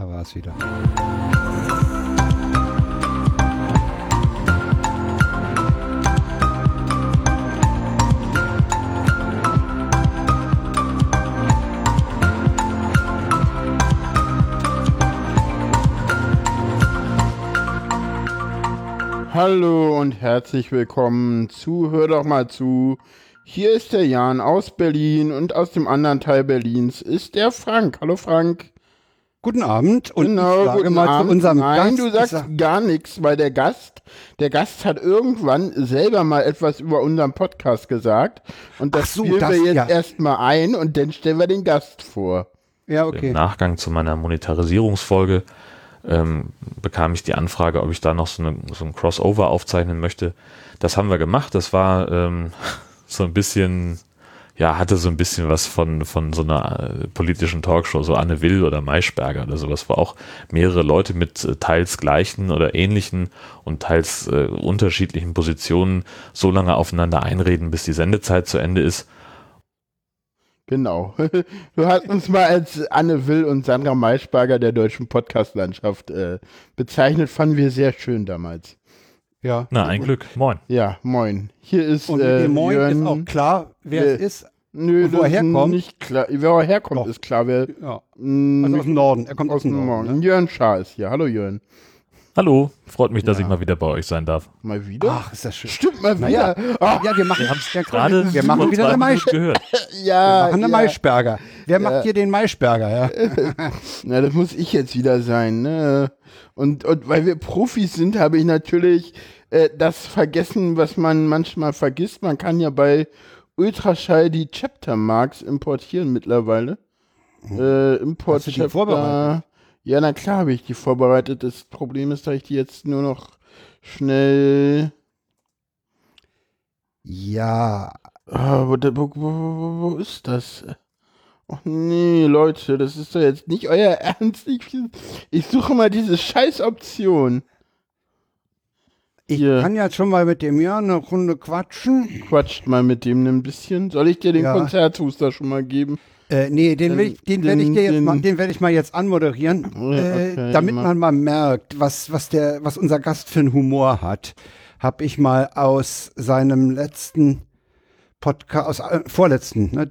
Da war es wieder. Hallo und herzlich willkommen zu Hör doch mal zu. Hier ist der Jan aus Berlin und aus dem anderen Teil Berlins ist der Frank. Hallo Frank. Guten Abend und genau, ich sage mal Abend. zu unserem Nein, Gast. du sagst sag- gar nichts, weil der Gast, der Gast hat irgendwann selber mal etwas über unseren Podcast gesagt und das so, spielen das- wir jetzt ja. erstmal ein und dann stellen wir den Gast vor. ja, Im okay. Nachgang zu meiner Monetarisierungsfolge ähm, bekam ich die Anfrage, ob ich da noch so, eine, so ein Crossover aufzeichnen möchte. Das haben wir gemacht. Das war ähm, so ein bisschen, ja, hatte so ein bisschen was von, von so einer äh, politischen Talkshow, so Anne Will oder Maischberger oder sowas, wo auch mehrere Leute mit äh, teils gleichen oder ähnlichen und teils äh, unterschiedlichen Positionen so lange aufeinander einreden, bis die Sendezeit zu Ende ist. Genau. Du hast uns mal als Anne Will und Sandra Maischberger der deutschen Podcast-Landschaft äh, bezeichnet. Fanden wir sehr schön damals. Ja. Na, ein Glück. Moin. Ja, moin. Hier ist Und äh, dem Moin Jörn. ist auch klar, wer Äh, es ist. Nö, und wo er herkommt. Nicht klar. Wer er herkommt, Doch. ist klar. Wer, Ja. mh, Also aus dem Norden. Er kommt aus dem Norden. Norden. Ne? Jörn Schaar ist hier. Hallo Jörn. Hallo, freut mich, dass Ja. ich mal wieder bei euch sein darf. Mal wieder? Ach, ist das schön. Stimmt mal Naja. wieder. Ah, Ja, wir machen, Wir haben es ja, gerade wir machen wieder Minuten Maischberger. gehört. Wir ja, machen eine ja. Maischberger. Wer macht hier den Maischberger? Ja? Na, das muss ich jetzt wieder sein, ne? Und, und weil wir Profis sind, habe ich natürlich äh, das vergessen, was man manchmal vergisst. Man kann ja bei Ultraschall die Chapter Marks importieren mittlerweile. Äh, Import Mhm. Ja, na klar habe ich die vorbereitet. Das Problem ist, dass ich die jetzt nur noch schnell. ja. Ah, wo, wo, wo, wo, ist das? Ach nee, Leute, das ist doch jetzt nicht euer Ernst. Ich, ich suche mal diese Scheißoption. Ich Hier. kann ja schon mal mit dem Jörn eine Runde quatschen. Quatscht mal mit dem ein bisschen. Soll ich dir den Ja. Konzerthuster schon mal geben? Äh, nee, den, will ich, den werde ich dir jetzt Den- mal, den werde ich mal jetzt anmoderieren, Ja, äh, okay, damit man mal merkt, was, was der, was unser Gast für einen Humor hat. Habe ich mal aus seinem letzten Podcast, aus äh, vorletzten, ne,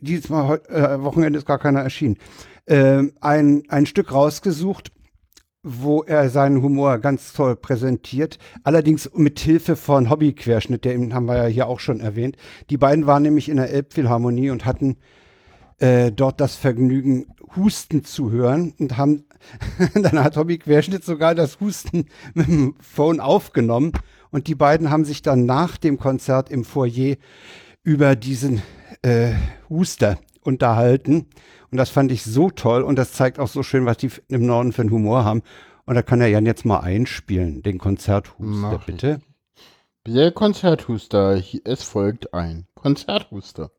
dieses Mal äh, Wochenende ist gar keiner erschienen, ähm, ein, ein Stück rausgesucht, wo er seinen Humor ganz toll präsentiert. Allerdings mit Hilfe von Hobbyquerschnitt, den haben wir ja hier auch schon erwähnt. Die beiden waren nämlich in der Elbphilharmonie und hatten äh, dort das Vergnügen, Husten zu hören und haben, dann hat Hobby Querschnitt sogar das Husten mit dem Phone aufgenommen und die beiden haben sich dann nach dem Konzert im Foyer über diesen äh, Huster unterhalten und das fand ich so toll und das zeigt auch so schön, was die im Norden für einen Humor haben und da kann der Jan jetzt mal einspielen, den Konzerthuster, bitte. Der Konzerthuster. Es folgt ein Konzerthuster.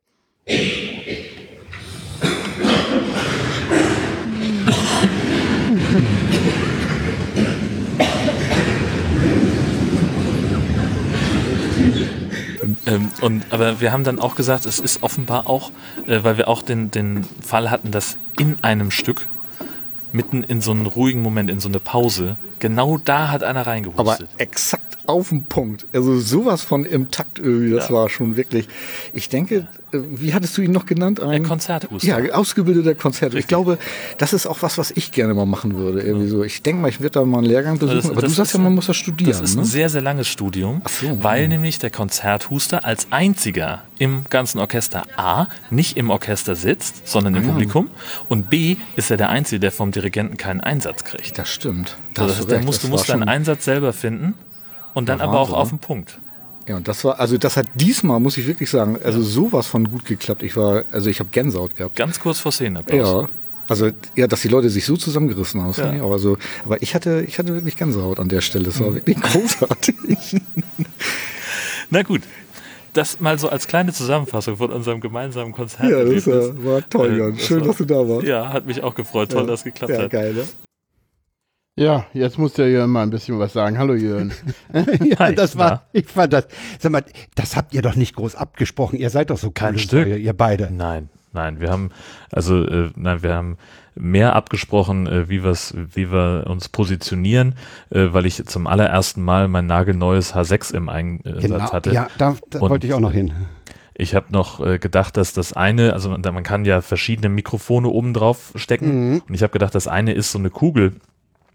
Ähm, und, aber wir haben dann auch gesagt, es ist offenbar auch, äh, weil wir auch den, den Fall hatten, dass in einem Stück, mitten in so einen ruhigen Moment, in so eine Pause, genau da hat einer Aber reingehustet. exakt auf den Punkt. Also sowas von im Takt irgendwie, das Ja. war schon wirklich. Ich denke, äh, wie hattest du ihn noch genannt? Ein Konzerthuster. Ja, ausgebildeter Konzert. Ich glaube, das ist auch was, was ich gerne mal machen würde. Irgendwie so. Ich denke mal, ich werde da mal einen Lehrgang besuchen. Das- aber du das sagst ist- ja, man muss das studieren. Das ist ein ne? sehr, sehr langes Studium, so, weil ja. nämlich der Konzerthuster als einziger im ganzen Orchester A nicht im Orchester sitzt, sondern Ah, im Publikum und B ist er der Einzige, der vom Dirigenten keinen Einsatz kriegt. Das stimmt. Da das hast heißt, recht. muss, Das du musst deinen Einsatz selber finden und dann Ja, aber auch auf ne? den Punkt. Ja, und das war, also das hat diesmal, muss ich wirklich sagen, also sowas von gut geklappt. Ich war, also ich habe Gänsehaut gehabt. Ganz kurz vor Szenenapplaus. Ja. Also, ja, dass die Leute sich so zusammengerissen haben. das Ja. ich auch. Also, aber ich hatte, ich hatte wirklich Gänsehaut an der Stelle. Mhm. Es war wirklich großartig. Na gut, das mal so als kleine Zusammenfassung von unserem gemeinsamen Konzert. ja, das war, war toll, Äh, Jan. das Schön, war- dass du da warst. Ja, hat mich auch gefreut. Toll, Ja. dass es geklappt Ja, hat. geil, ne? Ja, jetzt muss der Jörn mal ein bisschen was sagen. Hallo Jörn. ja, das war, ich fand das, sag mal, das habt ihr doch nicht groß abgesprochen. Ihr seid doch so Kein Stück. Säue, ihr beide. Nein. Nein, wir haben, also, äh, nein, wir haben mehr abgesprochen, äh, wie, wir's, wie wir uns positionieren, äh, weil ich zum allerersten Mal mein nagelneues H6 im Einsatz Genau. hatte. Ja, da, da Und- wollte ich auch noch hin. Ich habe noch äh, gedacht, dass das eine, also man, man kann ja verschiedene Mikrofone oben drauf stecken Mhm. und ich habe gedacht, das eine ist so eine Kugel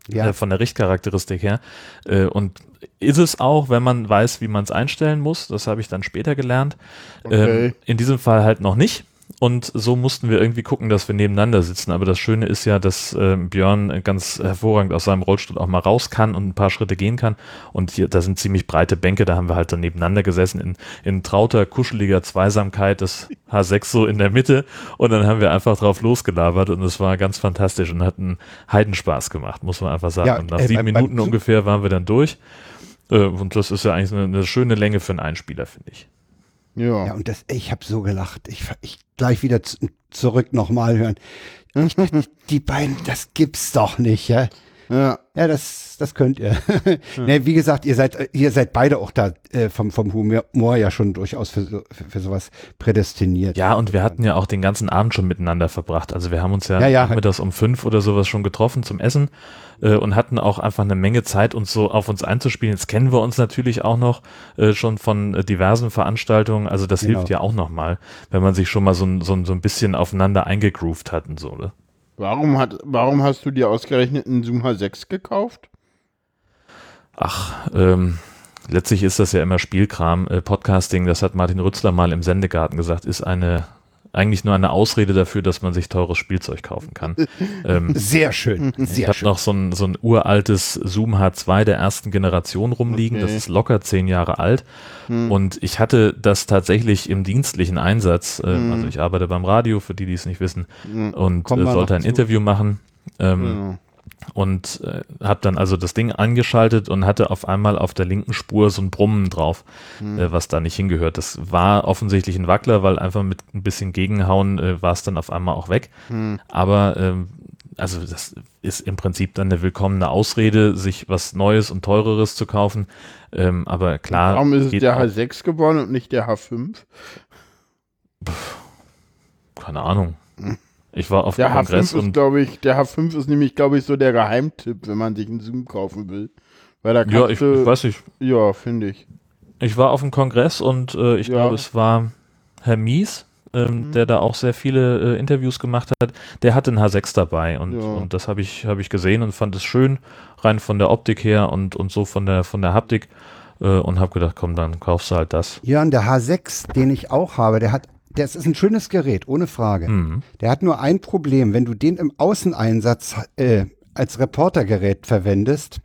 Ja. äh, von der Richtcharakteristik her äh, und ist es auch, wenn man weiß, wie man es einstellen muss. Das habe ich dann später gelernt. Okay. Ähm, in diesem Fall halt noch nicht. Und so mussten wir irgendwie gucken, dass wir nebeneinander sitzen. Aber das Schöne ist ja, dass ähm, Björn ganz hervorragend aus seinem Rollstuhl auch mal raus kann und ein paar Schritte gehen kann. Und hier, da sind ziemlich breite Bänke, da haben wir halt dann nebeneinander gesessen in, in trauter, kuscheliger Zweisamkeit, das H6 so in der Mitte. Und dann haben wir einfach drauf losgelabert und es war ganz fantastisch und hat einen Heidenspaß gemacht, muss man einfach sagen. Ja, und nach äh, sieben beim- beim Minuten ungefähr waren wir dann durch. Äh, und das ist ja eigentlich eine, eine schöne Länge für einen Einspieler, finde ich. Ja. Ja, und das, ich habe so gelacht. Ich, ich gleich wieder zu, zurück nochmal hören. Die beiden, das gibt's doch nicht, ja. Ja. Ja, das, das könnt ihr. ne, wie gesagt, ihr seid, ihr seid beide auch da äh, vom, vom Humor ja schon durchaus für, so- für, für sowas prädestiniert. Ja, und wir hatten ja auch den ganzen Abend schon miteinander verbracht. Also wir haben uns ja, Ja, ja. nachmittags um fünf oder sowas schon getroffen zum Essen äh, und hatten auch einfach eine Menge Zeit, uns so auf uns einzuspielen. Jetzt kennen wir uns natürlich auch noch äh, schon von äh, diversen Veranstaltungen. Also das Genau. hilft ja auch nochmal, wenn man sich schon mal so, ein- so, ein- so ein bisschen aufeinander eingegroovt hat und so. Ne? Warum, hat, warum hast du dir ausgerechnet einen Zoom H6 gekauft? Ach, ähm, letztlich ist das ja immer Spielkram. Äh, Podcasting, das hat Martin Rützler mal im Sendegarten gesagt, ist eine eigentlich nur eine Ausrede dafür, dass man sich teures Spielzeug kaufen kann. ähm, Sehr schön, ich sehr habe schön. noch so ein, so ein uraltes Zoom H2 der ersten Generation rumliegen. Das Okay. ist locker zehn Jahre alt. Und ich hatte das tatsächlich im dienstlichen Einsatz. Äh, Also ich arbeite beim Radio, für die, die es nicht wissen, und Kommen äh, sollte ein zu. Interview machen. Ähm, Ja. Und äh, habe dann also das Ding angeschaltet und hatte auf einmal auf der linken Spur so ein Brummen drauf, äh, was da nicht hingehört. Das war offensichtlich ein Wackler, weil einfach mit ein bisschen Gegenhauen äh, war es dann auf einmal auch weg. Aber ähm, also das ist im Prinzip dann eine willkommene Ausrede, sich was Neues und teureres zu kaufen. Ähm, aber klar, Warum ist es der auch- H6 geworden und nicht der H5? keine Ahnung. Ich war auf Der dem Kongress H5 ist, und glaube ich, der H5 ist nämlich, glaube ich, so der Geheimtipp, wenn man sich einen Zoom kaufen will. Weil da kannst ja, ich, du, ich weiß nicht, ja, finde ich. Ich war auf dem Kongress und äh, ich Ja. glaube, es war Herr Mies, ähm, der da auch sehr viele äh, Interviews gemacht hat. Der hatte einen H6 dabei und, Ja. und das habe ich, hab ich gesehen und fand es schön, rein von der Optik her und, und so von der, von der Haptik äh, und habe gedacht, komm, dann kaufst du halt das. Jörn, der H6, den ich auch habe, der hat, das ist ein schönes Gerät, ohne Frage. Mhm. Der hat nur ein Problem. Wenn du den im Außeneinsatz äh, als Reportergerät verwendest,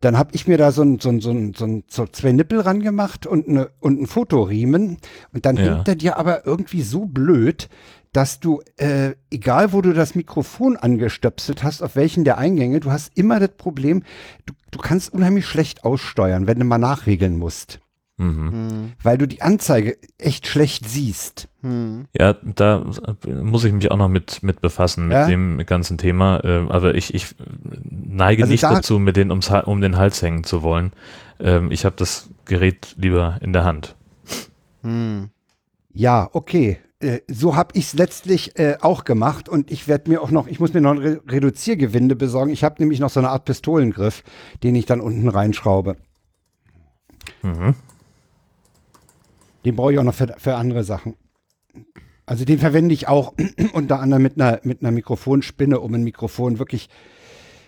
dann habe ich mir da so, ein, so, ein, so, ein, so, ein, so zwei Nippel ran gemacht und, eine, und einen Fotoriemen. Und dann Ja. hängt er dir aber irgendwie so blöd, dass du, äh, egal wo du das Mikrofon angestöpselt hast, auf welchen der Eingänge, du hast immer das Problem, du, du kannst unheimlich schlecht aussteuern, wenn du mal nachregeln musst. Mhm. Weil du die Anzeige echt schlecht siehst. Hm. Ja, da muss ich mich auch noch mit, mit befassen, mit Ja? dem ganzen Thema. Äh, aber ich, ich neige Also nicht da- dazu, mir den ums, um den Hals hängen zu wollen. Ähm, ich habe das Gerät lieber in der Hand. Hm. Ja, okay. Äh, So habe ich es letztlich äh, auch gemacht und ich werde mir auch noch, ich muss mir noch ein Re Reduziergewinde besorgen. Ich habe nämlich noch so eine Art Pistolengriff, den ich dann unten reinschraube. Mhm. Den brauche ich auch noch für, für andere Sachen. Also den verwende ich auch unter anderem mit einer, mit einer Mikrofonspinne, um ein Mikrofon wirklich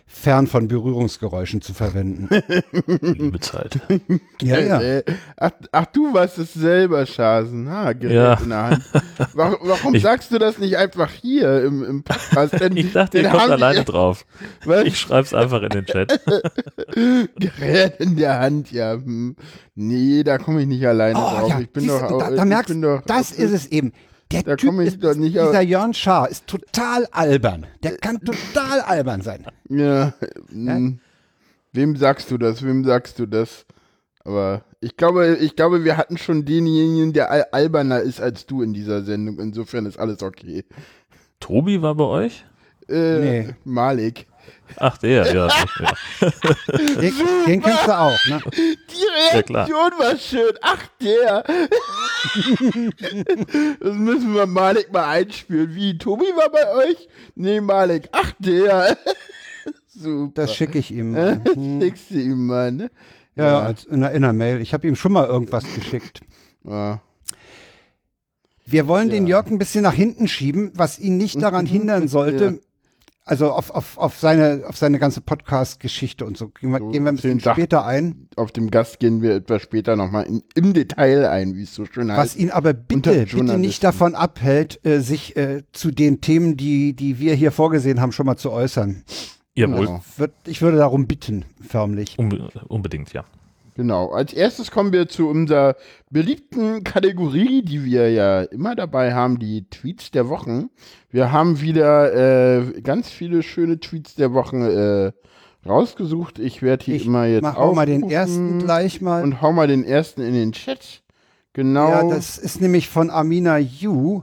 fern von Berührungsgeräuschen zu verwenden. Liebe Zeit. ja, ja. Äh, ach, ach, du warst es selber, Schasen. Ha, Gerät Ja. in der Hand. Warum, warum Ich- sagst du das nicht einfach hier im, im Podcast? Denn, Ich dachte, ihr kommt alleine die- drauf. Was? Ich schreib's einfach in den Chat. Gerät in der Hand, ja. Hm. Nee, da komme ich nicht alleine Oh, drauf. ja, ich bin doch du, auch- da, ich da merkst bin du, doch, das ist es eben. Der Da Typ ist, doch nicht dieser auf- Jörn Schaar ist total albern. Der kann total albern sein. Ja, hm. Wem sagst du das? Wem sagst du das? Aber ich glaube, ich glaube, wir hatten schon denjenigen, der al alberner ist als du in dieser Sendung. Insofern ist alles okay. Tobi war bei euch? Äh, Nee. Malik. Ach, der, ja. ja. Den, den kennst du auch, ne? Die Ja. Reaktion war schön. Ach, der. das müssen wir Malik mal einspielen. Wie, Tobi war bei euch? Nee, Malik. Ach, der. Super. Das schicke ich ihm. Äh, Hm. Schickst du ihm mal, ne? Ja, ja, als in der, in der Mail. Ich habe ihm schon mal irgendwas geschickt. Ja. Wir wollen den Jörg ein bisschen nach hinten schieben, was ihn nicht daran hindern sollte. Also auf, auf, auf, seine, auf seine ganze Podcast-Geschichte und so. Gehen wir, So, gehen wir ein bisschen den Dach- später ein. Auf dem Gast gehen wir etwas später nochmal im Detail ein, wie es so schön Was heißt. ihn aber bitte, bitte nicht davon abhält, äh, sich äh, zu den Themen, die, die wir hier vorgesehen haben, schon mal zu äußern. Jawohl. Genau. Ich würde darum bitten, förmlich. Unbe unbedingt, ja. Genau. Als erstes kommen wir zu unserer beliebten Kategorie, die wir ja immer dabei haben, die Tweets der Wochen. Wir haben wieder äh, ganz viele schöne Tweets der Wochen äh, rausgesucht. Ich werde die Ich immer jetzt mach auch mal den ersten gleich mal. und hau mal den ersten in den Chat. Genau. Ja, das ist nämlich von Amina Yu,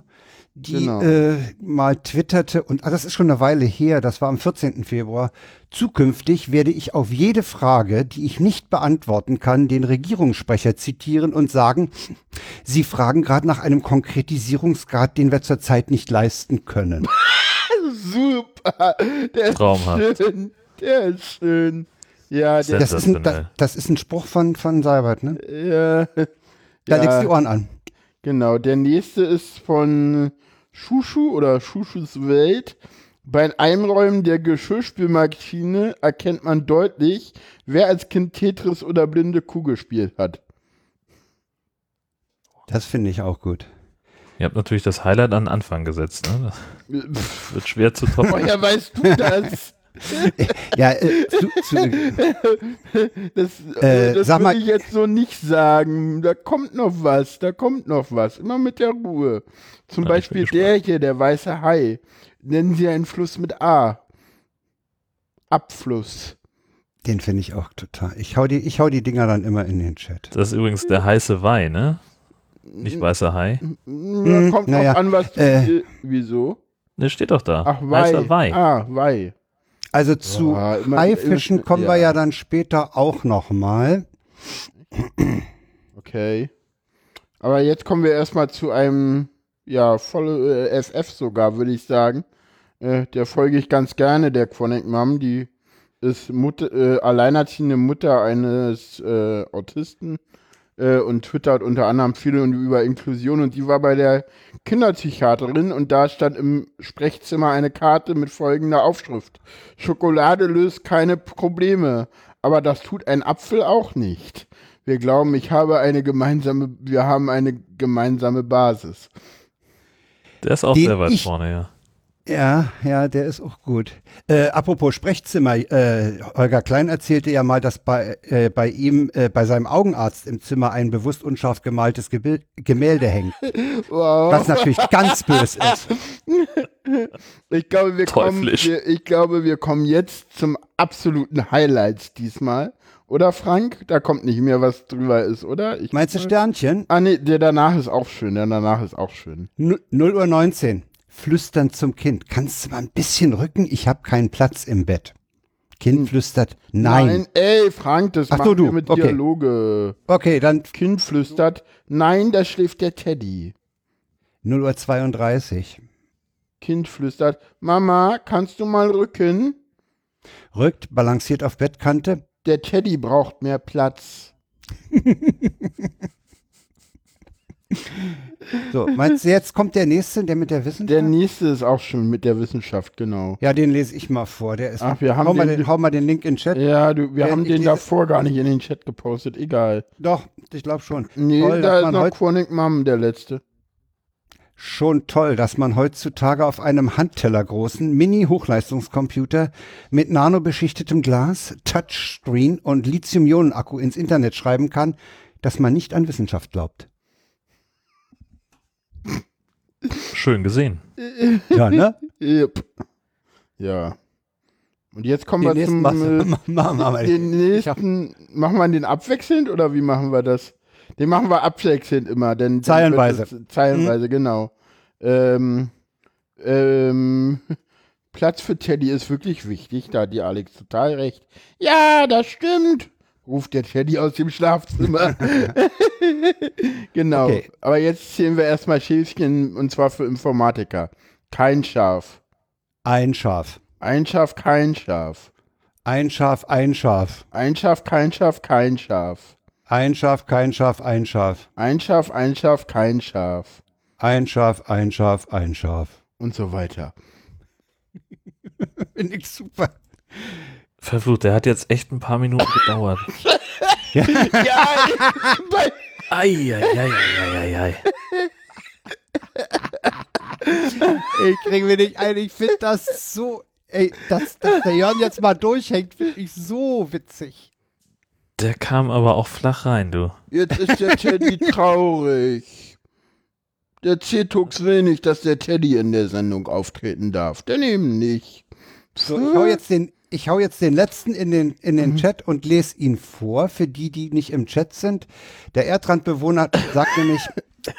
die Genau. äh, mal twitterte, und ah, das ist schon eine Weile her, das war am 14. Februar. Zukünftig werde ich auf jede Frage, die ich nicht beantworten kann, den Regierungssprecher zitieren und sagen, Sie fragen gerade nach einem Konkretisierungsgrad, den wir zurzeit nicht leisten können. Super. Der ist Traumhaft. schön. Der ist schön. Ja, der, Das ist ein, das, das ist ein Spruch von, von Seibert, ne? ja, Da ja. legst du die Ohren an. Genau, der nächste ist von Schuschu oder Schuschus Welt. Beim Einräumen der Geschirrspülmaschine erkennt man deutlich, wer als Kind Tetris oder blinde Kuh gespielt hat. Das finde ich auch gut. Ihr habt natürlich das Highlight an den Anfang gesetzt. Ne? Das wird schwer zu toppen. Woher weißt du das? Ja, äh, zu, zu, Das, Äh, äh, das sag würde mal- ich jetzt so nicht sagen. Da kommt noch was, da kommt noch was. Immer mit der Ruhe. Zum Ja, Beispiel der hier, der weiße Hai. Nennen Sie einen Fluss mit A. Abfluss. den finde ich auch total. Ich hau, die, ich hau die Dinger dann immer in den Chat. Das ist übrigens der heiße Weih, ne? Nicht weißer Hai. Ja, kommt naja, drauf an, was du. äh, wieso? Ne, steht doch da. Ach, Wei. Weih. Ah, Wei. Also zu Ja, immer- Haifischen immer- kommen wir ja. ja dann später auch noch mal. Okay. Aber jetzt kommen wir erstmal zu einem, ja, volle äh, FF sogar, würde ich sagen. Äh, der folge ich ganz gerne, der Quonic Mom. Die ist Mutter, äh, alleinerziehende Mutter eines äh, Autisten äh, und twittert unter anderem viel über Inklusion. Und die war bei der Kinderpsychiaterin und da stand im Sprechzimmer eine Karte mit folgender Aufschrift. Schokolade löst keine Probleme, aber das tut ein Apfel auch nicht. Wir glauben, ich habe eine gemeinsame, wir haben eine gemeinsame Basis. Der ist auch Den sehr weit ich- vorne, ja. Ja, ja, der ist auch gut. Äh, apropos Sprechzimmer, äh, Holger Klein erzählte ja mal, dass bei, äh, bei ihm, äh, bei seinem Augenarzt im Zimmer ein bewusst unscharf gemaltes Gebil Gemälde hängt. Wow. Was natürlich ganz böse ist. Ich glaube, wir kommen, wir, ich glaube, wir kommen jetzt zum absoluten Highlights diesmal. Oder Frank? Da kommt nicht mehr, was drüber ist, oder? Ich Meinst du Sternchen? Ah, nee, der danach ist auch schön. Der danach ist auch schön. Nu- 0 Uhr 19. Flüstern zum Kind. Kannst du mal ein bisschen rücken? Ich habe keinen Platz im Bett. Kind flüstert, nein. ey, Frank, das Ach so, machen du. mit Okay. Dialoge. Okay, dann Kind flüstert, nein, da schläft der Teddy. 0 Uhr 32. Kind flüstert, Mama, kannst du mal rücken? Rückt, balanciert auf Bettkante. Der Teddy braucht mehr Platz. So, meinst du, jetzt kommt der nächste, der mit der Der Wissenschaft? nächste ist auch schon mit der Wissenschaft, genau. Ja, den lese ich mal vor. Der ist. Ach, wir haben hau, mal den- den, hau mal den Link in den Chat. Ja, du, wir Ja, haben den davor gar nicht in den Chat gepostet, egal. Doch, ich glaube schon. Nee, toll, da ist noch Quonic Mom, der letzte. schon toll, dass man heutzutage auf einem handtellergroßen Mini-Hochleistungscomputer mit nanobeschichtetem Glas, Touchscreen und Lithium-Ionen-Akku ins Internet schreiben kann, dass man nicht an Wissenschaft glaubt. Schön gesehen. Ja, ne? Yep. Ja. Und jetzt kommen Den wir zum äh, machen wir mal. den nächsten. Machen wir den abwechselnd oder wie machen wir das? Den machen wir abwechselnd immer, denn Zeilenweise. es- Zeilenweise, genau. Ähm, ähm, Platz für Teddy ist wirklich wichtig, da hat die Alex total recht. Ja, das stimmt, ruft der Teddy aus dem Schlafzimmer. genau. Okay. Aber jetzt zählen wir erstmal Schäfchen und zwar für Informatiker. Kein Schaf. Ein Schaf. Ein Schaf, kein Schaf. Ein Schaf, ein Schaf. Ein Schaf, kein Schaf, kein Schaf. Ein Schaf, kein Schaf, ein Schaf. Ein Schaf, ein Schaf, kein Schaf. Ein Schaf, ein Schaf, ein Schaf. Und so weiter. Finde ich super. Verflucht, der hat jetzt echt ein paar Minuten gedauert. ja, bei, Eieieiei. Ich kriege mir nicht ein. Ich finde das so. Ey, dass, dass der Jörn jetzt mal durchhängt, finde ich so witzig. Der kam aber auch flach rein, du. jetzt ist der Teddy traurig. Der C-Tux will nicht, dass der Teddy in der Sendung auftreten darf. Denn eben nicht. So, ich hau jetzt den, ich hau jetzt den letzten in den, in den Chat und lese ihn vor, für die, die nicht im Chat sind. Der Erdrandbewohner sagt nämlich,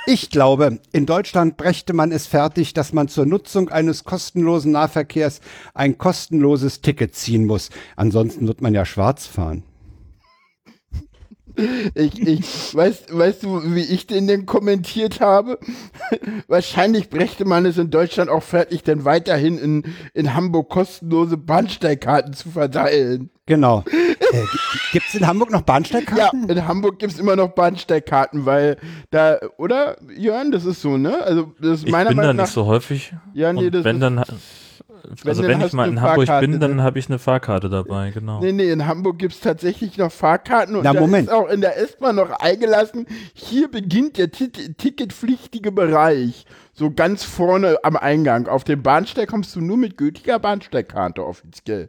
ich glaube, in Deutschland brächte man es fertig, dass man zur Nutzung eines kostenlosen Nahverkehrs ein kostenloses Ticket ziehen muss. Ansonsten wird man ja schwarz fahren. Ich, ich, weißt, weißt du, wie ich den denn kommentiert habe? Wahrscheinlich brächte man es in Deutschland auch fertig, denn weiterhin in, in Hamburg kostenlose Bahnsteigkarten zu verteilen. Genau. äh, Gibt es in Hamburg noch Ja, Bahnsteigkarten? in Hamburg gibt's immer noch Bahnsteigkarten, weil da, oder, Jörn, das ist so, ne? Also, das ist Ich meiner bin da Meinung nach. nicht so häufig. Ja, nee, Und das wenn ist- dann, also dann wenn ich mal in Hamburg Fahrkarte, bin, dann ne? habe ich eine Fahrkarte dabei, genau. Nee, nee, in Hamburg gibt's tatsächlich noch Fahrkarten und Na, da Moment. ist auch in der S-Bahn noch eingelassen, hier beginnt der Tit ticketpflichtige Bereich. So ganz vorne am Eingang. Auf dem Bahnsteig kommst du nur mit gültiger Bahnsteigkarte offiziell.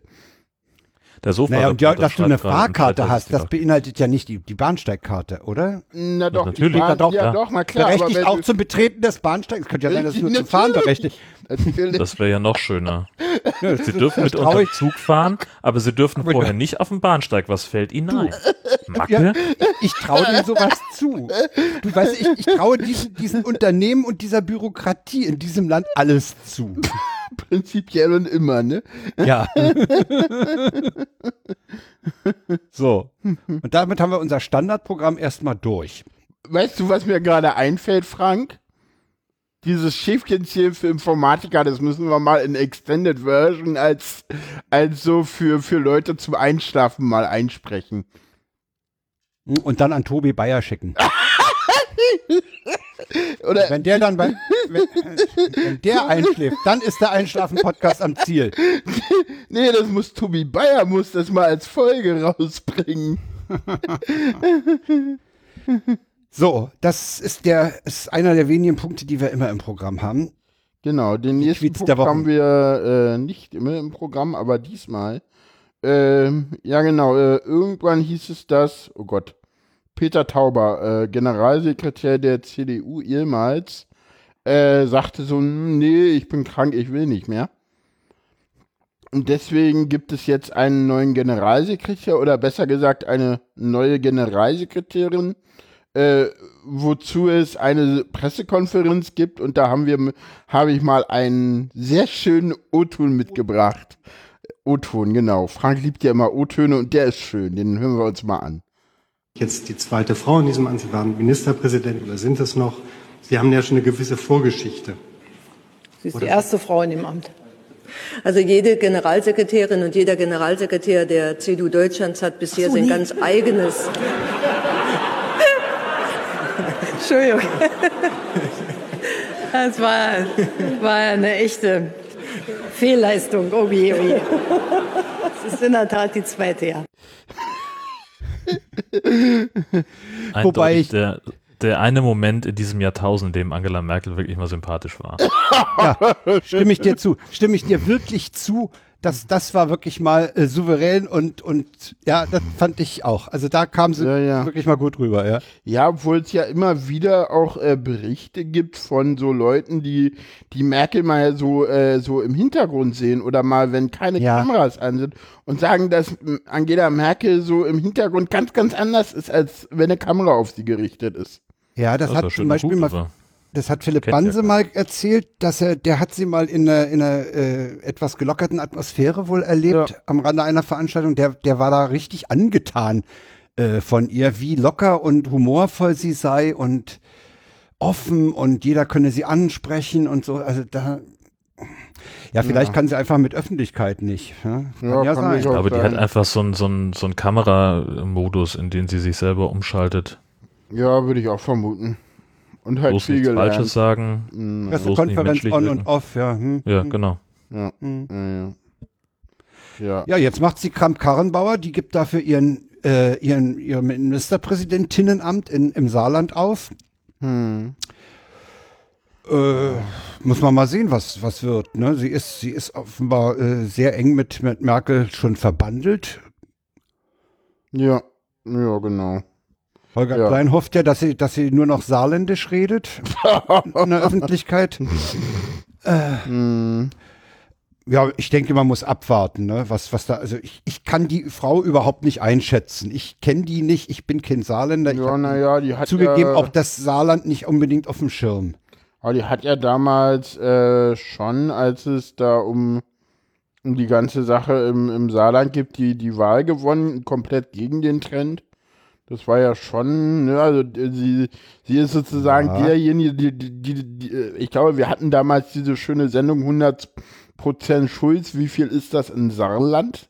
Der Sofa. Naja, und ja, dass du eine Fahrkarte hast, das ist beinhaltet ja nicht die, die Bahnsteigkarte, oder? Na doch, natürlich. die Bahn, Ja, doch, ja, ja. doch, na klar. Berechtigt auch du- zum Betreten des Bahnsteigs. Könnte ja sein, dass es nur zum Fahren berechtigt. Das wäre ja noch schöner. Sie dürfen mit ich- Zug fahren, aber sie dürfen vorher nicht auf dem Bahnsteig. Was fällt ihnen ein? Macke? Ja, ich traue denen sowas zu. Du weißt, ich, ich traue diesen, diesen Unternehmen und dieser Bürokratie in diesem Land alles zu. Prinzipiell und immer, ne? Ja. so. Und damit haben wir unser Standardprogramm erstmal durch. Weißt du, was mir gerade einfällt, Frank? Dieses Schäfchenziel für Informatiker, das müssen wir mal in Extended Version als, als so für, für Leute zum Einschlafen mal einsprechen. Und dann an Tobi Bayer schicken. Oder Wenn der dann bei, wenn, wenn der einschläft, dann ist der Einschlafen-Podcast am Ziel. nee, das muss Tobi Bayer muss das mal als Folge rausbringen. So, das ist der, ist einer der wenigen Punkte, die wir immer im Programm haben. Genau, den nächsten Tweets Punkt haben wir äh, nicht immer im Programm, aber diesmal. Ähm, ja, genau, äh, irgendwann hieß es das, oh Gott, Peter Tauber, äh, Generalsekretär der CDU ehemals, äh, sagte so, "Hm, nee, ich bin krank, ich will nicht mehr. Und deswegen gibt es jetzt einen neuen Generalsekretär oder besser gesagt eine neue Generalsekretärin, äh, wozu es eine Pressekonferenz gibt und da haben wir, habe ich mal einen sehr schönen O-Ton mitgebracht. O-Ton, genau. Frank liebt ja immer O-Töne und der ist schön. Den hören wir uns mal an. Jetzt die zweite Frau in diesem Amt. Sie waren Ministerpräsident oder sind es noch. Sie haben ja schon eine gewisse Vorgeschichte. Sie ist die erste Frau in dem Amt. Also jede Generalsekretärin und jeder Generalsekretär der CDU Deutschlands hat bisher sein ganz eigenes. Entschuldigung. Das war, war eine echte Fehlleistung. Oh je, oh je. Das ist in der Tat die zweite, ja. Wobei ich- der, der eine Moment in diesem Jahrtausend, in dem Angela Merkel wirklich mal sympathisch war. Stimme ich dir zu. Stimme ich dir wirklich zu. Das, das war wirklich mal äh, souverän und, und ja, das fand ich auch. Also da kam sie Ja, ja. wirklich mal gut rüber, ja. Ja, obwohl es ja immer wieder auch äh, Berichte gibt von so Leuten, die die Merkel mal so äh, so im Hintergrund sehen oder mal, wenn keine Ja. Kameras an sind und sagen, dass m, Angela Merkel so im Hintergrund ganz, ganz anders ist, als wenn eine Kamera auf sie gerichtet ist. Ja, das, Das hat zum Beispiel mal das hat Philipp Kennt Banse mal erzählt, dass er, der hat sie mal in einer, in einer äh, etwas gelockerten Atmosphäre wohl erlebt am Rande einer Veranstaltung. Der, der war da richtig angetan äh, von ihr, wie locker und humorvoll sie sei und offen und jeder könne sie ansprechen und so. Also da, ja, vielleicht Ja. kann sie einfach mit Öffentlichkeit nicht. Ja, kann ja, Ja, kann sein. glaube, die hat einfach so einen so so einen Kameramodus, in den sie sich selber umschaltet. Ja, würde ich auch vermuten. Und halt Bloß viel nichts gelernt. Falsches sagen. Mhm. Pressekonferenz on wirken. und off, ja. Hm. Ja, genau. Ja. Hm. Ja, ja. Ja. Ja, jetzt macht sie Kramp-Karrenbauer, die gibt dafür ihren, äh, ihren, ihr Ministerpräsidentinnenamt in, im Saarland auf. Hm. Äh, muss man mal sehen, was, was wird. Ne? Sie, ist, sie ist offenbar äh, sehr eng mit, mit Merkel schon verbandelt. ja. Ja, genau. Holger Ja. Klein hofft ja, dass sie, dass sie nur noch saarländisch redet in der Öffentlichkeit. Hm. Ja, ich denke, man muss abwarten, ne? Was, was da, also ich, ich kann die Frau überhaupt nicht einschätzen. Ich kenne die nicht, ich bin kein Saarländer. Ja, naja, die hat zugegeben ja, auch das Saarland nicht unbedingt auf dem Schirm. aber die hat ja damals äh, schon, als es da um, um die ganze Sache im, im Saarland gibt, die, die Wahl gewonnen, komplett gegen den Trend. Das war ja schon, ne, also sie, sie ist sozusagen Ja. derjenige, die, die, die, die, äh, ich glaube, wir hatten damals diese schöne Sendung 100% Schulz, wie viel ist das in Saarland?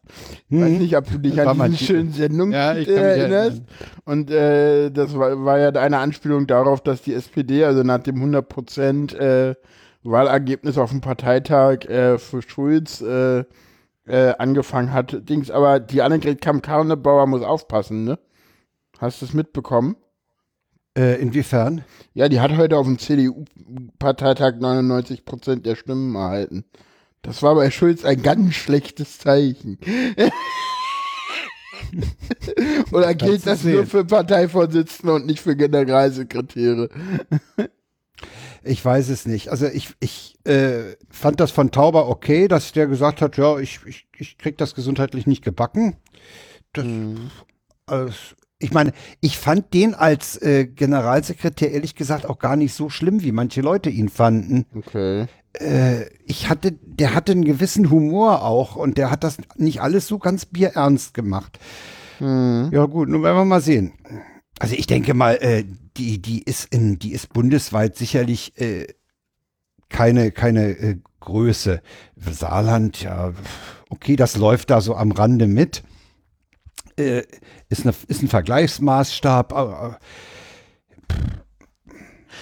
Ich weiß nicht, ob du dich Hm. An diese die- schönen Sendung Ja, ich äh, erinnerst. Und äh, das war, war ja eine Anspielung darauf, dass die SPD, also nach dem 100% äh, Wahlergebnis auf dem Parteitag äh, für Schulz äh, äh, angefangen hat. Dings, aber die Annegret Kamm-Karnebauer muss aufpassen, ne? Hast du es mitbekommen? Äh, inwiefern? Ja, die hat heute auf dem CDU-Parteitag 99% der Stimmen erhalten. Das war bei Schulz ein ganz schlechtes Zeichen. Oder gilt das nur für Parteivorsitzende und nicht für Generalsekretäre? Ich weiß es nicht. Also ich, ich äh, fand das von Tauber okay, dass der gesagt hat, ja, ich, ich, ich krieg das gesundheitlich nicht gebacken. Das, also, ich meine, ich fand den als äh, Generalsekretär ehrlich gesagt auch gar nicht so schlimm, wie manche Leute ihn fanden. Okay. Äh, ich hatte, der hatte einen gewissen Humor auch und der hat das nicht alles so ganz bierernst gemacht. Ja gut, nun werden wir mal sehen. Also ich denke mal, äh, die, die ist in, die ist bundesweit sicherlich äh, keine, keine äh, Größe. Saarland, ja, okay, das läuft da so am Rande mit. Äh, ist, eine, ist ein Vergleichsmaßstab, aber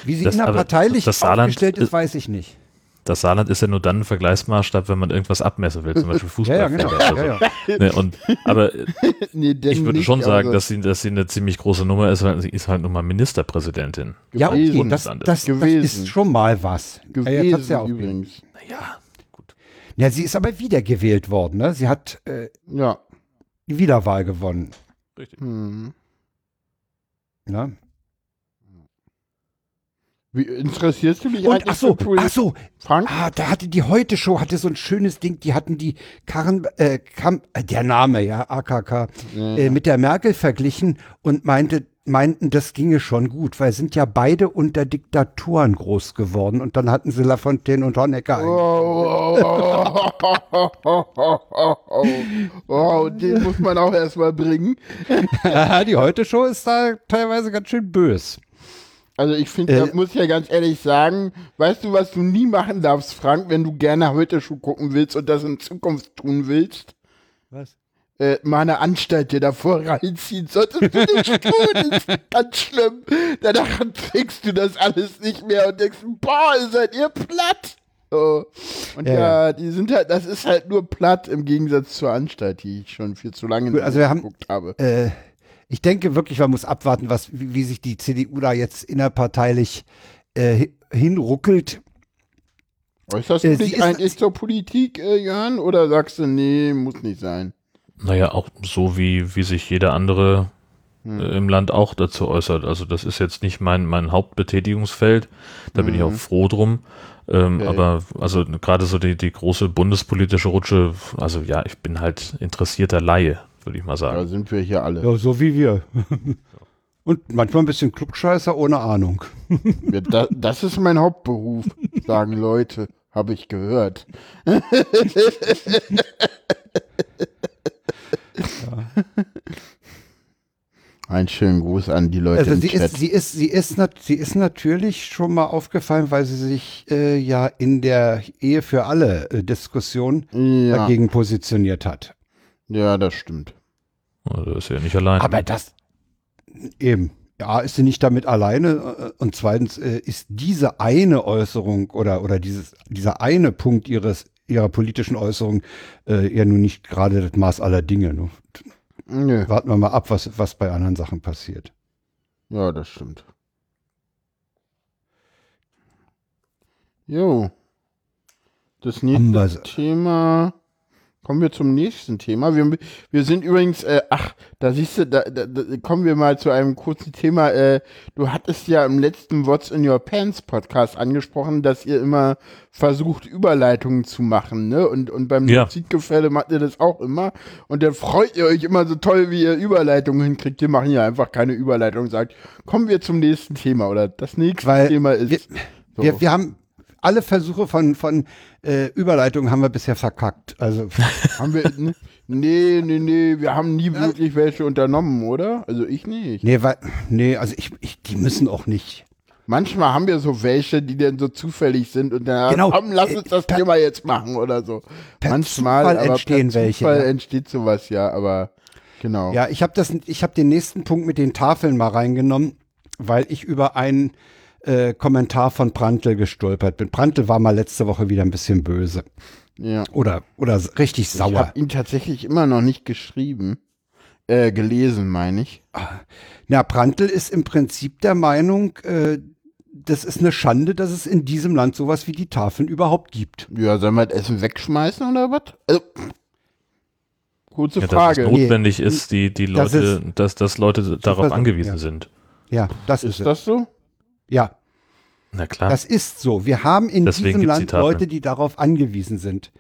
wie sie Das- innerparteilich das Saarland aufgestellt ist, weiß ich nicht. Das Saarland ist ja nur dann ein Vergleichsmaßstab, wenn man irgendwas abmessen will, zum Beispiel Fußball. Ja, ja, genau. Ja, ja. Ne, und, aber Nee, denn ich würde nicht, schon sagen, dass sie, dass sie eine ziemlich große Nummer ist, weil sie ist halt nun mal Ministerpräsidentin. Ja, okay, Gewesen. das, das, das Gewesen. ist schon mal was. Ja, jetzt gewesen ja, auch übrigens. Naja, ja, sie ist aber wiedergewählt worden. Ne? Sie hat äh, Ja. Die Wiederwahl gewonnen. richtig. Hm. Ne? Wie interessierst du dich Und eigentlich ach so, ach so, Frank? ah, da hatte die heute Show hatte so ein schönes Ding. Die hatten die Karren, äh, Kam, äh, der Name ja AKK äh, mit der Merkel verglichen und meinte meinten, das ginge schon gut, weil sind ja beide unter Diktaturen groß geworden und dann hatten sie Lafontaine und Honecker Oh, oh, den muss man auch erstmal bringen. Die heute Show ist da teilweise ganz schön bös. Also ich finde, Äh, da muss ich ja ganz ehrlich sagen, weißt du, was du nie machen darfst, Frank, wenn du gerne heute Schuh gucken willst und das in Zukunft tun willst? Was? Äh, mal eine Anstalt dir davor reinziehen. Solltest du nicht tun, ist ganz schlimm. Danach kriegst du das alles nicht mehr und denkst, boah, seid ihr platt. So. Und Ja, ja, die sind halt, das ist halt nur platt im Gegensatz zur Anstalt, die ich schon viel zu lange also wir haben- geguckt habe. Äh, ich denke wirklich, man muss abwarten, was, wie, wie sich die CDU da jetzt innerparteilich äh, hi- hinruckelt. Äußerst äh, du sie dich ist- eigentlich zur Politik, äh, Jörn, oder sagst du, nee, muss nicht sein? Naja, auch so wie, wie sich jeder andere Hm. äh, im Land auch dazu äußert. Also das ist jetzt nicht mein, mein Hauptbetätigungsfeld. Da bin ich auch froh drum. Ähm, Mhm. Okay. Aber also gerade so die, die große bundespolitische Rutsche, also ja, ich bin halt interessierter Laie, würde ich mal Da sagen. sind wir hier alle. Ja, so wie wir. Und manchmal ein bisschen Klugscheißer ohne Ahnung. Ja, da, das ist mein Hauptberuf, sagen Leute, habe ich gehört. Einen schönen Gruß an die Leute Also im sie Chat. ist, sie ist, sie ist, nat sie ist natürlich schon mal aufgefallen, weil sie sich äh, ja in der Ehe für alle äh, Diskussion ja, dagegen positioniert hat. ja, das stimmt. Also ist ja nicht allein. Aber das eben. Ja, ist sie nicht damit alleine? äh, Und zweitens äh, ist diese eine Äußerung oder, oder dieses, dieser eine Punkt ihres, ihrer politischen Äußerung äh, ja nun nicht gerade das Maß aller Dinge. Ne? Nö. Warten wir mal ab, was, was bei anderen Sachen passiert. Ja, das stimmt. Jo. Das nächste. Thema. Kommen wir zum nächsten Thema. Wir, wir sind übrigens, äh, ach, da siehst du, da, da, da kommen wir mal zu einem kurzen Thema. Äh, du hattest ja im letzten What's in Your Pants Podcast angesprochen, dass ihr immer versucht, Überleitungen zu machen, ne? Und, und beim Ja. Musikgefälle macht ihr das auch immer. Und dann freut ihr euch immer so toll, wie ihr Überleitungen hinkriegt. Wir machen ja einfach keine Überleitung. Sagt, kommen wir zum nächsten Thema oder das nächste Weil Thema ist. wir- so. Wir, wir haben alle Versuche von, von äh, Überleitungen haben wir bisher verkackt. Also Haben wir, ne, nee, nee, nee, wir haben nie wirklich welche unternommen, oder? Also ich nicht. nee, weil, nee, also ich, ich, die müssen auch nicht. Manchmal haben wir so welche, die dann so zufällig sind und dann, Genau. komm, lass uns das Per- Thema jetzt machen oder so. Manchmal Zufall aber entstehen per welche, Zufall ja. entsteht sowas, ja, aber genau. Ja, ich habe das, ich habe den nächsten Punkt mit den Tafeln mal reingenommen, weil ich über einen äh, Kommentar von Prantl gestolpert bin. Prantl war mal letzte Woche wieder ein bisschen böse ja. oder oder richtig Ich sauer. habe ihn tatsächlich immer noch nicht geschrieben. Äh, gelesen, meine ich. Na, Prantl ist im Prinzip der Meinung, äh, das ist eine Schande, dass es in diesem Land sowas wie die Tafeln überhaupt gibt. Ja, sollen wir das Essen wegschmeißen oder was? Also, kurze ja, dass Frage. es notwendig ist, die, die Das Leute, dass, dass Leute darauf angewiesen ja. sind. Ja, das ist, Ist das so? Ja, Na klar. das ist so. Wir haben in Deswegen diesem die Land Tafeln. Leute, die darauf angewiesen sind.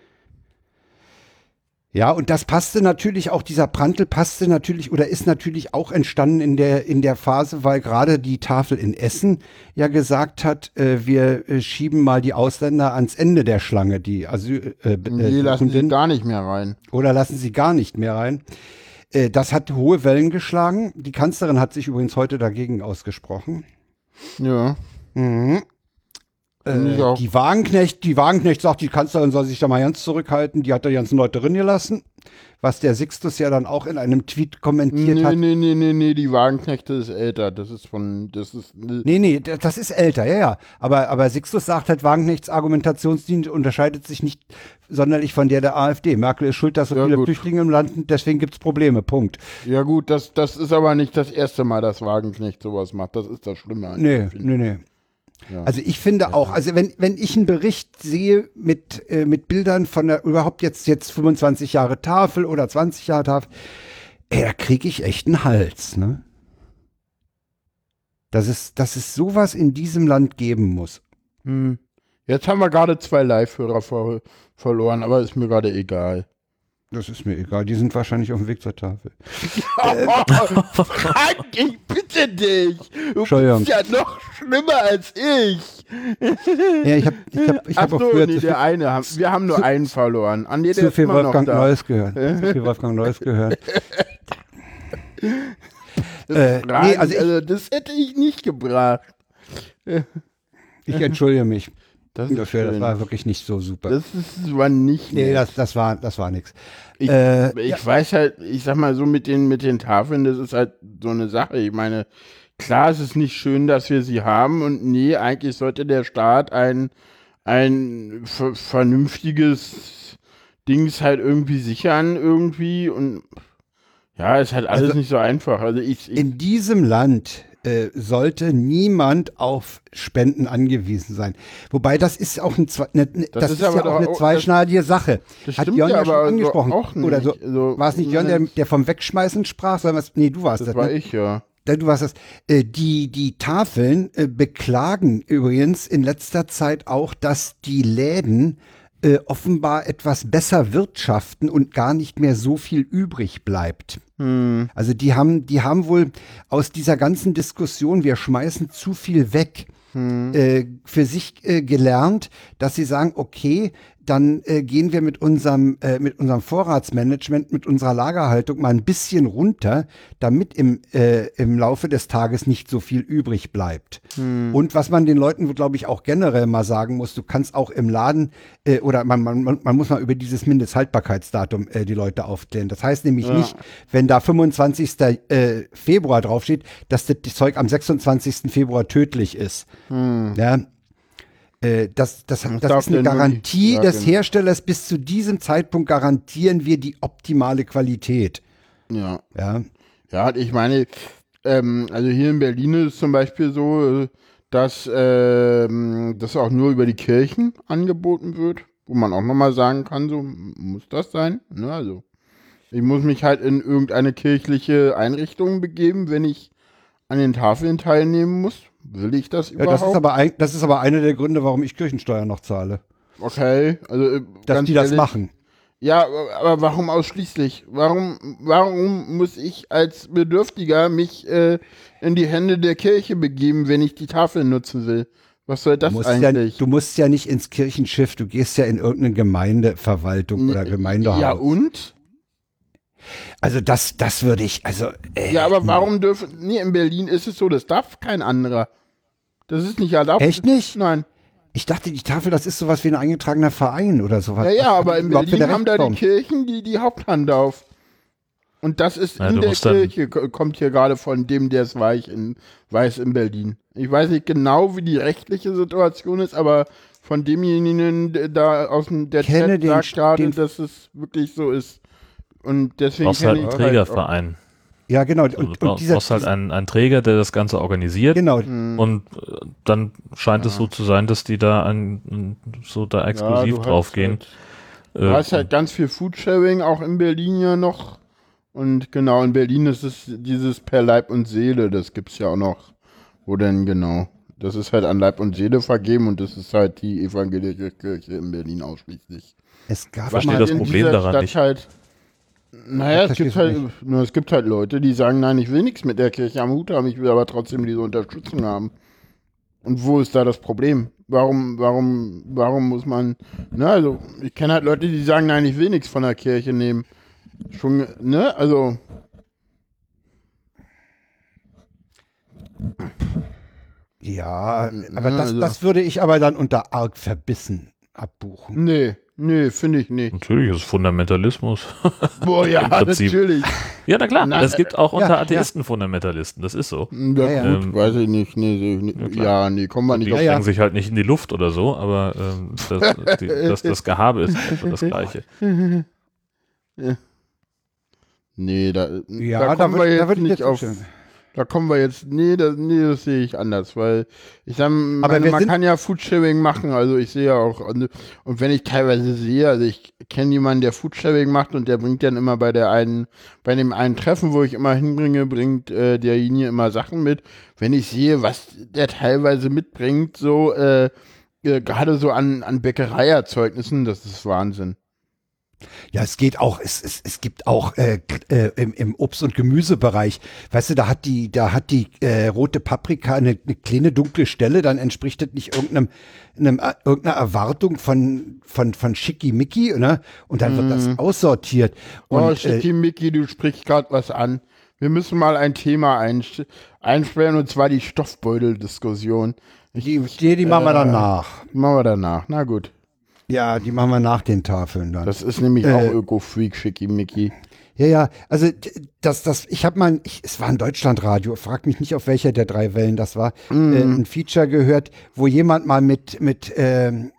Ja, und das passte natürlich auch, dieser Prantl passte natürlich oder ist natürlich auch entstanden in der, in der Phase, weil gerade die Tafel in Essen ja gesagt hat, äh, wir äh, schieben mal die Ausländer ans Ende der Schlange, die Asyl, äh, Die äh, lassen sie gar nicht mehr rein. oder lassen sie gar nicht mehr rein. Äh, Das hat hohe Wellen geschlagen. Die Kanzlerin hat sich übrigens heute dagegen ausgesprochen. Ja. Mhm. Äh, auch. die Wagenknecht, die Wagenknecht sagt, die Kanzlerin soll sich da mal ganz zurückhalten. Die hat da die ganzen Leute drin gelassen. Was der Sixtus ja dann auch in einem Tweet kommentiert Nee, hat. nee, nee, nee, nee, die Wagenknechte ist älter. Das ist von, das ist, Nee, nee, d- das ist älter, ja, ja. Aber, aber Sixtus sagt halt, Wagenknechts Argumentationslinie unterscheidet sich nicht sonderlich von der der AfD. Merkel ist schuld, dass so Ja, viele gut. Flüchtlinge im Land sind, deswegen gibt's Probleme, Punkt. ja gut, das, das ist aber nicht das erste Mal, dass Wagenknecht sowas macht. Das ist das Schlimme. Nee, nee, nee. Ja. Also ich finde auch, also wenn, wenn ich einen Bericht sehe mit, äh, mit Bildern von der, überhaupt jetzt, jetzt 25 Jahre Tafel oder 20 Jahre Tafel, ey, da kriege ich echt einen Hals, ne? Dass es, dass es sowas in diesem Land geben muss. Hm. Jetzt haben wir gerade zwei Live-Hörer ver verloren, aber ist mir gerade egal. Das ist mir egal, die sind wahrscheinlich auf dem Weg zur Tafel. Frank, ich bitte dich. Du bist ja noch schlimmer als ich. Ja, ich habe ich hab, ich hab auch so, früher nee, zu der eine. Wir haben nur einen verloren. An der zu viel Wolfgang da. Neuss gehört. zu viel Wolfgang Neuss gehört. Das, Äh, nee, also ich- also das hätte ich nicht gebracht. Ich entschuldige mich Das dafür, das war wirklich nicht so super. Das ist, war nicht nee, das, das war, das war nix. Ich, Äh, ich weiß halt, ich sag mal so mit den, mit den Tafeln, das ist halt so eine Sache. Ich meine, klar, es ist nicht schön, dass wir sie haben und nee, eigentlich sollte der Staat ein, ein ver vernünftiges Dings halt irgendwie sichern irgendwie und ja, ist halt alles Also, nicht so einfach. Also ich, ich In diesem Land äh, sollte niemand auf Spenden angewiesen sein. Wobei das ist auch ein, Zwe- ne, ne, das, ist ist, ja auch eine auch- zweischneidige Sache. das Hat Jörn ja schon so angesprochen. nicht. Oder so. Also, war es nicht Jörn, der, der vom Wegschmeißen sprach? Sondern was, nee, du warst das. Das war ne? ich, ja. Du warst das. Äh, die, die Tafeln äh, beklagen übrigens in letzter Zeit auch, dass die Läden offenbar etwas besser wirtschaften und gar nicht mehr so viel übrig bleibt. Hm. Also die haben, die haben wohl aus dieser ganzen Diskussion, wir schmeißen zu viel weg, Hm. äh, für sich äh, gelernt, dass sie sagen, okay, dann äh, gehen wir mit unserem, äh, mit unserem Vorratsmanagement, mit unserer Lagerhaltung mal ein bisschen runter, damit im, äh, im Laufe des Tages nicht so viel übrig bleibt. Und was man den Leuten, glaube ich, auch generell mal sagen muss, du kannst auch im Laden äh, oder man, man, man muss mal über dieses Mindesthaltbarkeitsdatum äh, die Leute aufklären. Das heißt nämlich Ja. nicht, wenn da 25. Äh, Februar draufsteht, dass das Zeug am 26. Februar tödlich ist. Ja, äh, das, das, das, ist eine Garantie ja, des genau. Herstellers. Bis zu diesem Zeitpunkt garantieren wir die optimale Qualität. Ja. Ja, Ja, ich meine, ähm, also hier in Berlin ist es zum Beispiel so, dass ähm, das auch nur über die Kirchen angeboten wird, wo man auch nochmal sagen kann, so muss das sein. Ne? Also ich muss mich halt in irgendeine kirchliche Einrichtung begeben, wenn ich an den Tafeln teilnehmen muss. Will ich das ja überhaupt? das, ist aber ein, das ist aber einer der Gründe, warum ich Kirchensteuer noch zahle. okay, also äh, Dass die das ehrlich, machen. Ja, aber- warum ausschließlich? Warum, warum muss ich als Bedürftiger mich äh, in die Hände der Kirche begeben, wenn ich die Tafel nutzen will? Was soll Du das ja, eigentlich? du musst ja nicht ins Kirchenschiff, du gehst ja in irgendeine Gemeindeverwaltung oder Gemeindehaus. ja, und? Also das, das würde ich, also äh, Ja, aber warum dürfen. Nee, in Berlin ist es so, das darf kein anderer. Das ist nicht erlaubt. Echt nicht? Nein. ich dachte, die Tafel, das ist sowas wie ein eingetragener Verein oder sowas. Ja, ja, aber in Berlin haben da die? Kirchen die, die Haupthand auf. Und das ist Ja, in der Kirche, ko- kommt hier gerade von dem, der es weich in, weiß in Berlin. Ich weiß nicht genau, wie die rechtliche Situation ist, aber von demjenigen der da aus dem der Kenne Chat den- sagt gerade, den- dass es wirklich so ist. Und deswegen brauchst halt einen ich halt Trägerverein. Ja, genau. Du Und, und brauchst dieser, halt einen, einen Träger, der das Ganze organisiert. genau, Und äh, dann scheint es so zu sein, dass die da an, so da exklusiv du hast draufgehen. Halt, du hast halt ganz viel Foodsharing, auch in Berlin ja noch. Und genau, in Berlin ist es dieses per Leib und Seele, das gibt's ja auch noch. Wo denn genau? Das ist halt an Leib und Seele vergeben und das ist halt die evangelische Kirche in Berlin ausschließlich. es gab Was mal, steht das in Problem dieser daran Stadt nicht? Halt, naja, es gibt, halt, nur, es gibt halt Leute, die sagen, nein, ich will nichts mit der Kirche am Hut haben, ich will aber trotzdem diese Unterstützung haben. Und wo ist da das Problem? Warum, warum, warum muss man, ne, also, ich kenne halt Leute, die sagen, nein, ich will nichts von der Kirche nehmen. Schon, ne, also, ja, aber das, also- das würde ich aber dann unter arg verbissen abbuchen. nee, nee, finde ich nicht. Natürlich ist es Fundamentalismus. Boah, ja, natürlich. ja, na klar. Es gibt auch unter ja. Atheisten Fundamentalisten. Das ist so. Ja, Ja, gut, Ähm, weiß ich nicht, nee, ich nicht. ja, ja, nee, kommen wir nicht Die auf ja. sprengen sich halt nicht in die Luft oder so, aber ähm, das, die, das, das Gehabe ist einfach das Gleiche. Nee, da, Ja, da da, kommen wir würd- jetzt da nicht jetzt auf. zustimmen. Da kommen wir jetzt. Nee, das, nee, das sehe ich anders, weil ich sag, meine, wir man kann ja Foodsharing machen. Also ich sehe ja auch. Und, und wenn ich teilweise sehe, also ich kenne jemanden, der Foodsharing macht und der bringt dann immer bei der einen, bei dem einen Treffen, wo ich immer hinbringe, bringt äh, derjenige immer Sachen mit. Wenn ich sehe, was der teilweise mitbringt, so äh, äh, gerade so an, an Bäckereierzeugnissen, das ist Wahnsinn. Ja, es geht auch, es, es, es gibt auch äh, äh, im, im Obst- und Gemüsebereich, weißt du, da hat die, da hat die äh, rote Paprika eine, eine kleine dunkle Stelle, dann entspricht das nicht irgendeinem, einem, äh, irgendeiner Erwartung von, von, von Schickimicki, ne? Und dann wird das aussortiert. Und, oh, äh, Schickimicki, du sprichst gerade was an. Wir müssen mal ein Thema einsperren, und zwar die Stoffbeuteldiskussion. Ich, die, die, die machen wir danach. machen wir danach. Na gut. Ja, die machen wir nach den Tafeln dann. Das ist nämlich Äh, auch Öko-Freak, Schickimicki. Ja, ja, also das, das, ich habe mal, ich, es war ein Deutschlandradio, frag mich nicht, auf welcher der drei Wellen das war, äh, ein Feature gehört, wo jemand mal mit, mit ähm,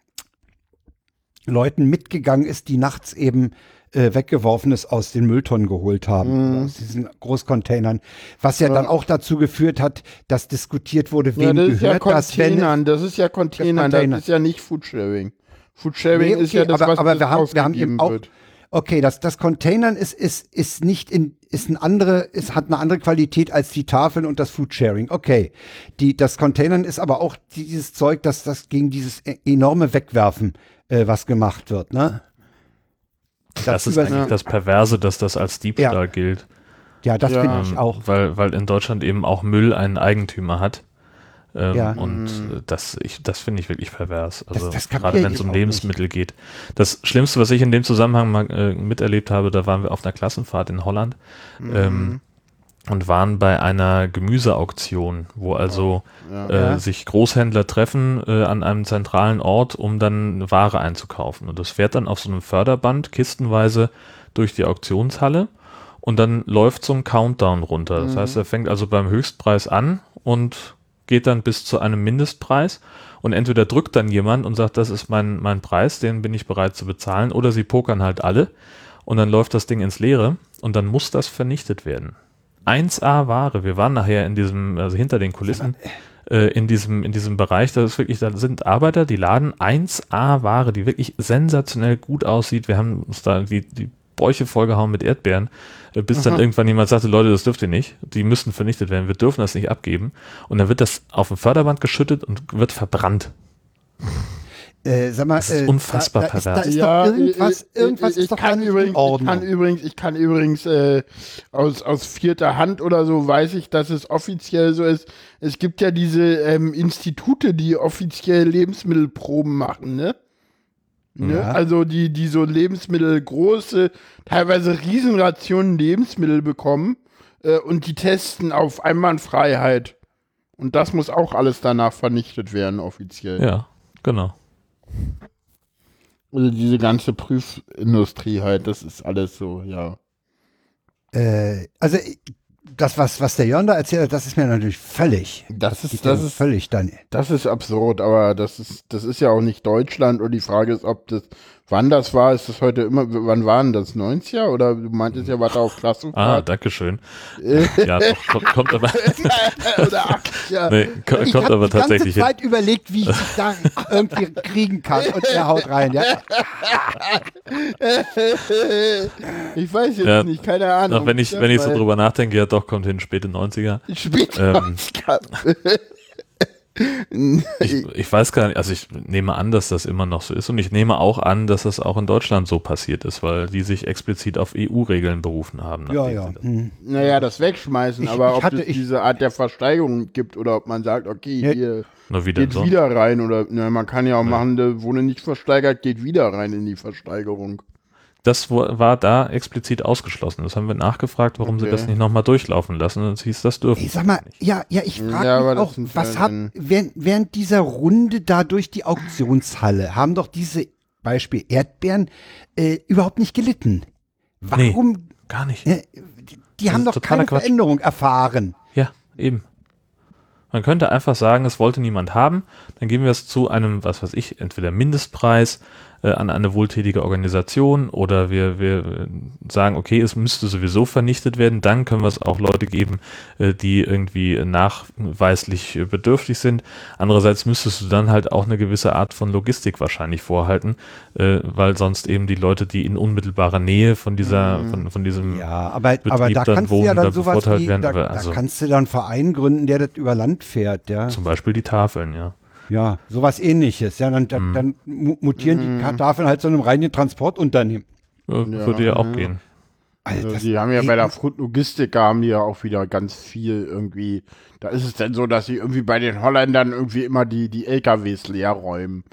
Leuten mitgegangen ist, die nachts eben äh, Weggeworfenes aus den Mülltonnen geholt haben, aus diesen Großcontainern, was ja, dann auch dazu geführt hat, dass diskutiert wurde, Ja, wem das ist ja gehört das, wenn Containern, das ist ja Containern, das, Container. ist ja nicht Foodsharing. Foodsharing Nee, ist ja okay, das, aber, was aber das wir haben, wir haben eben auch, wird. okay, das, das Containern ist, ist, ist nicht in, ist ein andere, ist, hat eine andere Qualität als die Tafeln und das Foodsharing. Okay. Die, das Containern ist aber auch dieses Zeug, das, das gegen dieses e- enorme Wegwerfen äh, was gemacht wird, ne? Das ist über- eigentlich das Perverse, dass das als Diebstahl Ja. gilt. Ja, das Ja. finde ich auch. Weil, weil in Deutschland eben auch Müll einen Eigentümer hat. Ähm, Ja. Und äh, das, ich, das finde ich wirklich pervers. Also das kapiere gerade wenn es um Lebensmittel geht. Das Schlimmste, was ich in dem Zusammenhang mal äh, miterlebt habe, da waren wir auf einer Klassenfahrt in Holland ähm, und waren bei einer Gemüseauktion, wo also Ja. äh, Ja. sich Großhändler treffen äh, an einem zentralen Ort, um dann Ware einzukaufen. Und das fährt dann auf so einem Förderband kistenweise durch die Auktionshalle und dann läuft so ein Countdown runter. Das heißt, er fängt also beim Höchstpreis an und geht dann bis zu einem Mindestpreis und entweder drückt dann jemand und sagt, das ist mein, mein Preis, den bin ich bereit zu bezahlen, oder sie pokern halt alle und dann läuft das Ding ins Leere und dann muss das vernichtet werden. 1A Ware. Wir waren nachher in diesem, also hinter den Kulissen, äh, in diesem, in diesem Bereich, das ist wirklich, da sind Arbeiter, die laden 1A Ware, die wirklich sensationell gut aussieht. Wir haben uns da die, die Bäuche vollgehauen mit Erdbeeren, äh, bis dann irgendwann jemand sagte, Leute, das dürft ihr nicht. Die müssen vernichtet werden. Wir dürfen das nicht abgeben. Und dann wird das auf dem Förderband geschüttet und wird verbrannt. Äh, sag mal, Das ist äh, unfassbar da, da ist, da pervers. ist doch irgendwas, ich- irgendwas ich, ist ich doch kann übrigens, in ich Ordnung. kann übrigens, ich kann übrigens äh, aus, aus vierter Hand oder so weiß ich, dass es offiziell so ist. Es gibt ja diese ähm, Institute, die offiziell Lebensmittelproben machen, ne? Ne? Ja. Also die, die so Lebensmittel große, teilweise Riesenrationen Lebensmittel bekommen äh, und die testen auf Einwandfreiheit. Und das muss auch alles danach vernichtet werden, offiziell. Ja, genau. Also diese ganze Prüfindustrie halt, das ist alles so, ja. Äh, also ich- das, was, was der Jörn da erzählt hat, das ist mir natürlich völlig, Das geht ist, das ist, völlig dann. das ist absurd, aber das ist, das ist ja auch nicht Deutschland und die Frage ist, ob das, wann das war, ist das heute immer, wann waren das, 90er oder du meintest ja, warte auf Ah, Klassenfahrt? danke schön. ja, doch, kommt, kommt aber, oder 80er? nee, ko- Ich kommt habe aber die tatsächlich hin. Zeit überlegt, wie ich dich da irgendwie kriegen kann und er haut rein. Ja? Ich weiß jetzt Ja, nicht, keine Ahnung. Noch wenn ich, wenn ich so drüber nachdenke, ja doch, kommt hin, späte 90er. Später. Ähm, Ich, ich weiß gar nicht, also ich nehme an, dass das immer noch so ist und ich nehme auch an, dass das auch in Deutschland so passiert ist, weil die sich explizit auf EU-Regeln berufen haben. Ja, nachdem ja. sie das- Hm. naja, das wegschmeißen, Ich- aber ich ob hatte- es ich- diese Art der Versteigerung gibt oder ob man sagt, okay, Ja. hier Na, wie geht wieder rein oder na, man kann ja auch machen, der wurde nicht versteigert, geht wieder rein in die Versteigerung. Das war da explizit ausgeschlossen. Das haben wir nachgefragt, warum sie Okay. das nicht nochmal durchlaufen lassen. Und es hieß, das dürfen Ich sag mal, ja, ja, ich frage Ja, mich auch, was hat während, während dieser Runde da durch die Auktionshalle haben doch diese Beispiel Erdbeeren äh, überhaupt nicht gelitten. Warum? gar nicht. Äh, die, die haben doch keine Quatsch. Veränderung erfahren. Ja, eben. Man könnte einfach sagen, es wollte niemand haben, dann geben wir es zu einem, was weiß ich, entweder Mindestpreis äh, an eine wohltätige Organisation oder wir, wir äh, sagen, okay, es müsste sowieso vernichtet werden, dann können wir es auch Leute geben, äh, die irgendwie nachweislich äh, bedürftig sind. Andererseits müsstest du dann halt auch eine gewisse Art von Logistik wahrscheinlich vorhalten, äh, weil sonst eben die Leute, die in unmittelbarer Nähe von dieser, von, von diesem Ja, aber, Betrieb aber da dann kannst du ja wohnen, da dann sowas bevorteilt wie, werden, da, aber da also- kannst du dann einen Verein gründen, der das über Land fährt, ja. zum Beispiel die Tafeln, ja. Ja, sowas ähnliches. Ja, dann, Mhm. dann, dann mu- mutieren die Tafeln halt zu einem reinen Transportunternehmen. Äh, Würde ja auch gehen. Also das die haben ja bei der Logistica haben die ja auch wieder ganz viel irgendwie. Da ist es dann so, dass sie irgendwie bei den Holländern irgendwie immer die, die LKWs leer räumen.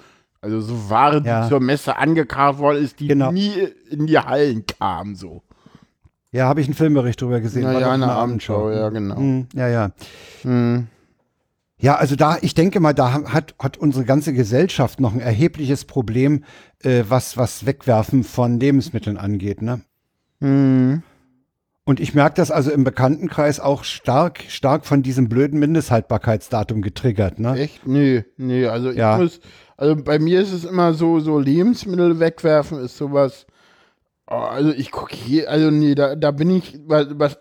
Also so Ware, die Ja. zur Messe angekarrt worden ist, die Genau. nie in die Hallen kam, so. Ja, habe ich einen Filmbericht drüber gesehen. Na war ja, doch eine Abendschau, ja, genau. Hm, ja, ja. Hm. Ja, also da, ich denke mal, da hat, hat unsere ganze Gesellschaft noch ein erhebliches Problem, äh, was, was Wegwerfen von Lebensmitteln angeht, ne? Hm. Und ich merke das also im Bekanntenkreis auch stark, stark von diesem blöden Mindesthaltbarkeitsdatum getriggert, ne? Echt? Nee, nee, also Ja. ich muss, also bei mir ist es immer so, so Lebensmittel wegwerfen ist sowas. Oh, also ich gucke hier, also nee, da, da bin ich, was, was,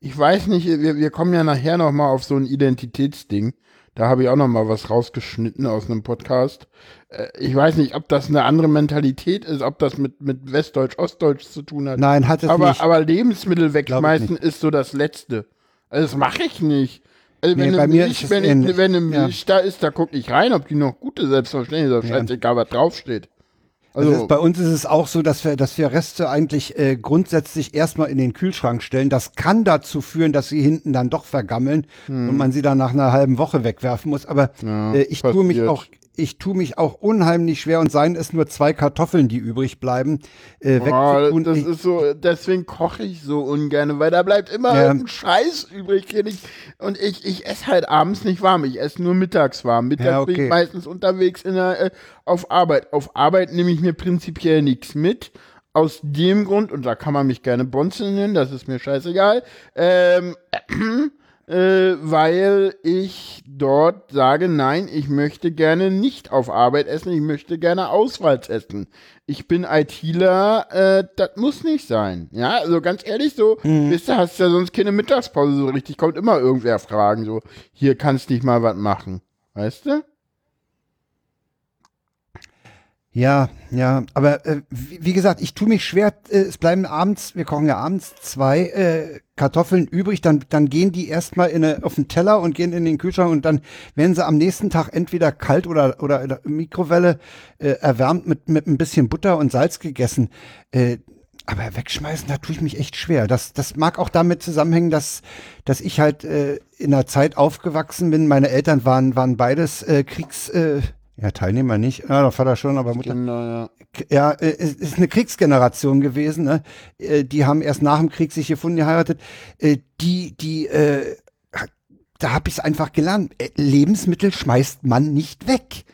ich weiß nicht, wir, wir kommen ja nachher noch mal auf so ein Identitätsding. Da habe ich auch noch mal was rausgeschnitten aus einem Podcast. Äh, Ich weiß nicht, ob das eine andere Mentalität ist, ob das mit, mit Westdeutsch, Ostdeutsch zu tun hat. Nein, hat es aber, nicht. aber Lebensmittel wegschmeißen ist so das Letzte. Also das mache ich nicht. Also Nee, wenn, bei mir Milch, ist wenn, ich, wenn eine Ja. Milch da ist, da gucke ich rein, ob die noch gut ist, selbstverständlich. Ist doch Ja. scheißegal, was draufsteht. Also, Also, bei uns ist es auch so, dass wir, dass wir Reste eigentlich äh, grundsätzlich erstmal in den Kühlschrank stellen. Das kann dazu führen, dass sie hinten dann doch vergammeln und man sie dann nach einer halben Woche wegwerfen muss. Aber Hm. Ja, äh, ich tue mich passiert. auch, ich tue mich auch unheimlich schwer und seien es nur zwei Kartoffeln, die übrig bleiben, äh, Boah, das Ich- ist so, deswegen koche ich so ungern, weil da bleibt immer Ja. ein Scheiß übrig. ich- Und ich, ich esse halt abends nicht warm, ich esse nur mittags warm. Mittags Ja, bin okay. ich meistens unterwegs in der, äh, auf Arbeit. Auf Arbeit nehme ich mir prinzipiell nichts mit. Aus dem Grund, und da kann man mich gerne Bonzen nennen, das ist mir scheißegal, ähm, äh, weil ich dort sage, nein, ich möchte gerne nicht auf Arbeit essen, ich möchte gerne auswärts essen. Ich bin ITler, äh, das muss nicht sein. Ja, also ganz ehrlich so, wisst ihr, hast ja sonst keine Mittagspause so richtig, kommt immer irgendwer fragen, so, hier kannst nicht mal was machen. Weißt du? Ja, ja, aber äh, wie, wie gesagt, ich tue mich schwer. Äh, es bleiben abends, wir kochen ja abends zwei äh, Kartoffeln übrig, dann dann gehen die erstmal in eine, auf den Teller und gehen in den Kühlschrank und dann werden sie am nächsten Tag entweder kalt oder oder in der Mikrowelle äh, erwärmt mit mit ein bisschen Butter und Salz gegessen. Äh, aber wegschmeißen, da tue ich mich echt schwer. Das, das mag auch damit zusammenhängen, dass, dass ich halt äh, in einer Zeit aufgewachsen bin. Meine Eltern waren, waren beides äh, Kriegs, äh, ja, Teilnehmer nicht. Ja, der Vater schon, aber Mutter. Kinder, ja. Ja, äh, es ist eine Kriegsgeneration gewesen. Ne? Äh, Die haben erst nach dem Krieg sich gefunden, geheiratet. Äh, Die, die, äh, da habe ich es einfach gelernt. Lebensmittel schmeißt man nicht weg.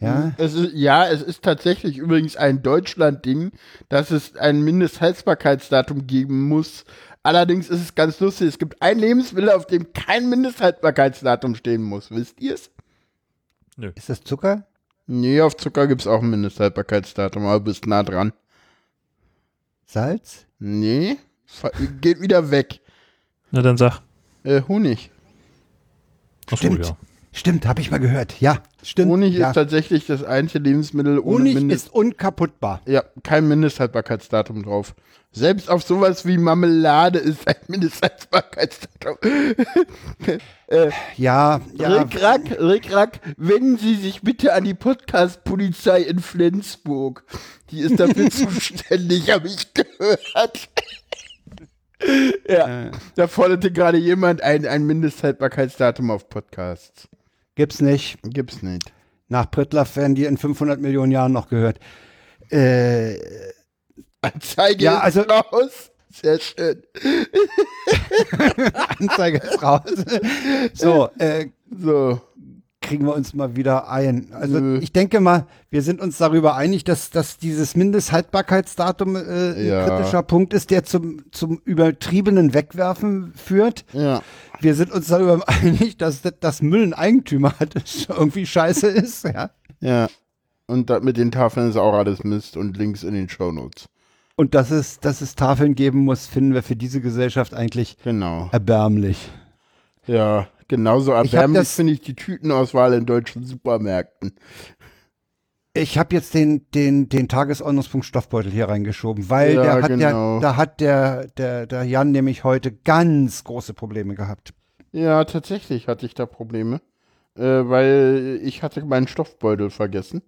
Ja, Es ist, ja, es ist tatsächlich übrigens ein Deutschland-Ding, dass es ein Mindesthaltbarkeitsdatum geben muss. Allerdings ist es ganz lustig, es gibt ein Lebensmittel, auf dem kein Mindesthaltbarkeitsdatum stehen muss. Wisst ihr es? Ist das Zucker? Nee, auf Zucker gibt es auch ein Mindesthaltbarkeitsdatum, aber du bist nah dran. Salz? Nee, geht wieder weg. Na dann sag. Äh, Honig. Ach so, Stimmt. ja. Stimmt, habe ich mal gehört. Ja, stimmt. Honig ja. ist tatsächlich das einzige Lebensmittel ohne Honig Mindest ist unkaputtbar. Ja, kein Mindesthaltbarkeitsdatum drauf. Selbst auf sowas wie Marmelade ist ein Mindesthaltbarkeitsdatum. Ja, ja. Rickrack, Rickrack, wenden Sie sich bitte an die Podcast-Polizei in Flensburg. Die ist dafür zuständig, habe ich gehört. ja, da forderte gerade jemand ein, ein Mindesthaltbarkeitsdatum auf Podcasts. Gibt's nicht. Gibt's nicht. Nach Prittlaff werden die in 500 Millionen Jahren noch gehört. Äh, Anzeige Ja, ist also- raus. Sehr schön. Anzeige ist raus. so, äh, So. Kriegen wir uns mal wieder ein. Also Nö. ich denke mal, wir sind uns darüber einig, dass, dass dieses Mindesthaltbarkeitsdatum äh, ein Ja. kritischer Punkt ist, der zum, zum übertriebenen Wegwerfen führt. Ja. Wir sind uns darüber einig, dass das, das Müll ein Eigentümer hat, das irgendwie scheiße ist. Ja. Ja. Und das mit den Tafeln ist auch alles Mist und Links in den Shownotes. Und dass es, dass es Tafeln geben muss, finden wir für diese Gesellschaft eigentlich Genau. erbärmlich. Ja, genauso erbärmlich finde ich die Tütenauswahl in deutschen Supermärkten. Ich habe jetzt den, den, den Tagesordnungspunkt Stoffbeutel hier reingeschoben, weil Ja, der hat genau. der, da hat der, der, der Jan nämlich heute ganz große Probleme gehabt. Ja, tatsächlich hatte ich da Probleme, äh, weil ich hatte meinen Stoffbeutel vergessen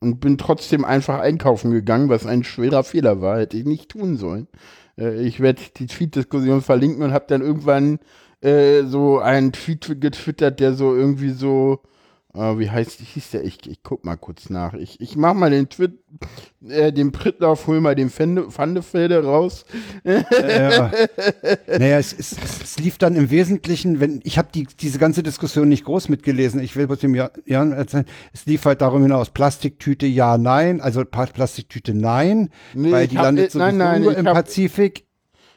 und bin trotzdem einfach einkaufen gegangen, was ein schwerer Fehler war, hätte ich nicht tun sollen. Äh, ich werde die Tweet-Diskussion verlinken und habe dann irgendwann äh, so einen Tweet getwittert, der so irgendwie so, äh, wie heißt, hieß der? Ich, ich guck mal kurz nach. Ich, ich mach mal den Tweet, äh, den Prittlauf, hol mal den Fende, Pfandefelde raus. Äh, naja, es, es, es, lief dann im Wesentlichen, wenn ich habe die, diese ganze Diskussion nicht groß mitgelesen. Ich will bloß dem Ja- Jan erzählen, es lief halt darum hinaus, Plastiktüte ja, nein, also Plastiktüte nein, Nee, weil die hab- landet äh, sowieso nein, nein, nur im hab- Pazifik.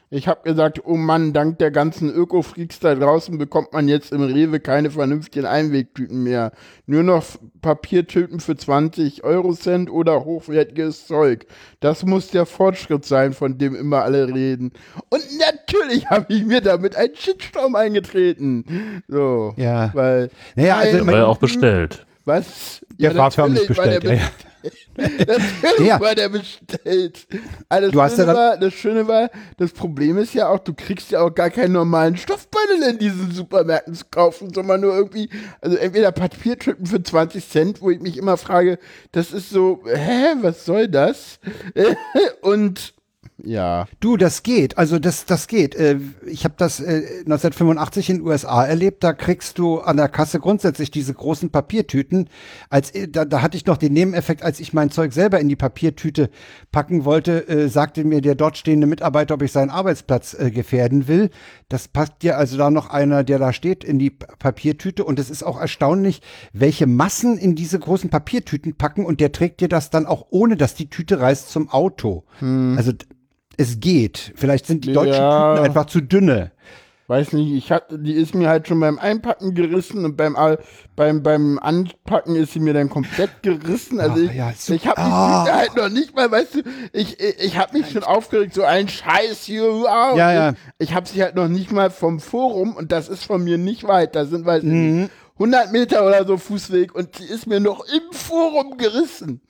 Ich habe gesagt, oh Mann, dank der ganzen Öko-Freaks da draußen bekommt man jetzt im Rewe keine vernünftigen Einwegtüten mehr. Nur noch Papiertüten für 20 Eurocent oder hochwertiges Zeug. Das muss der Fortschritt sein, von dem immer alle reden. Und natürlich habe ich mir damit einen Shitstorm eingetreten. So. Ja. Weil. Naja, also ja auch bestellt. was? Der war förmlich natürlich war der bestellt, ja, Natürlich Ja. war der bestellt. Also Du das, hast ja Schöne dann- war, das Schöne war, das Problem ist ja auch, du kriegst ja auch gar keinen normalen Stoffbeutel in diesen Supermärkten zu kaufen, sondern nur irgendwie, also entweder Papiertüten für 20 Cent, wo ich mich immer frage, das ist so, hä, was soll das? Und ja. Du, das geht. Also das, das geht. Äh, Ich habe das äh, 1985 in den USA erlebt. Da kriegst du an der Kasse grundsätzlich diese großen Papiertüten. Als äh, da, da hatte ich noch den Nebeneffekt, als ich mein Zeug selber in die Papiertüte packen wollte, äh, sagte mir der dort stehende Mitarbeiter, ob ich seinen Arbeitsplatz äh, gefährden will. Das packt dir also da noch einer, der da steht, in die Papiertüte. Und es ist auch erstaunlich, welche Massen in diese großen Papiertüten packen. Und der trägt dir das dann auch ohne, dass die Tüte reißt zum Auto. Also d- es geht. Vielleicht sind die deutschen Ja. Tüten einfach zu dünne. Weiß nicht, ich hatte, die ist mir halt schon beim Einpacken gerissen und beim, beim, beim Anpacken ist sie mir dann komplett gerissen. Also Ah, ich, ja, so- ich habe die Ah. Tüte halt noch nicht mal, weißt du, ich, ich, ich habe mich schon aufgeregt, so ein Scheiß hier, wow. Ja, ja. Ich habe sie halt noch nicht mal vom Forum und das ist von mir nicht weit, da sind, weiß Mhm. nicht, 100 Meter oder so Fußweg und sie ist mir noch im Forum gerissen.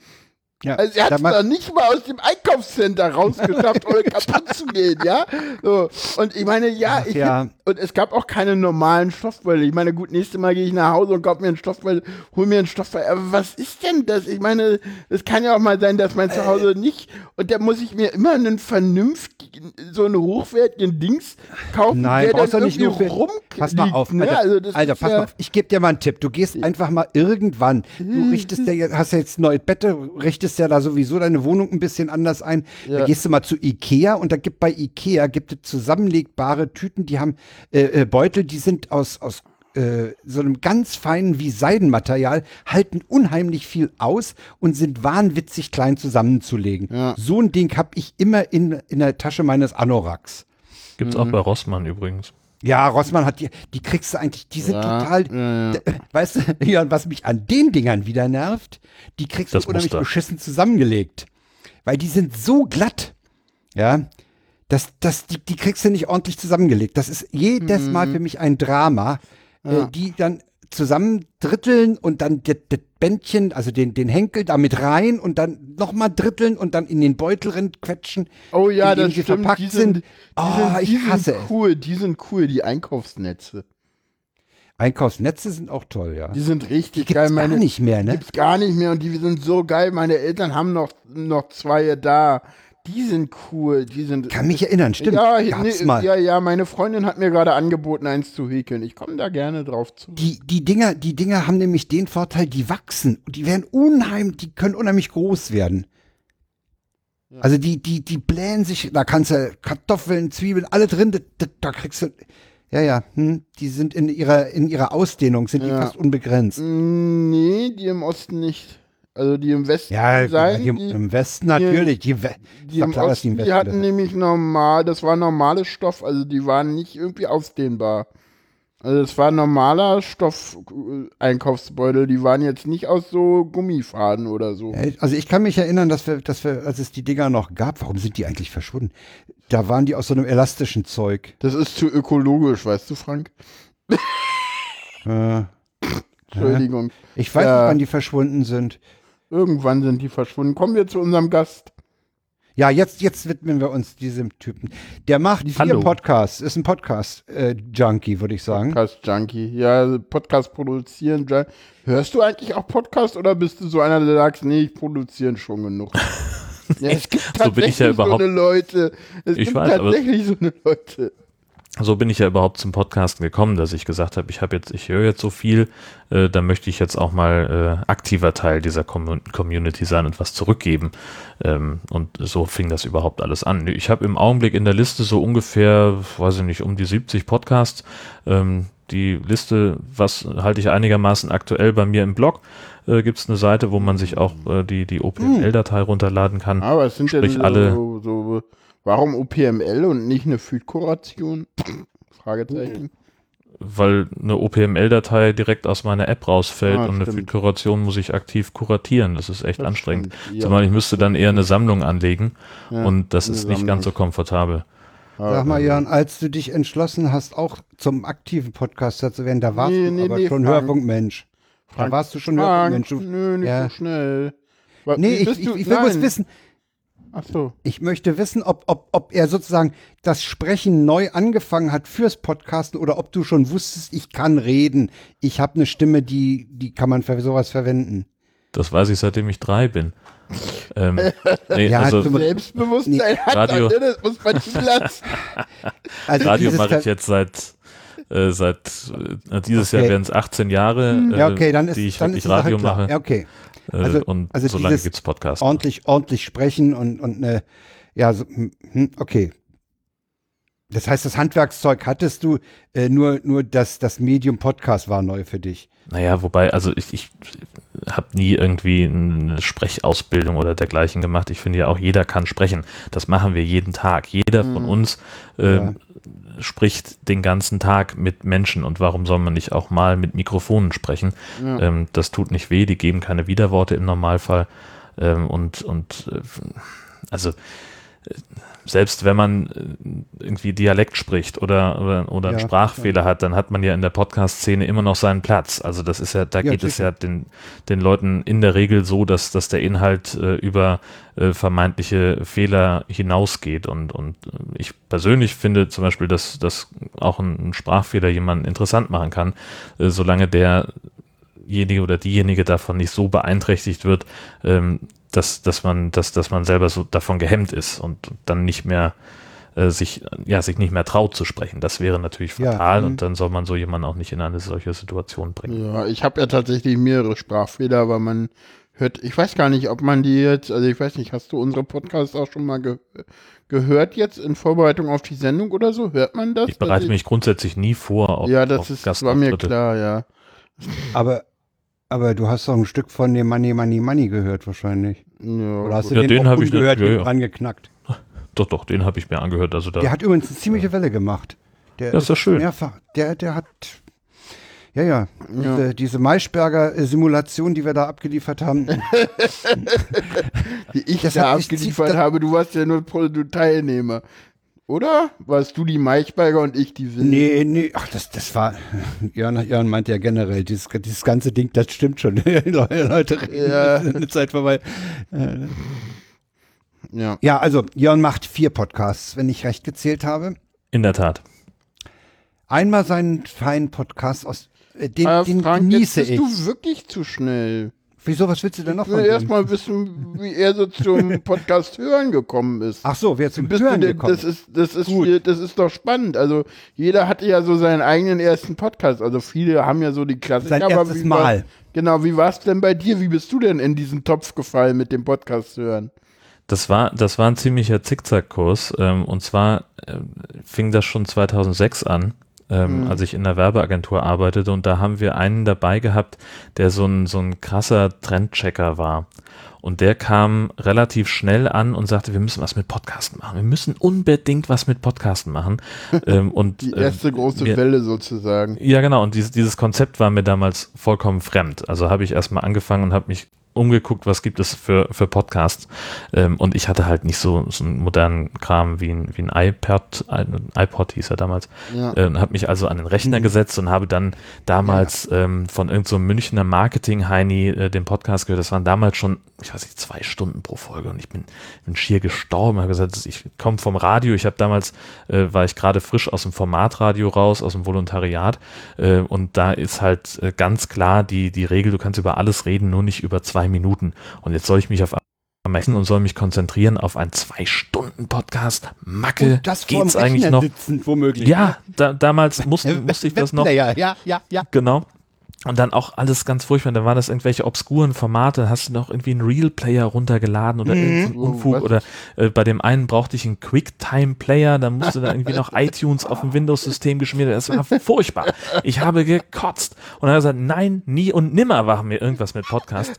Ja, Also sie hat es noch nicht mal aus dem Einkaufscenter rausgeschafft, ohne kaputt zu gehen, ja? So. Und ich meine, ja, Ach ich ja. und es gab auch keine normalen Stoffbeutel. Ich meine, gut, nächstes Mal gehe ich nach Hause und kaufe mir einen Stoffbeutel, hol mir einen Stoffbeutel. Aber was ist denn das? Ich meine, es kann ja auch mal sein, dass mein Zuhause nicht. Und da muss ich mir immer einen vernünftigen, so einen hochwertigen Dings kaufen, Nein, der brauchst dann nicht irgendwie nur rum. Pass mal auf, ne? Alter, Also das Alter pass ja, mal auf. Ich gebe dir mal einen Tipp. Du gehst einfach mal irgendwann, du richtest dir, hast ja jetzt neue Bette, richtest ja da sowieso deine Wohnung ein bisschen anders ein. Da Ja. gehst du mal zu Ikea und da gibt bei Ikea gibt es zusammenlegbare Tüten, die haben äh, äh, Beutel, die sind aus, aus äh, so einem ganz feinen wie Seidenmaterial, halten unheimlich viel aus und sind wahnwitzig klein zusammenzulegen. Ja. So ein Ding habe ich immer in, in der Tasche meines Anoraks. Gibt's Mhm. auch bei Rossmann übrigens. Ja, Rossmann hat die, die kriegst du eigentlich, die sind Ja, total, ja, ja. weißt du, ja, was mich an den Dingern wieder nervt, die kriegst Das du unheimlich Muster. beschissen zusammengelegt. Weil die sind so glatt, ja, das, das, die, die kriegst du nicht ordentlich zusammengelegt. Das ist jedes Mal für mich ein Drama, Ja. äh, die dann zusammendritteln und dann das Bändchen, also den, den Henkel damit rein und dann nochmal dritteln und dann in den Beutel quetschen. Oh ja, das sie stimmt. verpackt die sind, sind. die Oh, sind, ich die hasse sind es. cool, die sind cool, die Einkaufsnetze. Einkaufsnetze sind auch toll, ja. Die sind richtig Die geil. gibt's gar Meine, nicht mehr, ne? Gibt's gar nicht mehr und die sind so geil. Meine Eltern haben noch, noch zwei da. Die sind cool. Die sind. Kann mich erinnern, stimmt. Ja, Gab's nee, mal. ja, ja, meine Freundin hat mir gerade angeboten, eins zu häkeln. Ich komme da gerne drauf zu. Die, die Dinger, die Dinger haben nämlich den Vorteil, die wachsen. Und Die werden unheimlich, die können unheimlich groß werden. Also die, die, die blähen sich, da kannst du Kartoffeln, Zwiebeln, alle drin, da, da, kriegst du, ja, ja, hm, die sind in ihrer, in ihrer Ausdehnung, sind die Ja. fast unbegrenzt. Mm, Nee, die im Osten nicht. Also die im Westen Ja, sein. hier die, im Westen natürlich. Die, die doch im klar, die Osten, im die hatten nämlich normal, das war normales Stoff, also die waren nicht irgendwie ausdehnbar. Also es war normaler Stoff äh, Einkaufsbeutel, die waren jetzt nicht aus so Gummifaden oder so. Ja, Also ich kann mich erinnern, dass wir, dass wir, als es die Dinger noch gab, warum sind die eigentlich verschwunden? Da waren die aus so einem elastischen Zeug. Das ist zu ökologisch, weißt du, Frank? Äh, Entschuldigung. ich weiß Ja. nicht, wann die verschwunden sind. Irgendwann sind die verschwunden. Kommen wir zu unserem Gast. Ja, jetzt, jetzt widmen wir uns diesem Typen. Der macht vier Hallo. Podcasts, ist ein Podcast-Junkie, würde ich sagen. Podcast Junkie. Ja, Podcast produzieren. Hörst du eigentlich auch Podcast oder bist du so einer, der sagt, nee, ich produziere schon genug? ja, es gibt So bin ich ja tatsächlich überhaupt- so eine Leute. Es Ich gibt weiß, aber- tatsächlich so eine Leute. So bin ich ja überhaupt zum Podcasten gekommen, dass ich gesagt habe, ich habe jetzt, ich höre jetzt so viel, äh, da möchte ich jetzt auch mal äh, aktiver Teil dieser Com Community sein und was zurückgeben. Ähm, und so fing das überhaupt alles an. Ich habe im Augenblick in der Liste so ungefähr, weiß ich nicht, um die 70 Podcasts. Ähm, die Liste, was halte ich einigermaßen aktuell bei mir im Blog, äh, gibt es eine Seite, wo man sich auch äh, die, die OPML-Datei runterladen kann. Aber es sind ja Sprich, so, alle- so, so, warum OPML und nicht eine Feed-Kuration? Fragezeichen. weil eine OPML-Datei direkt aus meiner App rausfällt Ah, und eine stimmt. Kuration muss ich aktiv kuratieren. Das ist echt Das anstrengend. stimmt, ja. Zumal ich müsste dann eher eine Sammlung anlegen Ja, und das ist nicht ganz so Sammlung. komfortabel. Sag mal, Jan, als du dich entschlossen hast, auch zum aktiven Podcaster zu werden, da warst Nee, du nee, aber nee, schon Frank. Hörfunkmensch. Da Frank, warst du schon Frank. Du, nö, nicht ja. so schnell. Wa- Nee, ich, ich, ich will bloß wissen, Ach so. ich möchte wissen, ob, ob, ob er sozusagen das Sprechen neu angefangen hat fürs Podcasten oder ob du schon wusstest, ich kann reden. Ich habe eine Stimme, die, die kann man für sowas verwenden. Das weiß ich, seitdem ich drei bin. Ähm, nee, Ja, also Selbstbewusstsein hat Radio- er, das muss man zulassen. Also Radio mache ich jetzt seit äh, seit äh, dieses Jahr Okay. werden es 18 Jahre, äh, Ja, okay, dann ist, die ich dann wirklich Radio mache. Ja, okay. Äh, also- und also so lange dieses gibt's Podcasts. Ordentlich, ordentlich sprechen und, und eine, ja, so, hm, hm, okay. Das heißt, das Handwerkszeug hattest du, äh, nur, nur das, das Medium Podcast war neu für dich. Naja, wobei, also ich, ich habe nie irgendwie eine Sprechausbildung oder dergleichen gemacht. Ich finde ja auch, jeder kann sprechen. Das machen wir jeden Tag. Jeder von uns ähm, spricht den ganzen Tag mit Menschen. Und warum soll man nicht auch mal mit Mikrofonen sprechen? Ähm, das tut nicht weh, die geben keine Widerworte im Normalfall. Ähm, und und äh, also äh, selbst wenn man äh, irgendwie Dialekt spricht oder, oder, oder einen Ja, Sprachfehler hat, dann hat man ja in der Podcast-Szene immer noch seinen Platz. Also das ist ja, da Ja, geht es sicher. ja den, den Leuten in der Regel so, dass, dass der Inhalt äh, über äh, vermeintliche Fehler hinausgeht. Und, und äh, ich persönlich finde zum Beispiel, dass, dass auch ein, ein Sprachfehler jemanden interessant machen kann, äh, solange derjenige oder diejenige davon nicht so beeinträchtigt wird, ähm, dass, dass man, dass, dass man selber so davon gehemmt ist und dann nicht mehr äh, sich, ja, sich nicht mehr traut zu sprechen. Das wäre natürlich Ja, fatal mhm. und dann soll man so jemanden auch nicht in eine solche Situation bringen. Ja, ich habe ja tatsächlich mehrere Sprachfehler, aber man hört, ich weiß gar nicht, ob man die jetzt, also ich weiß nicht, hast du unsere Podcasts auch schon mal ge gehört jetzt in Vorbereitung auf die Sendung oder so? Hört man das? Ich bereite mich grundsätzlich nie vor auf, Ja, das auf ist, das war mir klar, ja. Aber, aber du hast doch ein Stück von dem Money, Money, Money gehört wahrscheinlich. ja Oder hast gut. du Ja, den, den auch hab ich nicht- ja, ja. angeknackt? Doch, doch, den habe ich mir angehört. Also da, Der hat übrigens eine ziemliche Welle gemacht. Der Ja, ist doch schön. Mehrfach, der, der hat, ja, ja, Diese, diese Maischberger-Simulation, die wir da abgeliefert haben. die ich Das da abgeliefert habe, du warst ja nur Teilnehmer. Oder? Warst du die Maichberger und ich die Wilde? nee, nee, ach, das, das war, Jörn, Jörn meint ja generell, dieses, dieses ganze Ding, das stimmt schon. Leute reden, Ja. eine Zeit vorbei. Ja. Ja, also Jörn macht vier Podcasts, wenn ich recht gezählt habe. in der Tat. Einmal seinen feinen Podcast aus, äh, den, Aber den Frank, jetzt genieße bist ich. du wirklich zu schnell. Wieso, was willst du denn Ich noch will von erst dem? mal wissen, wie er so zum Podcast hören gekommen ist. Ach so, wer zum Bist Hören du denn, gekommen das ist, das ist, viel, das ist doch spannend. Also jeder hatte ja so seinen eigenen ersten Podcast. Also viele haben ja so die Klassiker. Sein aber erstes wie war- Mal. Genau, wie war es denn bei dir? Wie bist du denn in diesen Topf gefallen mit dem Podcast hören? Das war, das war ein ziemlicher Zickzackkurs. Ähm, und zwar äh, fing das schon 2006 an, ähm, als ich in der Werbeagentur arbeitete. Und da haben wir einen dabei gehabt, der so ein, so ein krasser Trendchecker war. Und der kam relativ schnell an und sagte, wir müssen was mit Podcasten machen. Wir müssen unbedingt was mit Podcasten machen. ähm, und, Die äh, erste große wir- Welle sozusagen. ja, genau. Und dieses, dieses Konzept war mir damals vollkommen fremd. Also habe ich erstmal angefangen und habe mich umgeguckt, was gibt es für, für Podcasts. Ähm, und ich hatte halt nicht so, so einen modernen Kram wie ein, wie ein iPad, ein iPod hieß er damals. Ja. Ähm, habe mich also an den Rechner gesetzt und habe dann damals ähm, von irgendeinem so Münchner Marketing-Heini äh, den Podcast gehört. Das waren damals schon, ich weiß nicht, zwei Stunden pro Folge und ich bin, bin schier gestorben. habe gesagt, ich komme vom Radio. Ich habe damals, äh, war ich gerade frisch aus dem Formatradio raus, aus dem Volontariat äh, und da ist halt äh, ganz klar die, die Regel, du kannst über alles reden, nur nicht über zwei Minuten. Und jetzt soll ich mich auf messen und soll mich konzentrieren auf einen Zwei-Stunden-Podcast. Macke, Und das geht's eigentlich noch? sitzend, womöglich. Ja, da, damals musste, musste ich das noch. Ja, ja, ja. Genau. Und dann auch alles ganz furchtbar. Da waren das irgendwelche obskuren Formate. Hast du noch irgendwie einen Real-Player runtergeladen oder Oh, Unfug. was? Oder äh, bei dem einen brauchte ich einen Quicktime-Player. Da musste da irgendwie noch iTunes auf dem Windows-System geschmiert. Das war furchtbar. Ich habe gekotzt. Und dann hat er gesagt, nein, nie und nimmer machen wir irgendwas mit Podcast.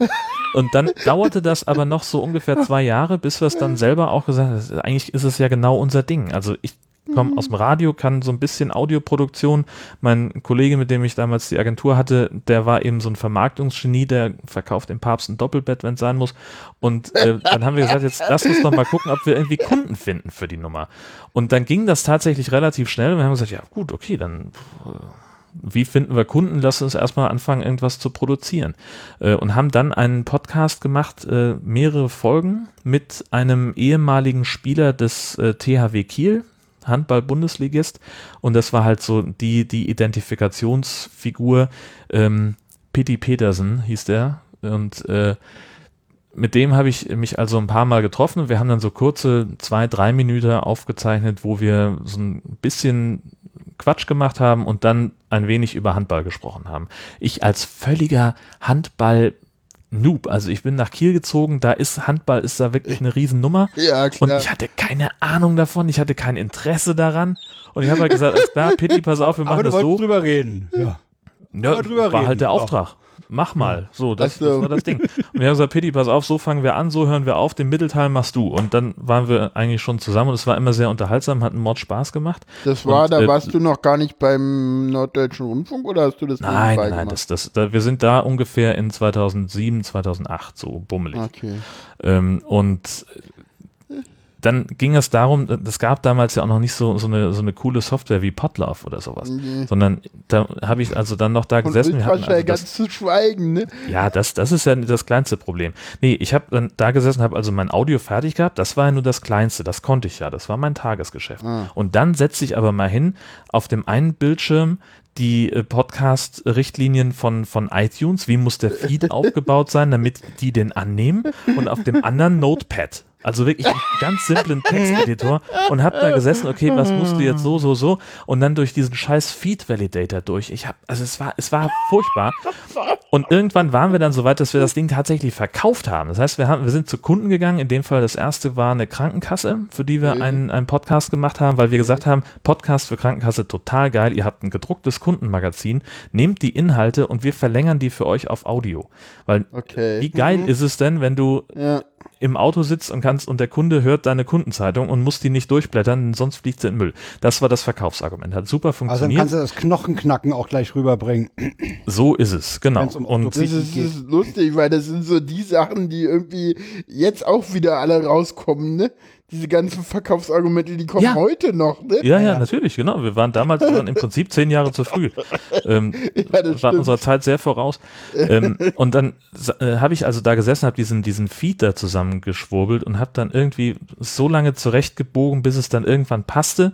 Und dann dauerte das aber noch so ungefähr zwei Jahre, bis wir es dann selber auch gesagt haben, eigentlich ist es ja genau unser Ding. Also ich komme aus dem Radio, kann so ein bisschen Audioproduktion. Mein Kollege, mit dem ich damals die Agentur hatte, der war eben so ein Vermarktungsgenie, der verkauft dem Papst ein Doppelbett, wenn es sein muss. Und äh, dann haben wir gesagt, jetzt lass uns doch mal gucken, ob wir irgendwie Kunden finden für die Nummer. Und dann ging das tatsächlich relativ schnell und wir haben gesagt, ja gut, okay, dann äh, wie finden wir Kunden? Lass uns erstmal anfangen, irgendwas zu produzieren. Äh, und haben dann einen Podcast gemacht, äh, mehrere Folgen mit einem ehemaligen Spieler des THW Kiel, Handball-Bundesligist. Und das war halt so die, die Identifikationsfigur. Ähm, Pitti Petersen hieß der. Und äh, mit dem habe ich mich also ein paar Mal getroffen. Wir haben dann so kurze zwei, drei Minuten aufgezeichnet, wo wir so ein bisschen Quatsch gemacht haben und dann ein wenig über Handball gesprochen haben. Ich als völliger Handball Noob. Also ich bin nach Kiel gezogen, da ist Handball ist da wirklich eine Riesennummer. Ja, klar. Und ich hatte keine Ahnung davon, ich hatte kein Interesse daran. Und ich habe halt gesagt, alles klar, Pitti, pass auf, wir machen Aber du das so. drüber reden. Ja. Ja, drüber war reden. halt der Ja. Auftrag. Mach mal. So, das, das war das Ding. Und wir haben gesagt, Pitti, pass auf, so fangen wir an, so hören wir auf, den Mittelteil machst du. Und dann waren wir eigentlich schon zusammen und es war immer sehr unterhaltsam, hat einen Mord Spaß gemacht. Das war, Und, da äh, warst du noch gar nicht beim Norddeutschen Rundfunk oder hast du das Nein, nebenbei nein, gemacht? das, das, da, wir sind da ungefähr in 2007, 2008, so bummelig. Okay. Ähm, und dann ging es darum, es gab damals ja auch noch nicht so, so, eine, so eine coole Software wie Podlove oder sowas, sondern da habe ich also dann noch da Und gesessen. Wir hatten also das, ganz zu schweigen, ne? ja, das, das ist ja das kleinste Problem. Nee, ich habe dann da gesessen, habe also mein Audio fertig gehabt, das war ja nur das Kleinste, das konnte ich ja, das war mein Tagesgeschäft. Und dann setze ich aber mal hin, auf dem einen Bildschirm die äh, Podcast-Richtlinien von, von iTunes, wie muss der Feed aufgebaut sein, damit die den annehmen und auf dem anderen Notepad. Also wirklich einen ganz simplen Texteditor und habe da gesessen, okay, was musst du jetzt so, so, so und dann durch diesen scheiß Feed-Validator durch. Ich habe, also es war, es war furchtbar. Und irgendwann waren wir dann so weit, dass wir das Ding tatsächlich verkauft haben. Das heißt, wir, haben, wir sind zu Kunden gegangen. In dem Fall das erste war eine Krankenkasse, für die wir einen, einen Podcast gemacht haben, weil wir gesagt haben, Podcast für Krankenkasse total geil. Ihr habt ein gedrucktes Kundenmagazin, nehmt die Inhalte und wir verlängern die für euch auf Audio. Weil Okay. wie geil ist es denn, wenn du Ja. Im Auto sitzt und kannst und der Kunde hört deine Kundenzeitung und muss die nicht durchblättern, denn sonst fliegt sie in den Müll. Das war das Verkaufsargument. Hat super Also dann funktioniert. kannst du das Knochenknacken auch gleich rüberbringen. so ist es, genau. Um und Das ist, das ist lustig, weil das sind so die Sachen, die irgendwie jetzt auch wieder alle rauskommen, ne? Diese ganzen Verkaufsargumente, die kommen Ja. heute noch, ne? Ja, ja, natürlich, genau. Wir waren damals waren im Prinzip zehn Jahre zu früh. Ähm, Ja, das waren stimmt. unserer Zeit sehr voraus. Ähm, und dann äh, habe ich also da gesessen, habe diesen, diesen Feed da zusammengeschwurbelt und habe dann irgendwie so lange zurechtgebogen, bis es dann irgendwann passte.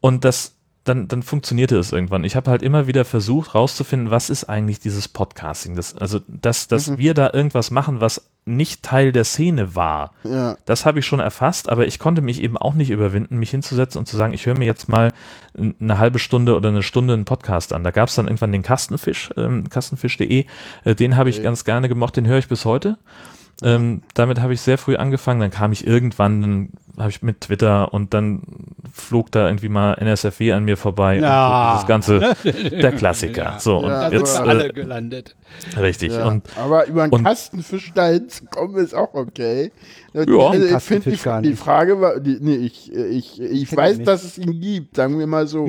Und das dann, dann funktionierte es irgendwann. Ich habe halt immer wieder versucht rauszufinden, was ist eigentlich dieses Podcasting. Das, also, dass, dass wir da irgendwas machen, was nicht Teil der Szene war. Ja. Das habe ich schon erfasst, aber ich konnte mich eben auch nicht überwinden, mich hinzusetzen und zu sagen, ich höre mir jetzt mal eine halbe Stunde oder eine Stunde einen Podcast an. Da gab es dann irgendwann den Kastenfisch, ähm, kastenfisch.de, äh, den habe ich ganz gerne gemocht, den höre ich bis heute. Ähm, damit habe ich sehr früh angefangen, dann kam ich irgendwann, dann habe ich mit Twitter und dann flog da irgendwie mal NSFW an mir vorbei Ja. dieses ganze, der Klassiker. So, und Ja, jetzt, aber- äh, gelandet. richtig. Ja. Und aber über einen und- Kastenfisch dahin zu kommen, ist auch okay. Ja, also ich finde die, gar die. Frage war, die, nee, ich, ich, ich kenn weiß, dass es ihn gibt, sagen wir mal so.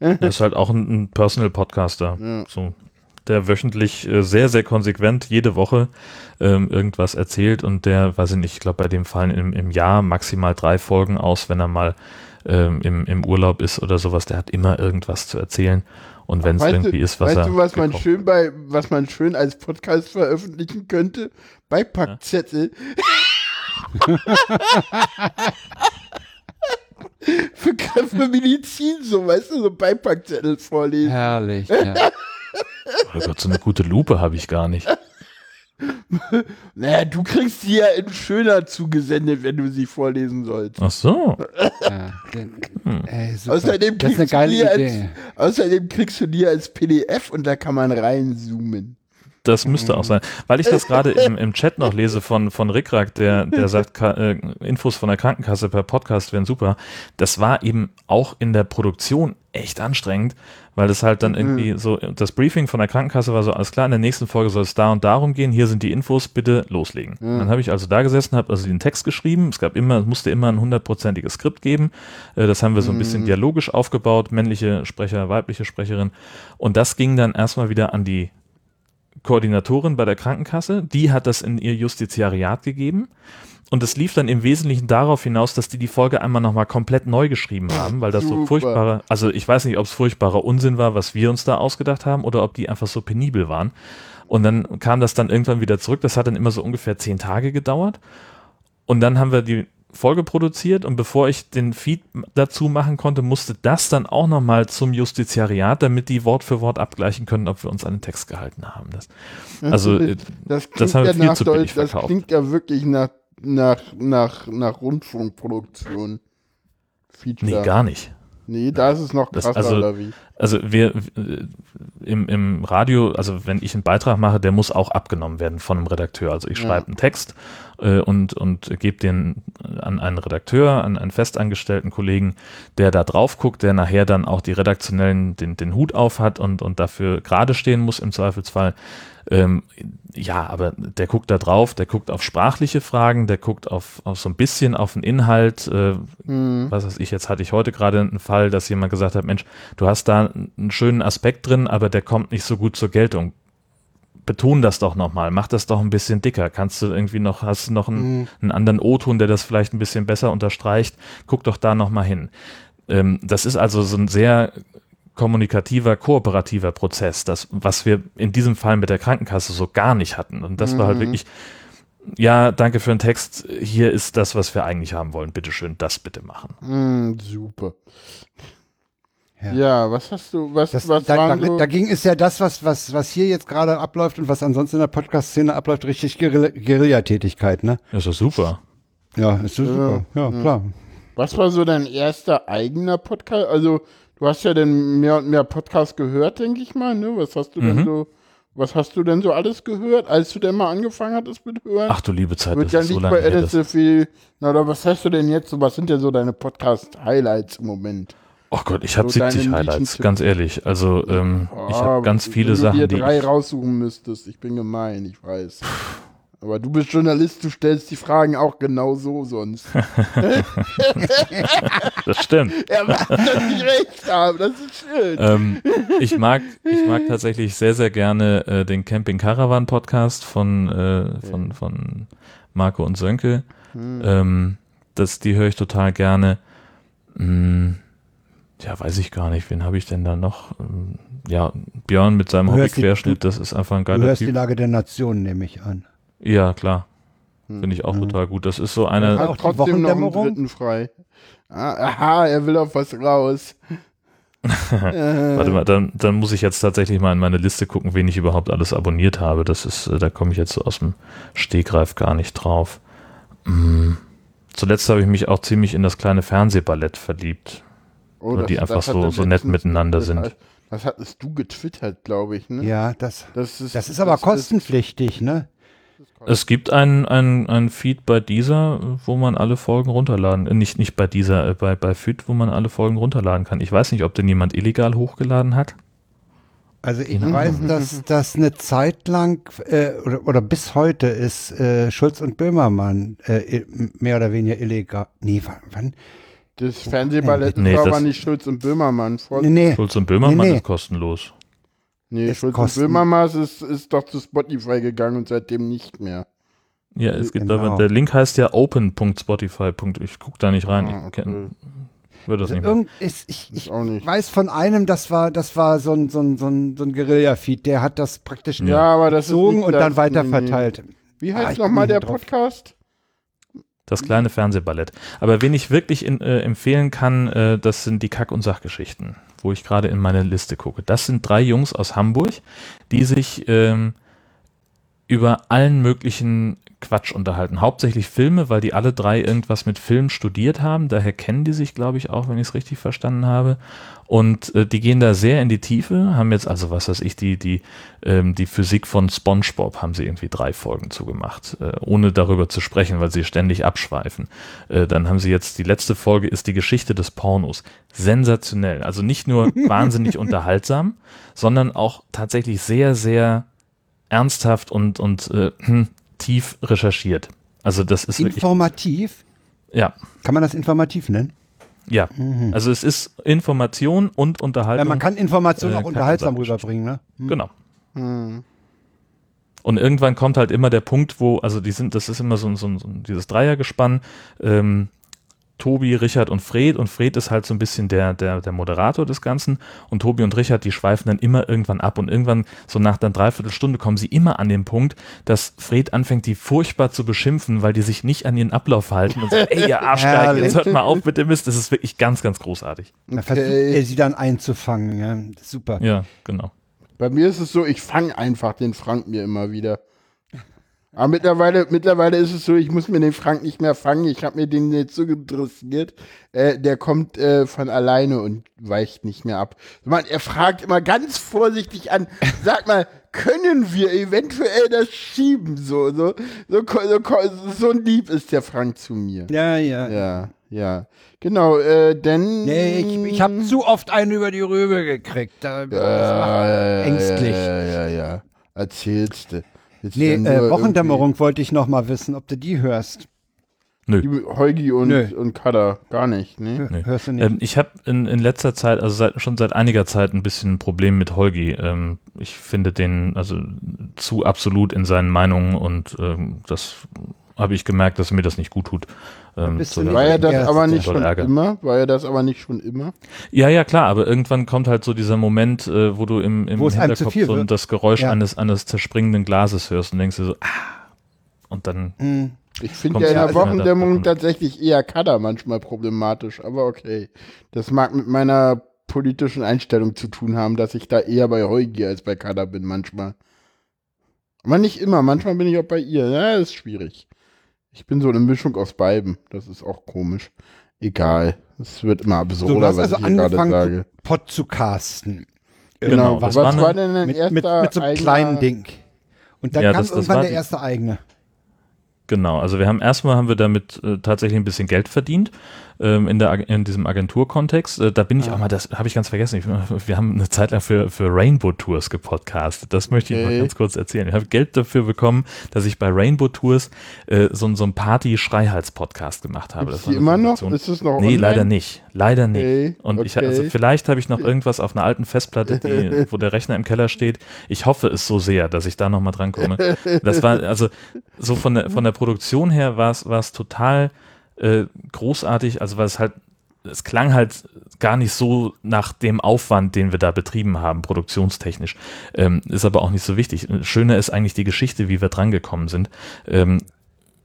Er ist halt auch ein, ein Personal Podcaster. So, der wöchentlich äh, sehr, sehr konsequent jede Woche ähm, irgendwas erzählt und der, weiß ich nicht, ich glaube, bei dem fallen im, im Jahr maximal drei Folgen aus, wenn er mal ähm, im, im Urlaub ist oder sowas. Der hat immer irgendwas zu erzählen. Und wenn es Weißt irgendwie du, ist, was weißt er. du, was man schön bei, was man schön als Podcast veröffentlichen könnte? Beipackzettel. für, für Medizin, so, weißt du, so Beipackzettel vorlesen. Herrlich. Ja. Oh Gott, so eine gute Lupe habe ich gar nicht. Naja, du kriegst die ja in schöner zugesendet, wenn du sie vorlesen sollst. Ach so. Ja. Ey, super. Außerdem das ist kriegst, eine du geile die Idee. als, außerdem kriegst du die als PDF und da kann man reinzoomen. Das müsste auch sein. Weil ich das gerade im, im Chat noch lese von, von Rickrack, der, der sagt, Ka äh, Infos von der Krankenkasse per Podcast wären super. Das war eben auch in der Produktion echt anstrengend, weil das halt dann irgendwie so, das Briefing von der Krankenkasse war so, alles klar, in der nächsten Folge soll es da und darum gehen, hier sind die Infos, bitte loslegen. Dann habe ich also da gesessen, habe also den Text geschrieben, es gab immer, es musste immer ein hundertprozentiges Skript geben, äh, das haben wir so ein bisschen dialogisch aufgebaut, männliche Sprecher, weibliche Sprecherin und das ging dann erstmal wieder an die Koordinatorin bei der Krankenkasse, die hat das in ihr Justiziariat gegeben. Und es lief dann im Wesentlichen darauf hinaus, dass die die Folge einmal nochmal komplett neu geschrieben haben, weil das so furchtbare, also ich weiß nicht, ob es furchtbarer Unsinn war, was wir uns da ausgedacht haben, oder ob die einfach so penibel waren. Und dann kam das dann irgendwann wieder zurück. Das hat dann immer so ungefähr zehn Tage gedauert. Und dann haben wir die Folge produziert und bevor ich den Feed dazu machen konnte, musste das dann auch nochmal zum Justiziariat, damit die Wort für Wort abgleichen können, ob wir uns an den Text gehalten haben. Das, also äh, das, das klingt haben wir ja viel zu billig Deutsch, das verkauft. klingt ja wirklich nach, nach, nach, nach Rundfunkproduktion. Feature. nee, gar nicht. Nee, da ist es noch Das- krasser, also- oder wie? Also wir äh, im, im Radio, also wenn ich einen Beitrag mache, der muss auch abgenommen werden von einem Redakteur. Also ich Ja. schreibe einen Text äh, und, und gebe den an einen Redakteur, an einen festangestellten Kollegen, der da drauf guckt, der nachher dann auch die redaktionellen, den, den Hut auf hat und, und dafür gerade stehen muss im Zweifelsfall. Ähm, ja, aber der guckt da drauf, der guckt auf sprachliche Fragen, der guckt auf, auf so ein bisschen auf den Inhalt. Äh, Hm. was weiß ich, jetzt hatte ich heute gerade einen Fall, dass jemand gesagt hat, Mensch, du hast da einen schönen Aspekt drin, aber der kommt nicht so gut zur Geltung. Beton das doch nochmal, mach das doch ein bisschen dicker. Kannst du irgendwie noch, hast du noch einen, einen anderen O-Ton, der das vielleicht ein bisschen besser unterstreicht? Guck doch da nochmal hin. Ähm, das ist also so ein sehr kommunikativer, kooperativer Prozess, das, was wir in diesem Fall mit der Krankenkasse so gar nicht hatten. Und das war halt Mhm. wirklich, ja, danke für den Text, hier ist das, was wir eigentlich haben wollen. Bitte schön, das bitte machen. Hm, super. Ja. Ja. was hast du, was, Das, was da, waren da, so, dagegen ist ja das, was, was, was hier jetzt gerade abläuft und was ansonsten in der Podcast-Szene abläuft, richtig Guerilla- Guerillatätigkeit, ne? Das ist super. Ja, ist super. Ja, klar. was war so dein erster eigener Podcast? Also, du hast ja dann mehr und mehr Podcasts gehört, denke ich mal, ne? Was hast du denn Mhm. so, was hast du denn so alles gehört, als du denn mal angefangen hattest mit Hören? Ach du liebe Zeit, Wird das ja ist so nicht lange bei her. Edit so Das, viel. Na, oder was hast du denn jetzt so? Was sind denn so deine Podcast-Highlights im Moment? oh Gott, ich habe So deine 70 Highlights, ganz ehrlich. Also ähm, ich Ah, habe ganz wenn viele du Sachen, dir die drei ich, raussuchen müsstest. Ich bin gemein, ich weiß. Aber du bist Journalist, du stellst die Fragen auch genau so sonst. das stimmt. er macht das nicht recht haben, das ist schön. ähm, ich mag, ich mag tatsächlich sehr, sehr gerne äh, den Camping Caravan Podcast von, äh, von, von Marco und Sönke. Hm. Ähm, das, die höre ich total gerne. Hm, ja, weiß ich gar nicht. Wen habe ich denn da noch? Ähm, ja, Björn mit seinem Du hörst die- Hobbyquerschnitt, das ist einfach ein Du geiler hörst die Typ. Lage der Nation, nehme ich an. Ja, klar. Hm. Finde ich auch total gut. Das ist so Er eine, hat auch die trotzdem noch einen dritten frei. Ah, aha, er will auf was raus. Warte mal, dann, dann muss ich jetzt tatsächlich mal in meine Liste gucken, wen ich überhaupt alles abonniert habe. Das ist, äh, da komme ich jetzt so aus dem Stegreif gar nicht drauf. Mm. Zuletzt habe ich mich auch ziemlich in das kleine Fernsehballett verliebt. Oh, Weil die einfach hat so- er so nett miteinander das sind. hat- Das hattest du getwittert, glaube ich, ne? Ja, das, Das ist, das ist aber kostenpflichtig, ne? Es gibt ein, ein, ein Feed bei dieser, wo man alle Folgen runterladen, äh, nicht, nicht bei dieser, äh, bei, bei Feed, wo man alle Folgen runterladen kann. Ich weiß nicht, ob denn jemand illegal hochgeladen hat. Also ich weiß, dass das eine Zeit lang äh, oder, oder bis heute ist äh, Schulz und Böhmermann äh, mehr oder weniger illegal. Nee, wann? wann? Das Fernsehballett Nee, war aber nicht Schulz und Böhmermann. Vor Nee, nee. Schulz und Böhmermann Nee, nee. ist kostenlos. Nee, Schulz Böhmermann ist, ist doch zu Spotify gegangen und seitdem nicht mehr. Ja, es gibt Genau. aber, der Link heißt ja open.spotify. Ich gucke da nicht rein. Ah, Ich okay. kenn, würde das Also nicht ist, ich, Ich ich auch nicht. weiß von einem, das war, das war so ein, so ein, so ein, so ein Guerilla-Feed, der hat das praktisch Ja, aber das ist gezogen und das- dann weiter nee. Wie Ah, heißt ich nochmal der drauf. Podcast? Das kleine Fernsehballett. Aber wen ich wirklich in, äh, empfehlen kann, äh, das sind die Kack- und Sachgeschichten, wo ich gerade in meine Liste gucke. Das sind drei Jungs aus Hamburg, die sich ähm, über allen möglichen Quatsch unterhalten. Hauptsächlich Filme, weil die alle drei irgendwas mit Film studiert haben. Daher kennen die sich, glaube ich, auch, wenn ich es richtig verstanden habe. Und äh, die gehen da sehr in die Tiefe, haben jetzt also, was weiß ich, die, die, ähm, die Physik von SpongeBob haben sie irgendwie drei Folgen zugemacht, äh, ohne darüber zu sprechen, weil sie ständig abschweifen. Äh, dann haben sie jetzt, die letzte Folge ist die Geschichte des Pornos. Sensationell. Also nicht nur wahnsinnig unterhaltsam, sondern auch tatsächlich sehr, sehr ernsthaft und, und äh, hm, tief recherchiert. Also das ist wirklich, Informativ? ja, Kann man das informativ nennen? Ja. Also es ist Information und Ja, Unterhaltung. man kann Informationen äh, auch unterhaltsam rüberbringen, ne? Genau. Hm. Und irgendwann kommt halt immer der Punkt, wo, also die sind, das ist immer so, so, so dieses Dreiergespann, ähm, Tobi, Richard und Fred und Fred ist halt so ein bisschen der, der, der Moderator des Ganzen und Tobi und Richard, die schweifen dann immer irgendwann ab und irgendwann so nach einer Dreiviertelstunde kommen sie immer an den Punkt, dass Fred anfängt, die furchtbar zu beschimpfen, weil die sich nicht an ihren Ablauf halten und sagt, ey, ihr Arschgeige, jetzt hört mal auf mit dem Mist. Das ist wirklich ganz, ganz großartig. Da versucht er sie dann einzufangen. Ja. Super. Ja, genau. Bei mir ist es so, ich fange einfach den Frank mir immer wieder. Aber mittlerweile, mittlerweile ist es so, ich muss mir den Frank nicht mehr fangen. Ich habe mir den jetzt so interessiert. Äh, der kommt äh, von alleine und weicht nicht mehr ab. Man, er fragt immer ganz vorsichtig an, sag mal, können wir eventuell das schieben? So, so, so, so, so ein Lieb ist der Frank zu mir. Ja, ja. Ja, ja. Genau, äh, denn. Nee, ich, ich habe zu oft einen über die Rübe gekriegt. Da, das macht ängstlich. Ja, ja, ja. Erzählst du. Jetzt Nee, äh, Wochendämmerung wollte ich noch mal wissen, ob du die hörst. Nö. irgendwie- Heugi und, Nö. und Kada, gar nicht, ne? Nee. Hörst du nicht? Ähm, ich habe in, in letzter Zeit, also seit, schon seit einiger Zeit ein bisschen ein Problem mit Holgi. Ähm, ich finde den also zu absolut in seinen Meinungen und ähm, das habe ich gemerkt, dass mir das nicht gut tut. Ähm, so War er ich- das aber nicht schon Ärger. immer? War er das aber nicht schon immer? Ja, ja, klar, aber irgendwann kommt halt so dieser Moment, äh, wo du im, im Wo Hinterkopf so wird. das Geräusch Ja. eines, eines zerspringenden Glases hörst und denkst dir so, ah, und dann, Hm. Ich finde ja in ja der davon. tatsächlich eher Kada manchmal problematisch, aber okay. Das mag mit meiner politischen Einstellung zu tun haben, dass ich da eher bei Heugi als bei Kada bin manchmal. Aber nicht immer, manchmal bin ich auch bei ihr. Ja, ist schwierig. Ich bin so eine Mischung aus beiden. Das ist auch komisch. Egal. Es wird immer So, absurder, du hast was also ich hier gerade angefangen, sage. Pod zu casten. Genau, was, das war was eine- war denn dein Mit, erster mit, mit so einem kleinen Ding. Und dann Ja, kam das- das irgendwann war der erste eigene. Genau, also wir haben erstmal haben wir damit äh, tatsächlich ein bisschen Geld verdient ähm, in, der, in diesem Agenturkontext. Äh, da bin ich auch mal, das habe ich ganz vergessen. Ich, wir haben eine Zeit lang für, für Rainbow Tours gepodcastet. Das möchte ich Okay. mal ganz kurz erzählen. Ich habe Geld dafür bekommen, dass ich bei Rainbow Tours äh, so, so einen Party-Schreihals-Podcast gemacht habe. Gibt's eine immer noch? Ist es noch Nee, online? leider nicht. Leider nicht. Okay, Und ich also vielleicht habe ich noch irgendwas auf einer alten Festplatte, die, wo der Rechner im Keller steht. Ich hoffe es so sehr, dass ich da noch mal dran komme. Das war also so von der von der Produktion her war es war es total äh, großartig, also weil es halt es klang halt gar nicht so nach dem Aufwand, den wir da betrieben haben, produktionstechnisch. Ähm, ist aber auch nicht so wichtig. Schöner ist eigentlich die Geschichte, wie wir drangekommen sind. Ähm,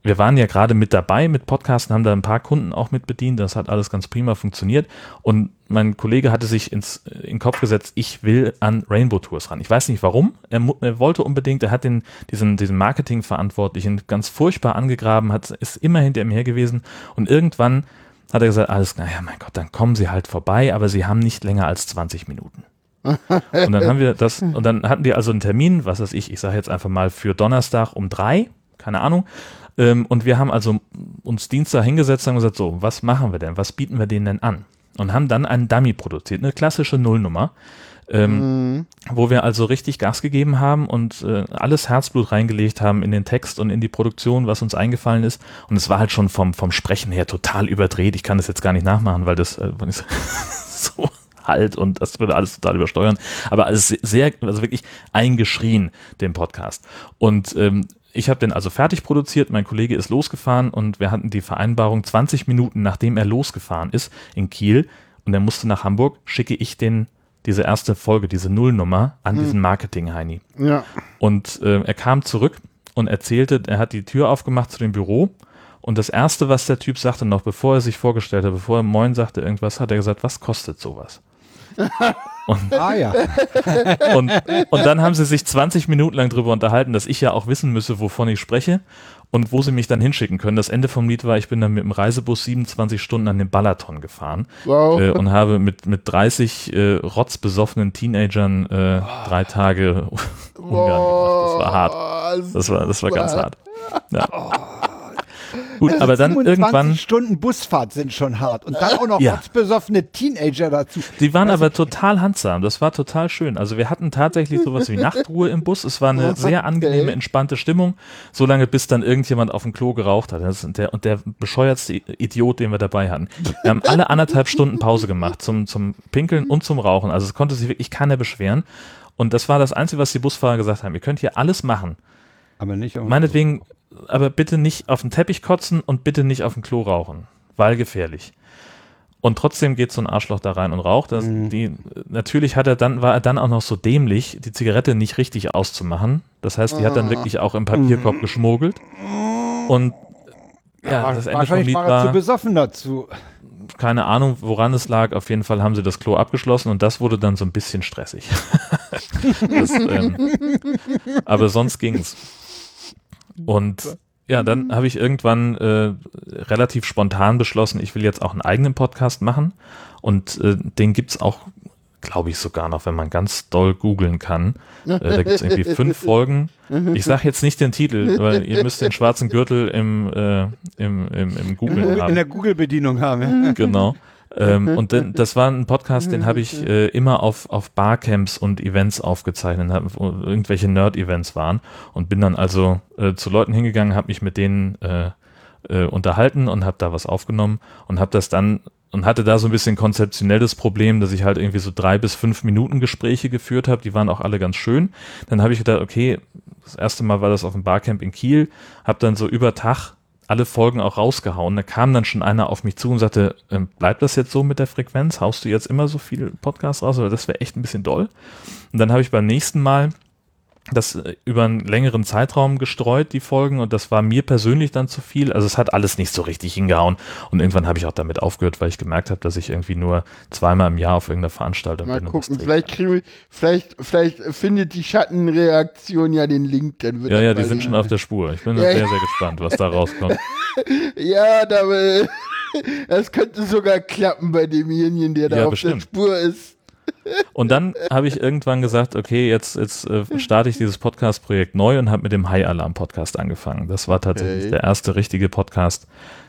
wir waren ja gerade mit dabei mit Podcasten, haben da ein paar Kunden auch mit bedient. Das hat alles ganz prima funktioniert. Und mein Kollege hatte sich ins, in den Kopf gesetzt, ich will an Rainbow Tours ran. Ich weiß nicht warum. Er, er wollte unbedingt, er hat den, diesen, diesen Marketingverantwortlichen ganz furchtbar angegraben, hat, ist immer hinter mir her gewesen. Und irgendwann hat er gesagt, alles, naja, mein Gott, dann kommen Sie halt vorbei, aber Sie haben nicht länger als 20 Minuten. Und dann haben wir das, und dann hatten wir also einen Termin, was weiß ich, ich sage jetzt einfach mal für Donnerstag um drei, keine Ahnung. Ähm, und wir haben also uns Dienstag hingesetzt und gesagt, so, was machen wir denn? Was bieten wir denen denn an? Und haben dann einen Dummy produziert, eine klassische Nullnummer, ähm, wo wir also richtig Gas gegeben haben und äh, alles Herzblut reingelegt haben in den Text und in die Produktion, was uns eingefallen ist. Und es war halt schon vom, vom Sprechen her total überdreht. Ich kann das jetzt gar nicht nachmachen, weil das äh, so halt und das würde alles total übersteuern. Aber alles sehr, also wirklich eingeschrien, den Podcast. Und ähm, ich habe den also fertig produziert, mein Kollege ist losgefahren und wir hatten die Vereinbarung, 20 Minuten nachdem er losgefahren ist in Kiel und er musste nach Hamburg, schicke ich den diese erste Folge, diese Nullnummer an diesen Marketing-Heini. Ja. Und äh, er kam zurück und erzählte, er hat die Tür aufgemacht zu dem Büro und das Erste, was der Typ sagte, noch bevor er sich vorgestellt hat, bevor er Moin sagte irgendwas, hat er gesagt, was kostet sowas? Und, Ah ja. und, und dann haben sie sich 20 Minuten lang darüber unterhalten, dass ich ja auch wissen müsse, wovon ich spreche und wo sie mich dann hinschicken können. Das Ende vom Lied war, ich bin dann mit dem Reisebus 27 Stunden an den Balaton gefahren Wow. äh, und habe mit, mit 30 äh, rotzbesoffenen Teenagern äh, drei Tage Ungarn gemacht. Das war hart. Das war, das war ganz hart. Ja. Gut, Also aber dann 25 irgendwann, Stunden Busfahrt sind schon hart. Und dann auch noch Ja. besoffene Teenager dazu. die waren aber total handsam. Das war total schön. Also wir hatten tatsächlich sowas wie Nachtruhe im Bus. Es war eine sehr angenehme, entspannte Stimmung, solange bis dann irgendjemand auf dem Klo geraucht hat. Der, und der bescheuertste Idiot, den wir dabei hatten. Wir haben alle anderthalb Stunden Pause gemacht zum, zum Pinkeln und zum Rauchen. Also es konnte sich wirklich keiner beschweren. Und das war das Einzige, was die Busfahrer gesagt haben. Ihr könnt hier alles machen. Aber nicht Meinetwegen, aber bitte nicht auf den Teppich kotzen und bitte nicht auf dem Klo rauchen, weil gefährlich. Und trotzdem geht so ein Arschloch da rein und raucht. Das, Mhm. die, natürlich hat er dann, war er dann auch noch so dämlich, die Zigarette nicht richtig auszumachen. Das heißt, die hat dann wirklich auch im Papierkorb geschmuggelt. Und ja, das Ende vom Lied war er zu war, besoffen dazu. keine Ahnung, woran es lag. Auf jeden Fall haben sie das Klo abgeschlossen und das wurde dann so ein bisschen stressig. das, ähm, aber sonst ging's. Und ja, dann habe ich irgendwann äh, relativ spontan beschlossen, ich will jetzt auch einen eigenen Podcast machen. Und äh, den gibt's auch, glaube ich, sogar noch, wenn man ganz doll googeln kann. Äh, da gibt's irgendwie fünf Folgen. Ich sage jetzt nicht den Titel, weil ihr müsst den schwarzen Gürtel im, äh, im, im, im Google haben. In der Google-Bedienung haben. Ja. Genau. Ähm, und dann, das war ein Podcast, den habe ich äh, immer auf, auf Barcamps und Events aufgezeichnet, hab, wo irgendwelche Nerd-Events waren und bin dann also äh, zu Leuten hingegangen, habe mich mit denen äh, äh, unterhalten und habe da was aufgenommen und habe das dann und hatte da so ein bisschen konzeptionell das Problem, dass ich halt irgendwie so drei bis fünf Minuten Gespräche geführt habe, die waren auch alle ganz schön. Dann habe ich gedacht, okay, das erste Mal war das auf dem Barcamp in Kiel, habe dann so über Tag alle Folgen auch rausgehauen. Da kam dann schon einer auf mich zu und sagte, ähm, bleibt das jetzt so mit der Frequenz? Haust du jetzt immer so viel Podcasts raus? Oder das wäre echt ein bisschen doll. Und dann habe ich beim nächsten Mal das äh, über einen längeren Zeitraum gestreut, die Folgen, und das war mir persönlich dann zu viel. Also es hat alles nicht so richtig hingehauen. Und irgendwann habe ich auch damit aufgehört, weil ich gemerkt habe, dass ich irgendwie nur zweimal im Jahr auf irgendeiner Veranstaltung Mal bin. das gucken, vielleicht kriegen wir, vielleicht, vielleicht findet die Schattenreaktion ja den Link, dann wird Ja, ja, die mal sind schon auf der Spur. Ich bin Ja, sehr, ja. sehr gespannt, was da rauskommt. Ja, da, äh, das könnte sogar klappen bei demjenigen, der da Ja, auf bestimmt. der Spur ist. Und dann habe ich irgendwann gesagt, okay, jetzt, jetzt äh, starte ich dieses Podcast-Projekt neu und habe mit dem High Alarm Podcast angefangen. Das war tatsächlich Okay. der erste richtige Podcast,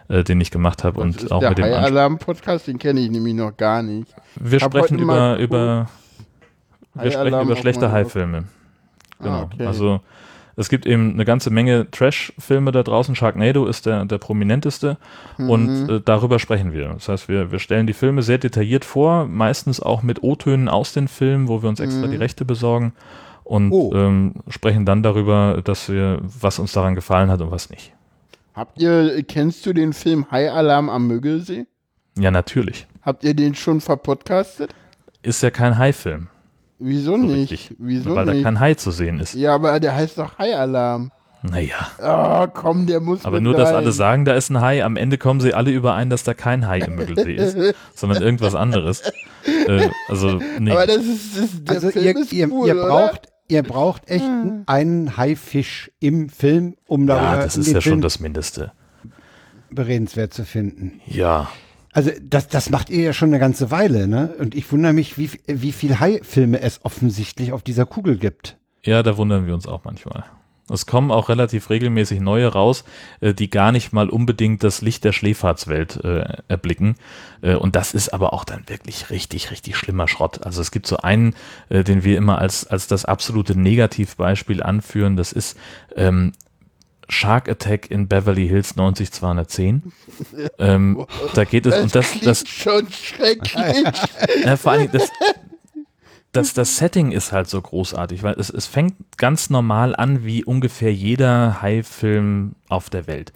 äh, den ich gemacht habe und auch der mit dem High. Alarm Podcast, den kenne ich nämlich noch gar nicht. Wir Hab sprechen über, über, wir High sprechen Alarm über schlechte meinem- High-Filme. Genau. Ah, okay. Also es gibt eben eine ganze Menge Trash-Filme da draußen. Sharknado ist der, der prominenteste Mhm. und äh, darüber sprechen wir. Das heißt, wir, wir stellen die Filme sehr detailliert vor, meistens auch mit O-Tönen aus den Filmen, wo wir uns extra Mhm. die Rechte besorgen und Oh. ähm, sprechen dann darüber, dass wir, was uns daran gefallen hat und was nicht. Habt ihr, kennst du den Film High Alarm am Müggelsee? Ja, natürlich. Habt ihr den schon verpodcastet? Ist ja kein Hai-Film. Wieso So nicht? richtig. Wieso weil da nicht? kein Hai zu sehen ist. Ja, aber der heißt doch High Alarm. Naja. Ah, komm, der muss Aber mit nur, dass rein. alle sagen, da ist ein Hai, am Ende kommen sie alle überein, dass da kein Hai im Müggelsee ist, sondern irgendwas anderes. Äh, also, nee. Aber das ist, das, der Also Film ihr, ist ihr, cool, ihr braucht, ihr braucht echt einen Haifisch im Film, um darüber ja, das ist ja schon Film das Mindeste. beredenswert zu finden. Ja. Also das, das macht ihr ja schon eine ganze Weile, ne? Und ich wundere mich, wie, wie viel Hai-Filme es offensichtlich auf dieser Kugel gibt. Ja, da wundern wir uns auch manchmal. Es kommen auch relativ regelmäßig neue raus, äh, die gar nicht mal unbedingt das Licht der Schläferzwelt äh, erblicken. Äh, und das ist aber auch dann wirklich richtig, richtig schlimmer Schrott. Also es gibt so einen, äh, den wir immer als, als das absolute Negativbeispiel anführen. Das ist ähm, Shark Attack in Beverly Hills 90210. ähm, da geht es, Das, und das, das, schon schrecklich. ja, vor allem, das, das, das Setting ist halt so großartig, weil es, es fängt ganz normal an wie ungefähr jeder High-Film auf der Welt.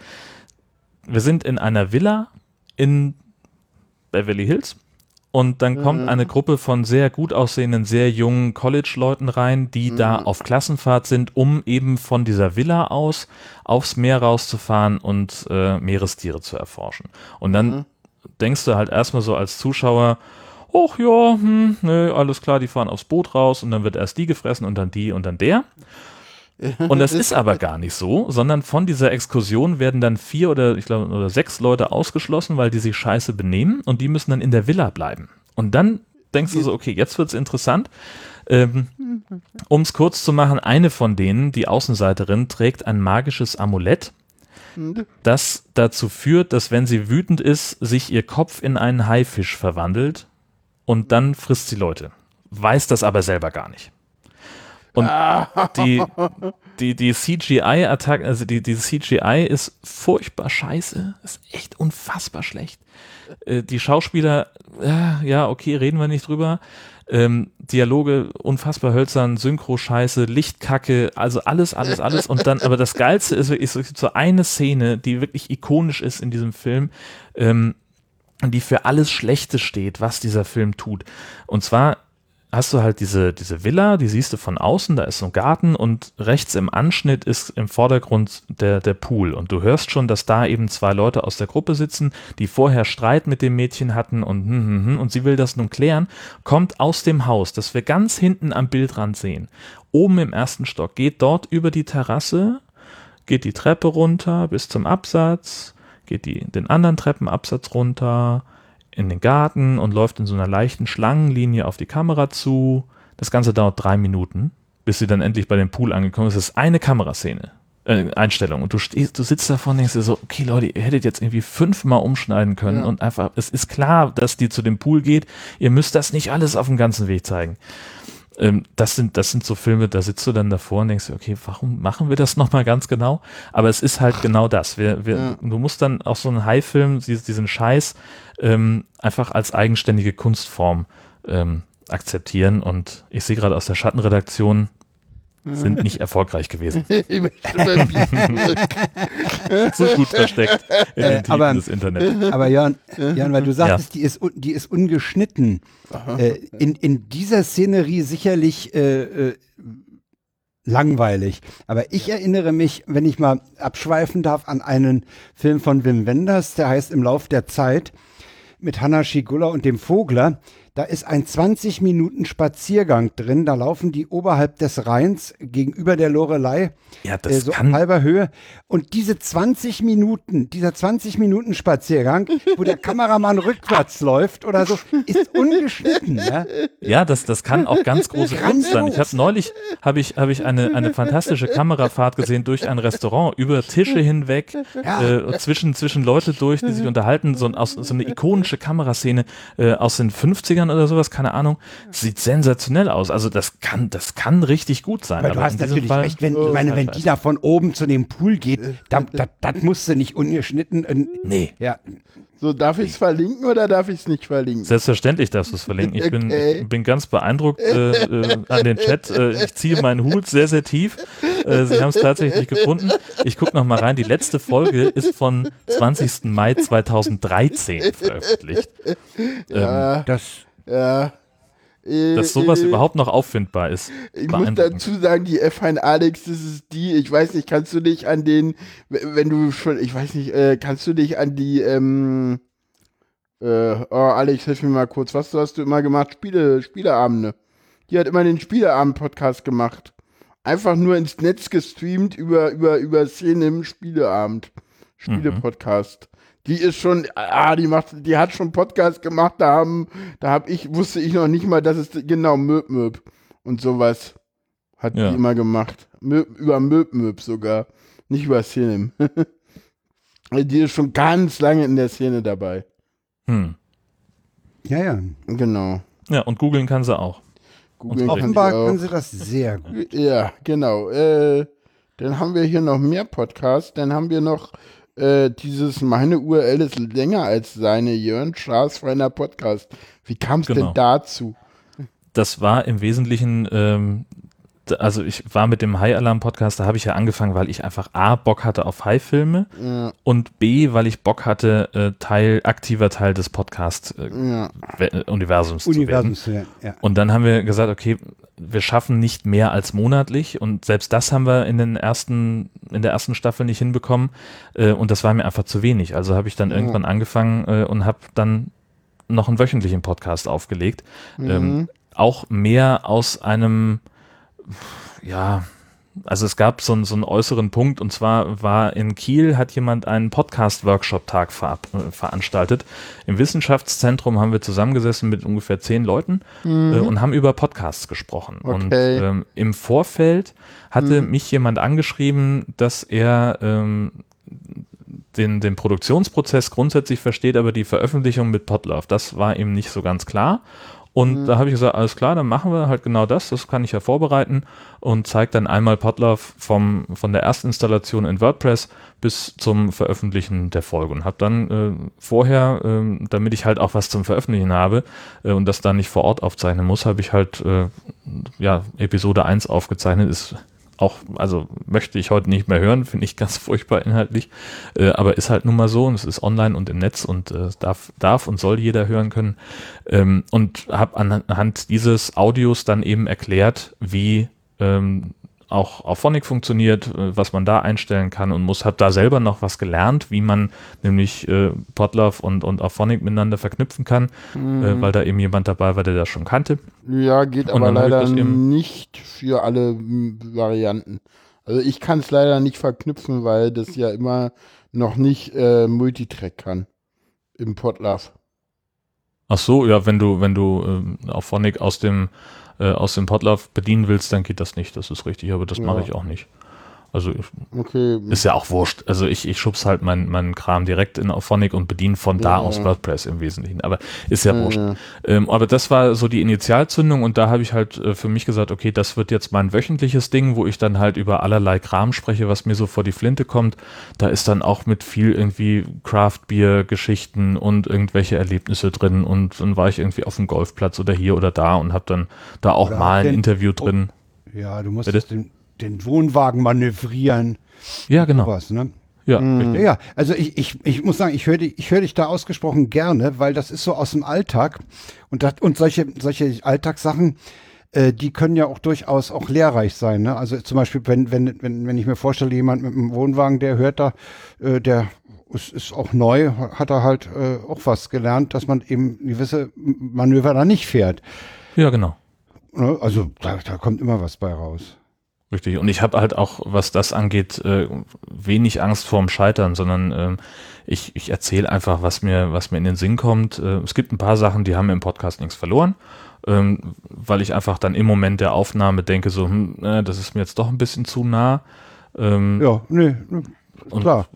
Wir sind in einer Villa in Beverly Hills und dann kommt eine Gruppe von sehr gut aussehenden, sehr jungen College-Leuten rein, die da auf Klassenfahrt sind, um eben von dieser Villa aus aufs Meer rauszufahren und äh, Meerestiere zu erforschen. Und dann denkst du halt erstmal so als Zuschauer, ach ja, hm, nö, alles klar, die fahren aufs Boot raus und dann wird erst die gefressen und dann die und dann der. Und das ist aber gar nicht so, sondern von dieser Exkursion werden dann vier oder ich glaube oder sechs Leute ausgeschlossen, weil die sich scheiße benehmen und die müssen dann in der Villa bleiben. Und dann denkst du so, okay, jetzt wird's interessant. Ähm, um es kurz zu machen, eine von denen, die Außenseiterin, trägt ein magisches Amulett, das dazu führt, dass wenn sie wütend ist, sich ihr Kopf in einen Haifisch verwandelt und dann frisst sie Leute. Weiß das aber selber gar nicht. Und die, die, die CGI-Attacke, also die, die CGI ist furchtbar scheiße, ist echt unfassbar schlecht. Äh, die Schauspieler, ja, ja, okay, reden wir nicht drüber. Ähm, Dialoge unfassbar hölzern, Synchro-Scheiße, Lichtkacke, also alles, alles, alles. Und dann, aber das Geilste ist wirklich so, so eine Szene, die wirklich ikonisch ist in diesem Film, ähm, die für alles Schlechte steht, was dieser Film tut. Und zwar hast du halt diese, diese Villa, die siehst du von außen, da ist so ein Garten und rechts im Anschnitt ist im Vordergrund der, der Pool. Und du hörst schon, dass da eben zwei Leute aus der Gruppe sitzen, die vorher Streit mit dem Mädchen hatten und, hm, hm, hm, und sie will das nun klären, kommt aus dem Haus, das wir ganz hinten am Bildrand sehen, oben im ersten Stock, geht dort über die Terrasse, geht die Treppe runter bis zum Absatz, geht die, den anderen Treppenabsatz runter, in den Garten und läuft in so einer leichten Schlangenlinie auf die Kamera zu. Das Ganze dauert drei Minuten, bis sie dann endlich bei dem Pool angekommen ist. Das ist eine Kameraszene. Äh, Einstellung und du stehst, du sitzt davor und denkst dir so, okay Leute, ihr hättet jetzt irgendwie fünfmal umschneiden können ja. und einfach, es ist klar, dass die zu dem Pool geht, ihr müsst das nicht alles auf dem ganzen Weg zeigen. Ähm, das sind, das sind so Filme, da sitzt du dann davor und denkst, okay, warum machen wir das nochmal ganz genau? Aber es ist halt genau das. Wir, wir, ja. Du musst dann auch so einen High-Film, diesen Scheiß, ähm, einfach als eigenständige Kunstform ähm, akzeptieren. Und ich sehe gerade aus der Schattenredaktion, sind nicht erfolgreich gewesen. so gut versteckt in den Tiefen aber, des Internets. Aber Jan, Jan weil du sagtest, ja. die, ist, die ist ungeschnitten. Äh, in, in dieser Szenerie sicherlich äh, äh, langweilig. Aber ich erinnere mich, wenn ich mal abschweifen darf, an einen Film von Wim Wenders, der heißt Im Lauf der Zeit mit Hanna Schigula und dem Vogler. Da ist ein 20 Minuten Spaziergang drin. Da laufen die oberhalb des Rheins gegenüber der Lorelei ja, das äh, so kann halber Höhe. Und diese 20 Minuten, dieser 20 Minuten Spaziergang, wo der Kameramann rückwärts läuft oder so, ist ungeschnitten. Ja, ja das, das kann auch ganz große Kunst sein. Ich habe neulich habe ich, hab ich eine, eine fantastische Kamerafahrt gesehen durch ein Restaurant, über Tische hinweg, ja. äh, zwischen, zwischen Leute durch, die sich unterhalten. So, aus, so eine ikonische Kameraszene äh, aus den 50ern oder sowas, keine Ahnung. Sieht sensationell aus. Also das kann, das kann richtig gut sein. Aber, aber du hast natürlich Fall, recht, wenn, ich meine, wenn die da von oben zu dem Pool geht, das musst du nicht ungeschnitten. Äh, nee. Ja. So, darf ich es verlinken oder darf ich es nicht verlinken? Selbstverständlich darfst du es verlinken. Ich bin, okay. bin ganz beeindruckt äh, äh, an den Chat. Äh, ich ziehe meinen Hut sehr, sehr tief. Äh, Sie haben es tatsächlich gefunden. Ich gucke noch mal rein. Die letzte Folge ist von 20. Mai 2013 veröffentlicht. Ja, ähm, das, ja. Dass sowas äh, überhaupt noch auffindbar ist. Ich muss dazu sagen, die F1 Alex, das ist die, ich weiß nicht, kannst du dich an den, wenn du schon, ich weiß nicht, äh, kannst du dich an die, ähm, äh, oh Alex, hilf mir mal kurz, was hast du immer gemacht? Spiele, Spieleabende. Die hat immer den Spieleabend-Podcast gemacht. Einfach nur ins Netz gestreamt über, über, über Szene im Spieleabend. Spiele-Podcast. Mhm die ist schon, ah, die macht, die hat schon Podcast gemacht, da haben, da hab ich, wusste ich noch nicht mal, dass es genau Möb Möb und sowas hat ja. die immer gemacht. Möb, über Möb Möb sogar, nicht über Szene. die ist schon ganz lange in der Szene dabei. Hm. Ja, ja. Genau. Ja, und googeln kann sie auch. Googeln offenbar kann können sie das sehr gut. Ja, genau. Äh, dann haben wir hier noch mehr Podcasts. Dann haben wir noch äh, dieses meine URL ist länger als seine Jörn Schaas feiner Podcast. Wie kam es genau. denn dazu? Das war im Wesentlichen ähm, also ich war mit dem High Alarm Podcast, da habe ich ja angefangen, weil ich einfach A, Bock hatte auf High-Filme ja. und B, weil ich Bock hatte, äh, Teil, aktiver Teil des Podcast-Universums äh, ja. zu werden. Ja. Und dann haben wir gesagt, okay, wir schaffen nicht mehr als monatlich und selbst das haben wir in den ersten, in der ersten Staffel nicht hinbekommen äh, und das war mir einfach zu wenig. Also habe ich dann irgendwann angefangen äh, und habe dann noch einen wöchentlichen Podcast aufgelegt. Mhm. Ähm, auch mehr aus einem ja, also es gab so, so einen äußeren Punkt und zwar war in Kiel hat jemand einen Podcast-Workshop-Tag ver äh, veranstaltet. Im Wissenschaftszentrum haben wir zusammengesessen mit ungefähr zehn Leuten mhm. äh, und haben über Podcasts gesprochen. Okay. Und ähm, im Vorfeld hatte mhm. mich jemand angeschrieben, dass er ähm, den, den Produktionsprozess grundsätzlich versteht, aber die Veröffentlichung mit Podlove, das war ihm nicht so ganz klar. Und da habe ich gesagt, alles klar, dann machen wir halt genau das, das kann ich ja vorbereiten und zeige dann einmal Podlove vom, von der Erstinstallation in WordPress bis zum Veröffentlichen der Folge und habe dann äh, vorher, äh, damit ich halt auch was zum Veröffentlichen habe äh, und das dann nicht vor Ort aufzeichnen muss, habe ich halt äh, ja Episode 1 aufgezeichnet, ist auch, also möchte ich heute nicht mehr hören, finde ich ganz furchtbar inhaltlich, äh, aber ist halt nun mal so und es ist online und im Netz und äh, darf, darf und soll jeder hören können. Ähm, und habe anhand dieses Audios dann eben erklärt, wie ähm, auch auf Phonic funktioniert, äh, was man da einstellen kann und muss, habe da selber noch was gelernt, wie man nämlich äh, Podlove und, und Auphonic miteinander verknüpfen kann, mhm. äh, weil da eben jemand dabei war, der das schon kannte. Ja, geht aber leider nicht für alle Varianten. Also ich kann es leider nicht verknüpfen, weil das ja immer noch nicht äh, Multitrack kann im Podlove. Ach so, ja, wenn du, wenn du äh, Auphonic aus dem äh, aus dem Podlove bedienen willst, dann geht das nicht. Das ist richtig, aber das ja. mache ich auch nicht. Also okay. ist ja auch wurscht. Also ich, ich schub's halt meinen mein Kram direkt in Auphonic und bediene von ja, da aus ja. WordPress im Wesentlichen. Aber ist ja, ja wurscht. Ähm, aber das war so die Initialzündung und da habe ich halt äh, für mich gesagt, okay, das wird jetzt mein wöchentliches Ding, wo ich dann halt über allerlei Kram spreche, was mir so vor die Flinte kommt. Da ist dann auch mit viel irgendwie Craft Beer Geschichten und irgendwelche Erlebnisse drin und dann war ich irgendwie auf dem Golfplatz oder hier oder da und habe dann da auch oder mal ein Interview drin. Ja, du musst den den Wohnwagen manövrieren. Ja, genau. Sowas, ne? Ja, mhm. ja, also ich, ich, ich muss sagen, ich höre dich, ich höre dich da ausgesprochen gerne, weil das ist so aus dem Alltag und das, und solche, solche Alltagssachen, äh, die können ja auch durchaus auch lehrreich sein. Ne? Also zum Beispiel, wenn, wenn, wenn, wenn ich mir vorstelle, jemand mit einem Wohnwagen, der hört da, äh, der ist, ist auch neu, hat er halt äh, auch was gelernt, dass man eben gewisse Manöver da nicht fährt. Ja, genau. Ne? Also da, da kommt immer was bei raus. Richtig. Und ich habe halt auch, was das angeht, äh, wenig Angst vorm Scheitern, sondern ähm, ich, ich erzähle einfach, was mir, was mir in den Sinn kommt. Äh, es gibt ein paar Sachen, die haben im Podcast nichts verloren, ähm, weil ich einfach dann im Moment der Aufnahme denke, so, hm, das ist mir jetzt doch ein bisschen zu nah. Ähm, ja, nee, und Klar.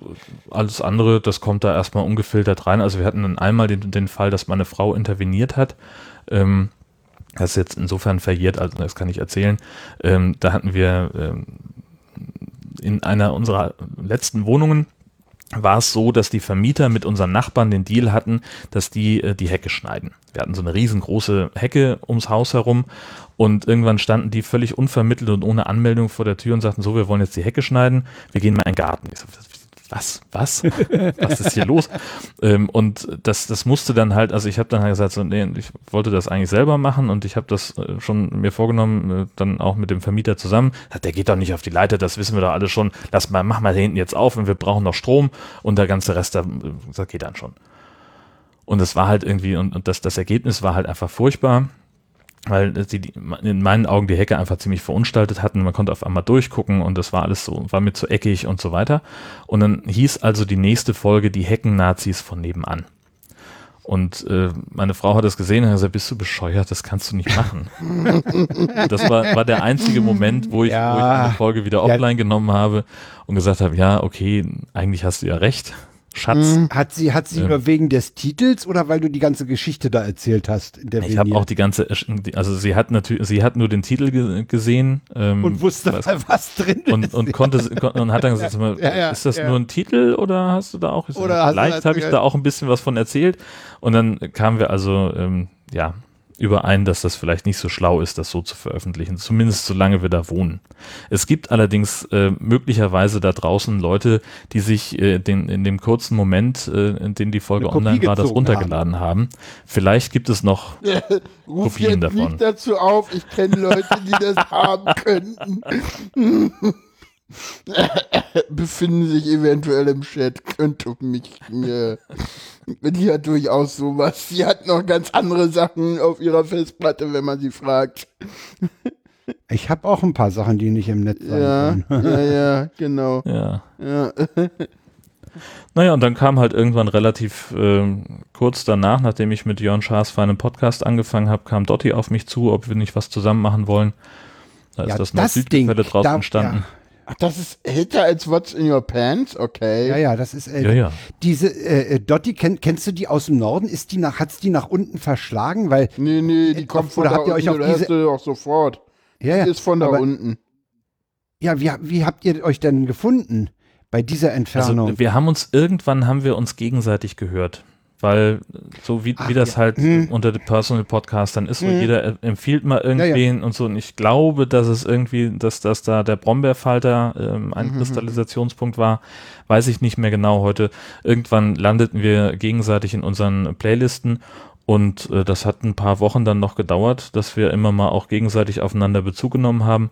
alles andere, das kommt da erstmal ungefiltert rein. Also wir hatten dann einmal den, den Fall, dass meine Frau interveniert hat. Ähm, das ist jetzt insofern verjährt, also das kann ich erzählen. Ähm, da hatten wir ähm, in einer unserer letzten Wohnungen war es so, dass die Vermieter mit unseren Nachbarn den Deal hatten, dass die äh, die Hecke schneiden. Wir hatten so eine riesengroße Hecke ums Haus herum und irgendwann standen die völlig unvermittelt und ohne Anmeldung vor der Tür und sagten so, wir wollen jetzt die Hecke schneiden, wir gehen mal in den Garten. Ich so, was, was, was ist hier los? Ähm, und das, das musste dann halt, also ich habe dann halt gesagt, so, nee, ich wollte das eigentlich selber machen und ich habe das äh, schon mir vorgenommen, äh, dann auch mit dem Vermieter zusammen. Der geht doch nicht auf die Leiter, das wissen wir doch alle schon. Lass mal, mach mal hinten jetzt auf und wir brauchen noch Strom und der ganze Rest, das geht dann schon. Und es war halt irgendwie, und, und das, das Ergebnis war halt einfach furchtbar weil sie die, in meinen Augen die Hecke einfach ziemlich verunstaltet hatten. Man konnte auf einmal durchgucken und das war alles so, war mir zu eckig und so weiter. Und dann hieß also die nächste Folge die Hecken-Nazis von nebenan. Und äh, meine Frau hat das gesehen und hat gesagt, bist du bescheuert, das kannst du nicht machen. das war, war der einzige Moment, wo ich, ja. wo ich eine Folge wieder offline ja. genommen habe und gesagt habe, ja, okay, eigentlich hast du ja recht. Schatz. Mhm. Hat sie, hat sie ja. nur wegen des Titels oder weil du die ganze Geschichte da erzählt hast? In der ich habe auch die ganze, also sie hat natürlich, sie hat nur den Titel ge gesehen ähm, und wusste, was, was drin und, ist. Und konnte und hat dann gesagt, ja, ja, ist das nur ein Titel oder hast du da auch? Oder vielleicht habe ich da auch ein bisschen was von erzählt. Und dann kamen wir also, ähm, ja, überein, dass das vielleicht nicht so schlau ist, das so zu veröffentlichen, zumindest solange wir da wohnen. Es gibt allerdings äh, möglicherweise da draußen Leute, die sich äh, den, in dem kurzen Moment, äh, in dem die Folge online war, das runtergeladen haben. haben. Vielleicht gibt es noch Ruf Kopien jetzt davon. nicht dazu auf, ich kenne Leute, die das haben könnten. befinden sich eventuell im Chat, könnte mich mir. Die hat durchaus sowas. Sie hat noch ganz andere Sachen auf ihrer Festplatte, wenn man sie fragt. Ich habe auch ein paar Sachen, die nicht im Netz sein ja, ja, ja, genau. Ja. ja. Naja, und dann kam halt irgendwann relativ äh, kurz danach, nachdem ich mit Jörn Schaas für einen Podcast angefangen habe, kam Dotti auf mich zu, ob wir nicht was zusammen machen wollen. Da ja, ist das, das Ding, draus da, entstanden. Ja Ach, das ist älter als What's in Your Pants? Okay. Ja, ja, das ist äh, Ja, ja. diese äh, äh, Dotti, kenn, kennst du die aus dem Norden? Ist die nach, hat's die nach unten verschlagen? Weil Nee, nee, die Äh, kommt von oder da habt ihr euch unten, auf diese- hörst du doch sofort. ja, ja, Die ist von da aber, unten. Ja, wie, wie habt ihr euch denn gefunden bei dieser Entfernung? Also wir haben uns irgendwann haben wir uns gegenseitig gehört, weil so wie, Ach, wie das ja. halt Hm. unter den Personal Podcastern ist, wo Hm. jeder empfiehlt mal irgendwen und so. Und ich glaube, dass es irgendwie, dass, dass da der Brombeerfalter ähm, ein Mhm. Kristallisationspunkt war, weiß ich nicht mehr genau heute. Irgendwann landeten wir gegenseitig in unseren Playlisten und äh, das hat ein paar Wochen dann noch gedauert, dass wir immer mal auch gegenseitig aufeinander Bezug genommen haben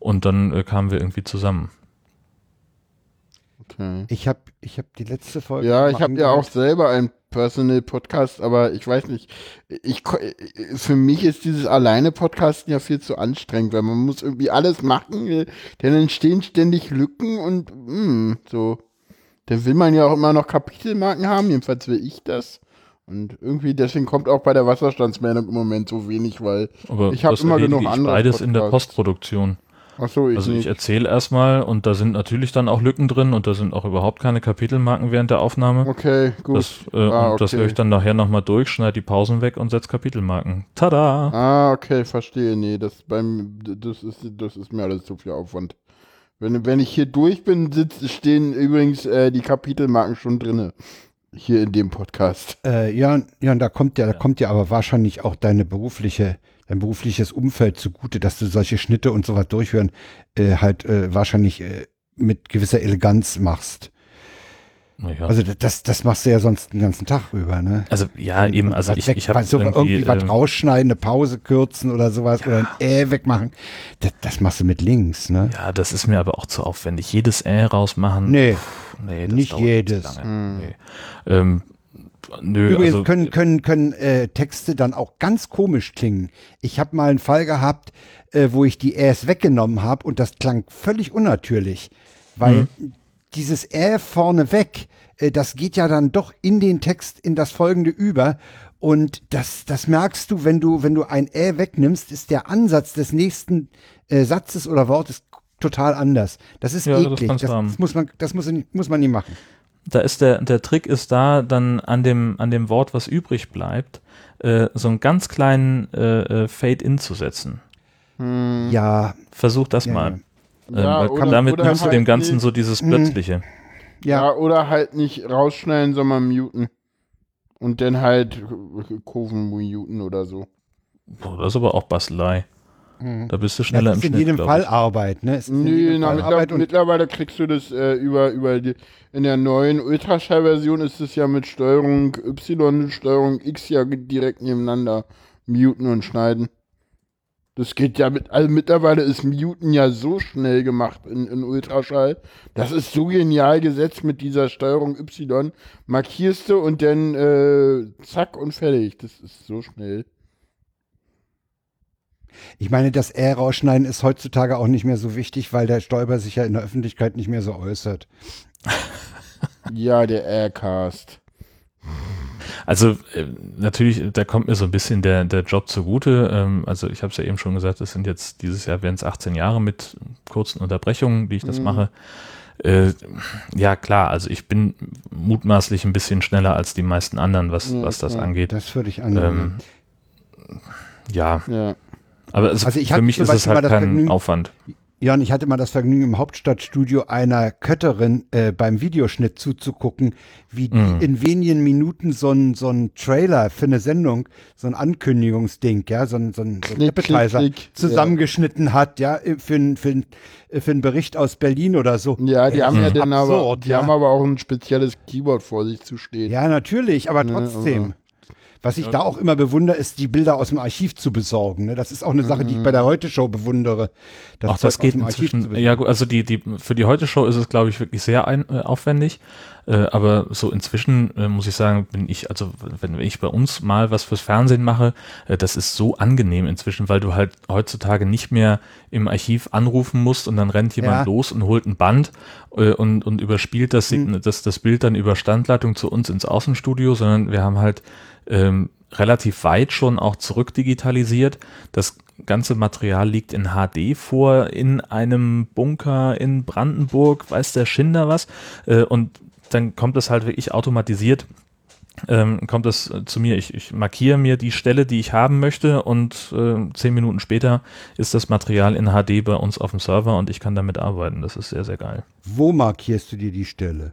und dann äh, kamen wir irgendwie zusammen. Okay. ich habe ich hab die letzte Folge. Ja, ich habe ja auch selber einen Personal Podcast, aber ich weiß nicht. Ich, für mich ist dieses alleine Podcasten ja viel zu anstrengend, weil man muss irgendwie alles machen, denn entstehen ständig Lücken und mh, so. Dann will man ja auch immer noch Kapitelmarken haben, jedenfalls will ich das. Und irgendwie deswegen kommt auch bei der Wasserstandsmeldung im Moment so wenig, weil Aber Ich hab das immer genug andere beides in der Podcasts. Postproduktion. Ach so, ich Also ich erzähle erstmal und da sind natürlich dann auch Lücken drin und da sind auch überhaupt keine Kapitelmarken während der Aufnahme. Okay, gut. Das, äh, Ah, und das okay. höre ich dann nachher nochmal durch, schneide die Pausen weg und setze Kapitelmarken. Tada! Ah, okay, verstehe. Nee, das beim das ist das ist mir alles zu viel Aufwand. Wenn, wenn ich hier durch bin, sitz, stehen übrigens äh, die Kapitelmarken schon drinne. Hier in dem Podcast. Äh, ja, ja, und da kommt ja, da kommt ja aber wahrscheinlich auch deine berufliche, dein berufliches Umfeld zugute, dass du solche Schnitte und sowas durchhören, äh, halt äh, wahrscheinlich äh, mit gewisser Eleganz machst. Naja. Also das, das machst du ja sonst den ganzen Tag über, ne? Also ja, eben, also ich, weg- ich habe so irgendwie, irgendwie was ähm, rausschneiden, eine Pause kürzen oder sowas oder ein Äh wegmachen. Das, das machst du mit links, ne? ja, das ist mir aber auch zu aufwendig. Jedes Äh rausmachen. Nee. pff, nee das nicht jedes. lange. Nee. Ähm, nö, Übrigens also, können, können, können äh, Texte dann auch ganz komisch klingen. Ich habe mal einen Fall gehabt, äh, wo ich die Äs weggenommen habe und das klang völlig unnatürlich, weil dieses Ä vorne weg, äh, das geht ja dann doch in den Text in das folgende über und das, das merkst du, wenn du, wenn du ein Ä wegnimmst, ist der Ansatz des nächsten äh, Satzes oder Wortes total anders. Das ist Ja, das eklig. Das, haben. das muss man, das muss, muss man nie machen. Da ist der, der Trick ist da, dann an dem, an dem Wort, was übrig bleibt, äh, so einen ganz kleinen äh, äh, Fade-In zu setzen. Ja, Versuch das Ja, mal. Hm. Ja, ähm, weil oder- damit oder nimmst du halt dem Ganzen nicht- so dieses Mhm. Plötzliche. Ja. ja. oder halt nicht rausschneiden, sondern muten. Und dann halt Kurven muten oder so. Boah, das ist aber auch Bastelei. Da bist du Das schneller ist im in Schnitt, jedem glaub Fall ich. Arbeit, ne? Es ist in Nee, jedem na, Fall mittler Arbeit mittlerweile kriegst du das äh, über, über die, in der neuen Ultraschall-Version ist es ja mit Steuerung Y und Steuerung X ja direkt nebeneinander muten und schneiden. Das geht ja mit, also mittlerweile ist Muten ja so schnell gemacht in, in Ultraschall. Das ist so genial gesetzt mit dieser Steuerung Y. Markierst du und dann äh, zack und fertig. Das ist so schnell. Ich meine, das Ä rausschneiden ist heutzutage auch nicht mehr so wichtig, weil der Stoiber sich ja in der Öffentlichkeit nicht mehr so äußert. Ja, der Aircast. Also äh, natürlich, da kommt mir so ein bisschen der, der Job zugute. Ähm, also ich habe es ja eben schon gesagt, es sind jetzt dieses Jahr werden es 18 Jahre mit kurzen Unterbrechungen, die ich das Mhm. mache. Äh, ja klar, also ich bin mutmaßlich ein bisschen schneller als die meisten anderen, was, Ja, was das ja. angeht. Das würde ich annehmen. Ähm, ja, Ja. Aber es, Also ich für hatte mich ist es halt mal das kein Vergnügen- Aufwand. Ja, und ich hatte mal das Vergnügen, im Hauptstadtstudio einer Kötterin äh, beim Videoschnitt zuzugucken, wie die Mhm. in wenigen Minuten so ein, so ein Trailer für eine Sendung, so ein Ankündigungsding, ja, so ein, so ein, so ein Appetizer klick, klick. zusammengeschnitten hat, ja, für, ein- für, ein- für einen Bericht aus Berlin oder so. Ja, die Ey, haben ja dann aber, absurd, die ja. haben aber auch ein spezielles Keyboard vor sich zu stehen. Ja, natürlich, aber trotzdem. aber- Was ich da auch immer bewundere, ist, die Bilder aus dem Archiv zu besorgen. Ne? Das ist auch eine Sache, die ich bei der Heute-Show bewundere. Auch Zeug das geht inzwischen. Ja, gut, also die, die, für die Heute-Show ist es, glaube ich, wirklich sehr ein, äh, aufwendig. Äh, aber so inzwischen äh, muss ich sagen, bin ich, also wenn ich bei uns mal was fürs Fernsehen mache, äh, das ist so angenehm inzwischen, weil du halt heutzutage nicht mehr im Archiv anrufen musst und dann rennt jemand Ja. los und holt ein Band äh, und, und überspielt Hm. das, Sign- das, das Bild dann über Standleitung zu uns ins Außenstudio, sondern wir haben halt ähm, relativ weit schon auch zurückdigitalisiert. Das ganze Material liegt in HD vor, in einem Bunker in Brandenburg, weiß der Schinder was. Äh, und dann kommt es halt wirklich automatisiert ähm, kommt es äh, zu mir. Ich, ich, markiere mir die Stelle, die ich haben möchte und äh, zehn Minuten später ist das Material in HD bei uns auf dem Server und ich kann damit arbeiten. Das ist sehr, sehr geil. Wo markierst du dir die Stelle?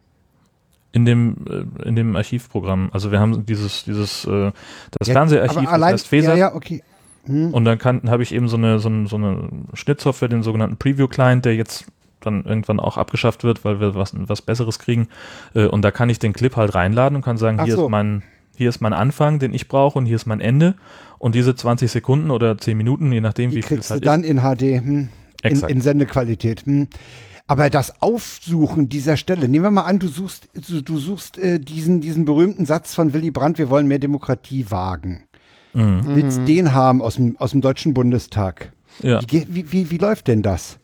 In dem, äh, in dem Archivprogramm. Also wir haben dieses, dieses, äh, das ja, Fernseharchiv, das heißt Feser. Ja, ja, okay. Hm. Und dann habe ich eben so eine, so, eine, so eine Schnittsoftware, den sogenannten Preview-Client, der jetzt dann irgendwann auch abgeschafft wird, weil wir was, was Besseres kriegen. Äh, und da kann ich den Clip halt reinladen und kann sagen, hier so. ist mein, hier ist mein Anfang, den ich brauche und hier ist mein Ende. Und diese 20 Sekunden oder 10 Minuten, je nachdem, Die wie viel es halt dann ist. in HD, hm, in, in, Sendequalität. Hm. Aber das Aufsuchen dieser Stelle, nehmen wir mal an, du suchst, du, du suchst äh, diesen, diesen berühmten Satz von Willy Brandt, wir wollen mehr Demokratie wagen. Mhm. Willst den haben aus dem, aus dem Deutschen Bundestag? Ja. Wie, wie, wie, wie läuft denn das?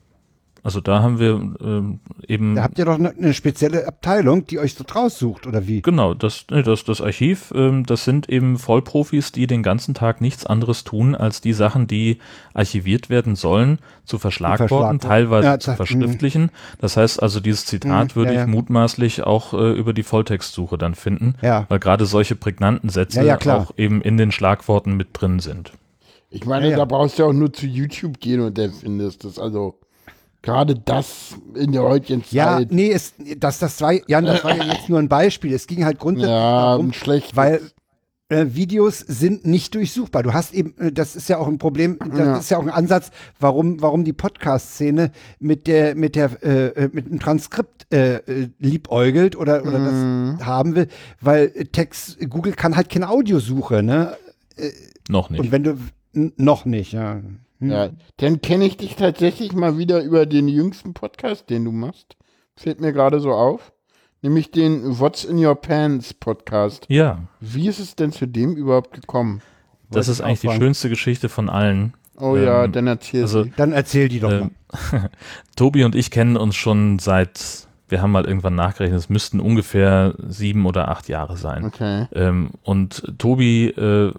Also da haben wir ähm, eben. Da habt ihr doch eine, eine spezielle Abteilung, die euch so raussucht, oder wie? Genau, das, das, das Archiv, ähm, das sind eben Vollprofis, die den ganzen Tag nichts anderes tun, als die Sachen, die archiviert werden sollen, zu verschlagworten, teilweise ja, zu verschriftlichen. Das heißt also, dieses Zitat mhm, würde ja, ja. ich mutmaßlich auch äh, über die Volltextsuche dann finden, ja. weil gerade solche prägnanten Sätze auch eben in den Schlagworten mit drin sind. Ich meine, da brauchst du auch nur zu YouTube gehen und der findest das. Also gerade das in der heutigen Zeit. Ja, nee, es, das, das war, Jan, das war ja jetzt nur ein Beispiel. Es ging halt grundsätzlich ja, darum, schlecht. weil äh, Videos sind nicht durchsuchbar. Du hast eben, äh, das ist ja auch ein Problem, das ja. ist ja auch ein Ansatz, warum, warum die Podcast-Szene mit der, mit der, äh, äh mit dem Transkript äh, äh, liebäugelt oder, oder mhm. das haben will, weil Text, Google kann halt keine Audiosuche, ne? Noch nicht. Und wenn du, noch nicht, ja. Hm. Ja, dann kenne ich dich tatsächlich mal wieder über den jüngsten Podcast, den du machst. Fällt mir gerade so auf. Nämlich den What's in Your Pants Podcast. Ja. Wie ist es denn zu dem überhaupt gekommen? Das ist eigentlich die schönste Geschichte von allen. Oh ähm, ja, dann erzähl also, sie. Dann erzähl die doch ähm, mal. Tobi und ich kennen uns schon seit, wir haben mal irgendwann nachgerechnet, es müssten ungefähr sieben oder acht Jahre sein. Okay. Ähm, und Tobi äh,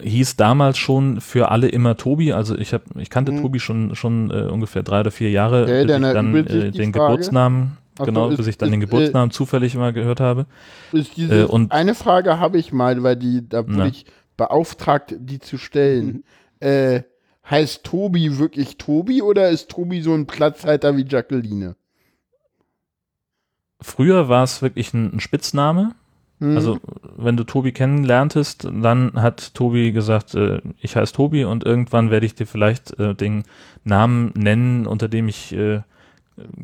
hieß damals schon für alle immer Tobi. Also ich habe, ich kannte mhm. Tobi schon schon äh, ungefähr drei oder vier Jahre, okay, bis ich dann äh, den Frage. Geburtsnamen Ach genau, ist, bis ich dann ist, den Geburtsnamen äh, zufällig immer gehört habe. Äh, und eine Frage habe ich mal, weil die da wurde ich beauftragt, die zu stellen. Mhm. Äh, heißt Tobi wirklich Tobi oder ist Tobi so ein Platzhalter wie Jacqueline? Früher war es wirklich ein, ein Spitzname. Mhm. Also, wenn du Tobi kennenlerntest, dann hat Tobi gesagt, äh, ich heiße Tobi und irgendwann werde ich dir vielleicht äh, den Namen nennen, unter dem ich äh,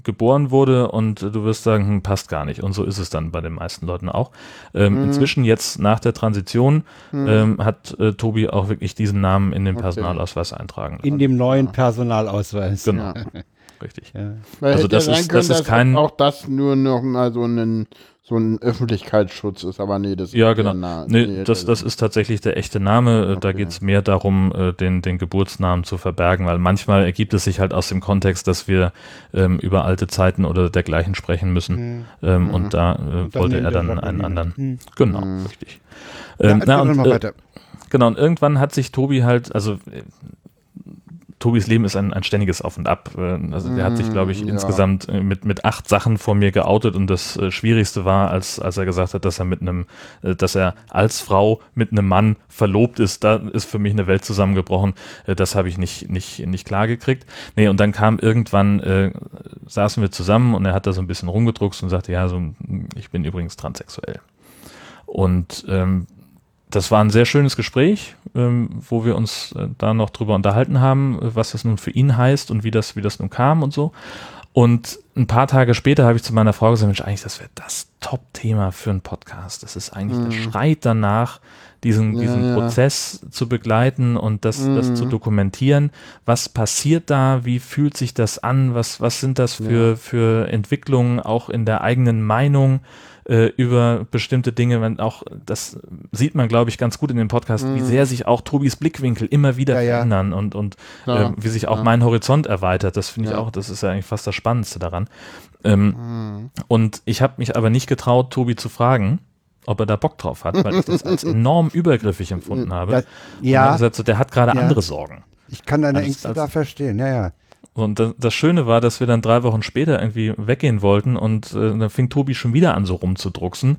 geboren wurde und du wirst sagen, hm, passt gar nicht. Und so ist es dann bei den meisten Leuten auch. Ähm, mhm. Inzwischen jetzt nach der Transition mhm. ähm, hat äh, Tobi auch wirklich diesen Namen in den okay. Personalausweis eintragen. In dem neuen Personalausweis. Genau. Ja. Richtig. Ja. Also das ist, können, das ist kein auch das nur noch mal so ein so ein Öffentlichkeitsschutz ist, aber nee, das ja, genau. Nah, nee, nee, das, das ist tatsächlich der echte Name. Okay. Da geht es mehr darum, äh, den, den Geburtsnamen zu verbergen, weil manchmal ergibt es sich halt aus dem Kontext, dass wir ähm, über alte Zeiten oder dergleichen sprechen müssen. Mhm. Ähm, mhm. Und da äh, wollte er dann einen anderen. Mhm. Genau, mhm. richtig. Ähm, ja, na, und, äh, genau, und irgendwann hat sich Tobi halt, also Tobis Leben ist ein, ein ständiges Auf und Ab. Äh, also der hat sich, glaube ich, mm, ja. insgesamt äh, mit, mit acht Sachen vor mir geoutet und das äh, Schwierigste war, als, als er gesagt hat, dass er mit einem, äh, dass er als Frau mit einem Mann verlobt ist, da ist für mich eine Welt zusammengebrochen. Äh, das habe ich nicht, nicht, nicht klar gekriegt. Nee, und dann kam irgendwann, saßen wir zusammen und er hat da so ein bisschen rumgedruckst und sagte, ja, so, ich bin übrigens transsexuell. Und ähm, das war ein sehr schönes Gespräch, ähm, wo wir uns äh, da noch drüber unterhalten haben, was das nun für ihn heißt und wie das, wie das nun kam und so. Und ein paar Tage später habe ich zu meiner Frau gesagt, Mensch, eigentlich, das wäre das Top-Thema für einen Podcast. Das ist eigentlich, mhm. das schreit danach, diesen, ja, diesen ja. Prozess zu begleiten und das, mhm. das zu dokumentieren. Was passiert da? Wie fühlt sich das an? Was, was sind das für, ja. für Entwicklungen auch in der eigenen Meinung? Äh, über bestimmte Dinge, wenn auch, das sieht man, glaube ich, ganz gut in dem Podcast, mhm. wie sehr sich auch Tobis Blickwinkel immer wieder ja, verändern ja. und, und äh, wie sich auch mein Horizont erweitert. Das finde ich auch, das ist ja eigentlich fast das Spannendste daran. Ähm, mhm. Und ich habe mich aber nicht getraut, Tobi zu fragen, ob er da Bock drauf hat, weil ich das als enorm übergriffig empfunden habe. Das, Und er ja, hat gesagt, so, der hat gerade Ja. andere Sorgen. ich kann deine Als- Ängste da verstehen. Ja, ja. Und das, Schöne war, dass wir dann drei Wochen später irgendwie weggehen wollten und äh, dann fing Tobi schon wieder an, so rumzudrucksen.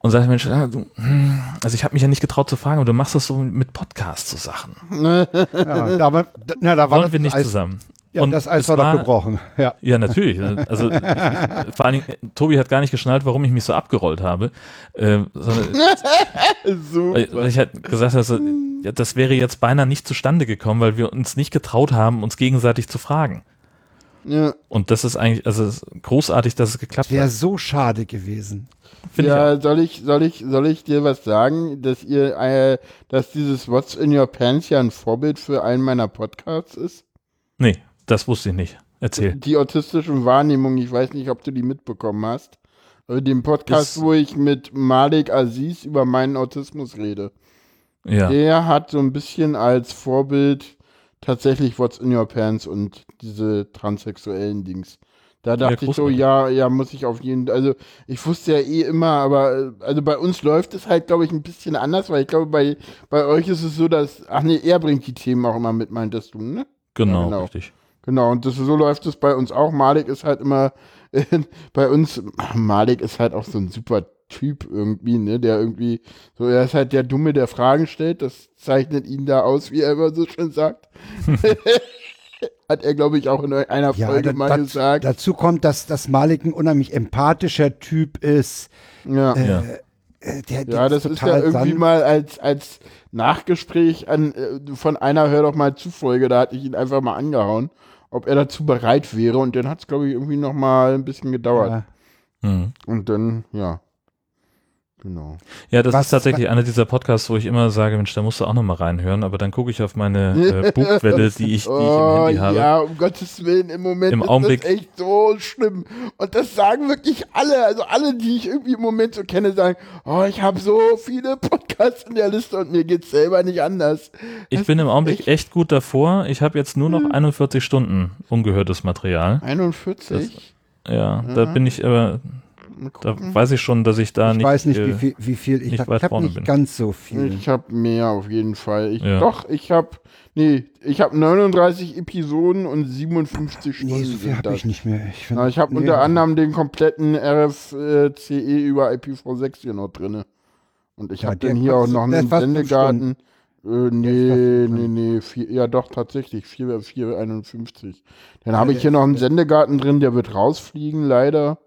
Und sagte, Mensch, ja, du, hm, also ich habe mich ja nicht getraut zu fragen, aber du machst das so mit Podcasts so Sachen. ja da, na, da war Wollen wir nicht zusammen. Ja, Und das Eis war doch gebrochen. Ja. Ja, natürlich. Also ich, vor allen Dingen, äh, Tobi hat gar nicht geschnallt, warum ich mich so abgerollt habe. Äh, sondern, So. weil ich halt gesagt habe, so, ja, das wäre jetzt beinahe nicht zustande gekommen, weil wir uns nicht getraut haben, uns gegenseitig zu fragen. Ja, Und das ist eigentlich, also großartig, dass es geklappt Wäre hat. so schade gewesen. Ich auch. ja soll, ich, soll, ich, soll ich dir was sagen, dass ihr, äh, dass dieses What's in Your Pants ja ein Vorbild für einen meiner Podcasts ist? Nee, das wusste ich nicht. Erzähl. Die autistischen Wahrnehmungen, ich weiß nicht, ob du die mitbekommen hast. Also den Podcast, Das- wo ich mit Malik Aziz über meinen Autismus rede. Ja. Der hat so ein bisschen als Vorbild tatsächlich What's in Your Pants und diese transsexuellen Dings. Da dachte ich so, ja, ja, muss ich auf jeden also ich wusste ja eh immer, aber äh, also bei uns läuft es halt, glaube ich, ein bisschen anders, weil ich glaube, bei, bei euch ist es so, dass, ach nee, er bringt die Themen auch immer mit, meintest du, ne? Genau, Ja, genau. richtig. Genau, und das, so läuft es bei uns auch. Malik ist halt immer äh, bei uns, Malik ist halt auch so ein super Typ irgendwie, ne, der irgendwie, so, er ist halt der Dumme, der Fragen stellt, das zeichnet ihn da aus, wie er immer so schön sagt. Hat er, glaube ich, auch in einer Ja, Folge da, mal da, gesagt. dazu kommt, dass, dass Malik ein unheimlich empathischer Typ ist. ja. Ja. Äh, der, der Ja, das ist ja total irgendwie sanft. mal als, als Nachgespräch an, äh, von einer Hör doch mal zu Folge, da hatte ich ihn einfach mal angehauen, ob er dazu bereit wäre und dann hat es, glaube ich, irgendwie noch mal ein bisschen gedauert. Ja. Mhm. Und dann, ja. Genau. Ja, das Was- ist tatsächlich einer dieser Podcasts, wo ich immer sage, Mensch, da musst du auch noch mal reinhören, aber dann gucke ich auf meine äh, Bugwelle, die ich, die ich im oh, Handy habe. ja, um Gottes Willen, im Moment Im ist Augenblick- das echt so schlimm. Und das sagen wirklich alle, also alle, die ich irgendwie im Moment so kenne, sagen, oh, ich habe so viele Podcasts in der Liste und mir geht's selber nicht anders. Ich Das bin im Augenblick echt- echt gut davor. Ich habe jetzt nur noch Hm. 41 Stunden ungehörtes Material. 41? Ja, da bin ich aber, Mal da weiß ich schon, dass ich da Ich nicht. weiß nicht, äh, wie viel, wie viel. Ich nicht habe weit hab vorne nicht bin. ganz so viel. Ich habe mehr auf jeden Fall. Ich, Ja. Doch, ich habe, nee, ich habe 39 Episoden und 57 Stunden. nee, so viel habe ich nicht mehr. Ich, find- Na, ich habe nee. unter anderem den kompletten RFCE über IPv6 hier noch drinne. Und ich Ja, habe dann hier auch noch einen Sendegarten. Äh, nee, nee, nee, vier, ja doch, tatsächlich, 4, 451. Dann habe ich hier noch einen Sendegarten drin, der wird rausfliegen, leider.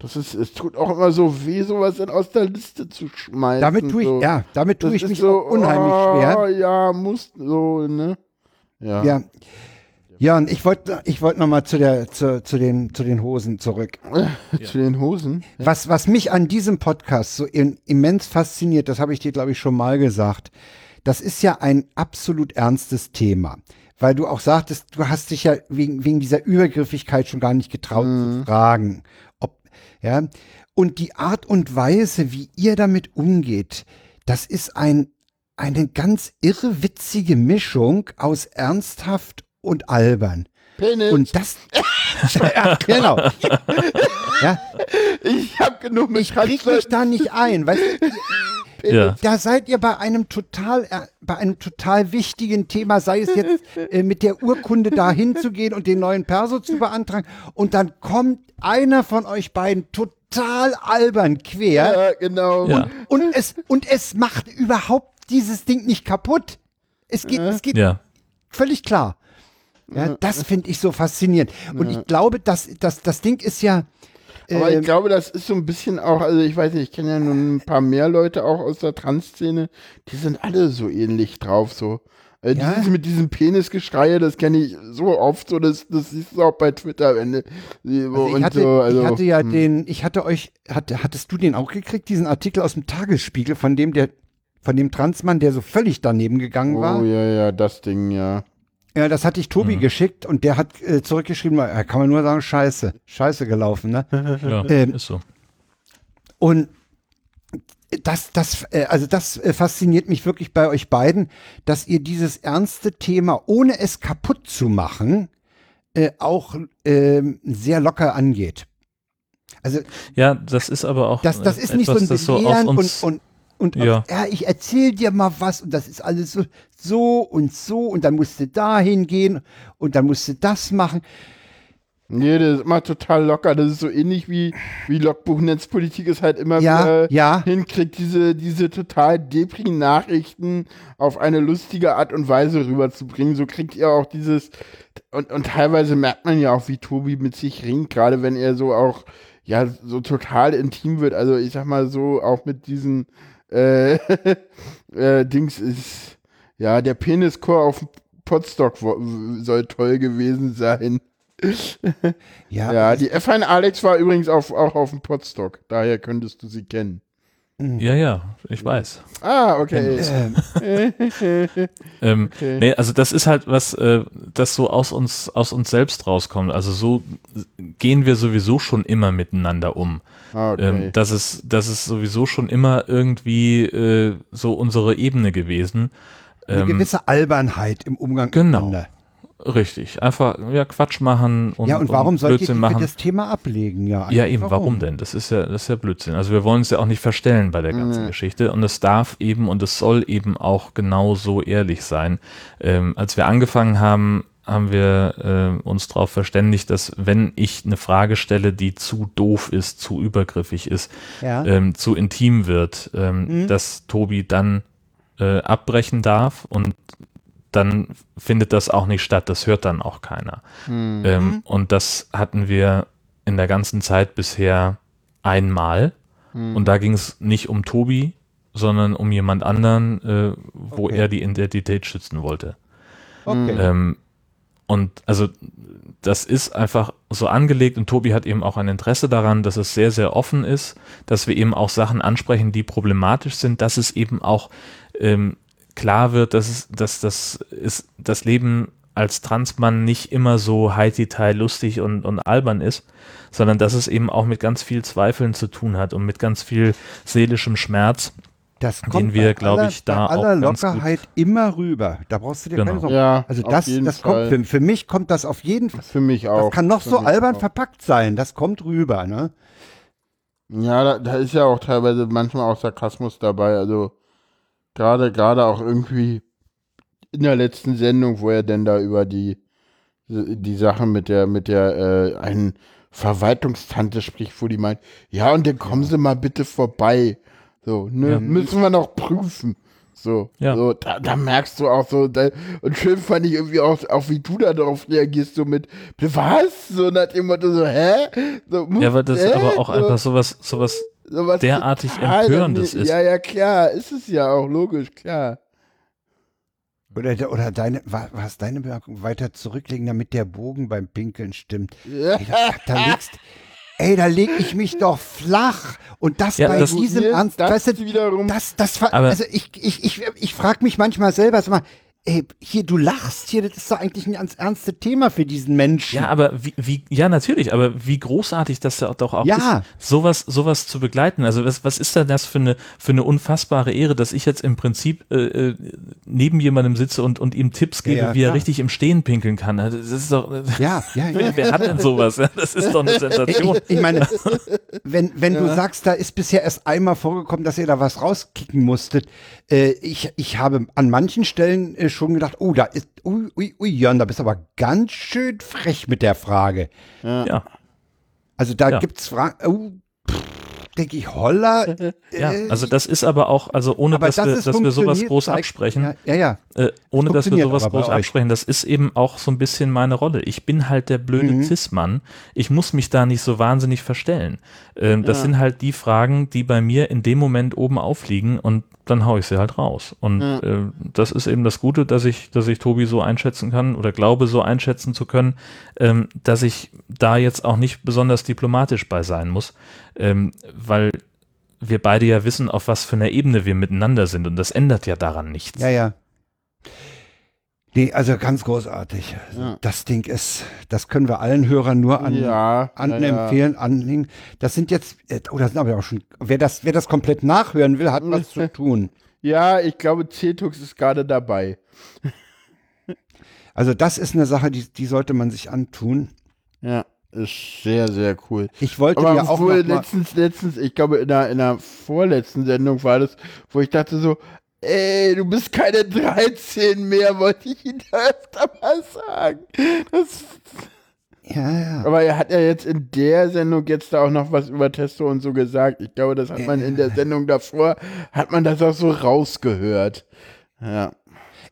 Das ist, es tut auch immer so weh, sowas aus der Liste zu schmeißen. Damit tue ich, so. ja, damit tue Das ich mich so, unheimlich oh, schwer. Ja, muss so, ne? Ja. Ja. Ja, und ich wollte ich wollte noch mal zu der zu, zu den zu den Hosen zurück. Zu den Hosen. Was was mich an diesem Podcast so in, immens fasziniert, das habe ich dir glaube ich schon mal gesagt. Das ist ja ein absolut ernstes Thema, weil du auch sagtest, du hast dich ja wegen wegen dieser Übergriffigkeit schon gar nicht getraut zu fragen, ja und die Art und Weise, wie ihr damit umgeht, das ist ein eine ganz irre witzige Mischung aus ernsthaft und albern. Penis. Und das, ja, genau. Ja, ich habe genug mit ich krieg mich da nicht ein, weißt du, ja. da seid ihr bei einem total, äh, bei einem total wichtigen Thema, sei es jetzt äh, mit der Urkunde da hinzugehen und den neuen Perso zu beantragen und dann kommt einer von euch beiden total albern quer Ja, genau. Ja. und es, und es macht überhaupt dieses Ding nicht kaputt. Es geht, es geht ja. völlig klar. Ja, das finde ich so faszinierend. Und ich glaube, dass das, das Ding ist ja. Aber ähm, ich glaube, das ist so ein bisschen auch, also ich weiß nicht, ich kenne ja nun ein paar mehr Leute auch aus der Trans-Szene, die sind alle so ähnlich drauf, so. Äh, Ja. Dieses mit diesem Penisgeschreie, das kenne ich so oft, so das, das siehst du auch bei Twitter, wenn Also ich, hatte, so, also, ich hatte ja hm. den, ich hatte euch, hatte, hattest du den auch gekriegt, diesen Artikel aus dem Tagesspiegel, von dem der, von dem Transmann, der so völlig daneben gegangen Oh war? ja, ja, das Ding, ja. Ja, das hatte ich Tobi geschickt und der hat äh, zurückgeschrieben, äh, kann man nur sagen, scheiße, scheiße gelaufen, ne? ja Ähm, ist so. Und das, das, äh, also das äh, fasziniert mich wirklich bei euch beiden, dass ihr dieses ernste Thema, ohne es kaputt zu machen, äh, auch ähm, sehr locker angeht. Also Ja, das ist aber auch das, das äh, ist nicht so etwas, ein das so Belehren uns, und, und, Ja. ja. ich erzähl dir mal was und das ist alles so, so und so und dann musst du dahin gehen und dann musst du das machen. Nee, das ist immer total locker. Das ist so ähnlich wie, wie Logbuch-Netzpolitik es halt immer Ja, wieder ja. hinkriegt, diese, diese total depri Nachrichten auf eine lustige Art und Weise rüberzubringen. So kriegt ihr auch dieses, und, und teilweise merkt man ja auch, wie Tobi mit sich ringt, gerade wenn er so auch, ja, so total intim wird. Also ich sag mal so, auch mit diesen, äh, äh, Dings ist, ja, der Penischor auf dem Potstock wo- soll toll gewesen sein. Ja, Ja, die F1 Alex war übrigens auf, auch auf dem Podstock. Daher könntest du sie kennen. Ja, ja, ich weiß. Ah, okay. ähm, Ähm, Okay. Nee, also das ist halt was, äh, das so aus uns, aus uns selbst rauskommt. Also so gehen wir sowieso schon immer miteinander um. Ah, okay. Ähm, das ist, das ist sowieso schon immer irgendwie äh, so unsere Ebene gewesen. eine Ähm, gewisse Albernheit im Umgang genau. miteinander. Richtig. Einfach ja Quatsch machen und, Ja, und warum ihr Blödsinn machen. für das Thema ablegen? Ja, Ja, eben, warum denn? Das ist ja, das ist ja Blödsinn. Also wir wollen es ja auch nicht verstellen bei der ganzen Geschichte und es darf eben und es soll eben auch genau so ehrlich sein. Ähm, als wir angefangen haben, haben wir äh, uns darauf verständigt, dass wenn ich eine Frage stelle, die zu doof ist, zu übergriffig ist, Ja. ähm, zu intim wird, ähm, Mhm. dass Tobi dann äh, abbrechen darf und dann findet das auch nicht statt. Das hört dann auch keiner. Mhm. Ähm, und das hatten wir in der ganzen Zeit bisher einmal. Mhm. Und da ging es nicht um Tobi, sondern um jemand anderen, äh, wo Okay. er die Identität schützen wollte. Okay. Ähm, und also das ist einfach so angelegt und Tobi hat eben auch ein Interesse daran, dass es sehr, sehr offen ist, dass wir eben auch Sachen ansprechen, die problematisch sind, dass es eben auch ähm, klar wird, dass, es, dass das, ist, das Leben als Transmann nicht immer so high-detail lustig und, und albern ist, sondern dass es eben auch mit ganz viel Zweifeln zu tun hat und mit ganz viel seelischem Schmerz. Das den kommt wir, bei glaub aller- ich, da bei auch aller ganz gut- Lockerheit immer rüber. Da brauchst du dir Genau. keine Sorgen. Ja, Also das, das kommt für, für mich kommt das auf jeden Fall. Für mich auch. Das kann noch Für so albern auch. verpackt sein. Das kommt rüber, ne? Ja, da, da ist ja auch teilweise manchmal auch Sarkasmus dabei. Also gerade gerade auch irgendwie in der letzten Sendung, wo er denn da über die die Sache mit der mit der äh, einen Verwaltungstante spricht, wo die meint, ja und dann kommen Sie mal bitte vorbei. So, ne, Ja. müssen wir noch prüfen. So, Ja. so da, da merkst du auch so, da, und schön fand ich irgendwie auch, auch wie du da darauf reagierst, so mit, was? So nach dem Motto, so, hä? So, muss- Ja, weil das hä? aber auch so, einfach sowas, sowas sowas derartig Empörendes ist. Ja, ja, klar, ist es ja auch logisch, klar. Oder, oder deine, war, war es deine Bemerkung weiter zurücklegen, damit der Bogen beim Pinkeln stimmt? Ja. Ey, da, da legst, ey, da leg ich mich doch flach. Und das Ja, bei das- diesem Ernst, das weißt du, wiederum. das, das, also ich, ich, ich, ich frage mich manchmal selber, sag mal, ey, hier, du lachst hier, das ist doch eigentlich ein ganz ernstes Thema für diesen Menschen. Ja, aber wie, wie, ja, natürlich, aber wie großartig das ja doch auch Ja. ist, sowas, sowas zu begleiten. Also was, was ist denn das für eine, für eine unfassbare Ehre, dass ich jetzt im Prinzip äh, äh, neben jemandem sitze und, und ihm Tipps gebe, ja, wie er richtig im Stehen pinkeln kann. Also Das ist doch, ja, ja. ja. wer, wer hat denn sowas? Das ist doch eine Sensation. Ich, ich meine, wenn, wenn du sagst, da ist bisher erst einmal vorgekommen, dass ihr da was rauskicken musstet, äh, ich, ich habe an manchen Stellen äh, schon gedacht, oh, da ist, ui, ui, ui, Jörn, da bist du aber ganz schön frech mit der Frage. Ja, Also da Ja. gibt's Fragen, oh, denke ich, holla. ja, äh, also das ist aber auch, also ohne aber dass, wir, es dass wir sowas groß absprechen, Ja, ja. ja. äh, ohne dass wir sowas groß absprechen, das ist eben auch so ein bisschen meine Rolle. Ich bin halt der blöde Mhm. Cis-Mann. Ich muss mich da nicht so wahnsinnig verstellen. Ähm, das Ja. sind halt die Fragen, die bei mir in dem Moment oben aufliegen und dann hau ich sie halt raus. Und Ja. äh, das ist eben das Gute, dass ich, dass ich Tobi so einschätzen kann oder glaube so einschätzen zu können, ähm, dass ich da jetzt auch nicht besonders diplomatisch bei sein muss, ähm, weil wir beide ja wissen, auf was für einer Ebene wir miteinander sind und das ändert ja daran nichts. Ja, ja. Nee, also ganz großartig. Ja. Das Ding ist, das können wir allen Hörern nur an, ja, an ja, ja. empfehlen, anlegen. Das sind jetzt, äh, oh, das sind aber auch schon, wer das, wer das komplett nachhören will, hat was zu tun. Ja, ich glaube, Cetux ist gerade dabei. Also das ist eine Sache, die, die sollte man sich antun. Ja. Ist sehr, sehr cool. Ich wollte Aber mir auch noch mal, letztens, letztens, ich glaube in der, in der vorletzten Sendung war das, wo ich dachte so, ey, du bist keine 13 mehr, wollte ich ihn da öfter mal sagen. Das, ja, ja. aber er hat ja jetzt in der Sendung jetzt da auch noch was über Testo und so gesagt. Ich glaube, das hat man in der Sendung davor, hat man das auch so rausgehört. Ja.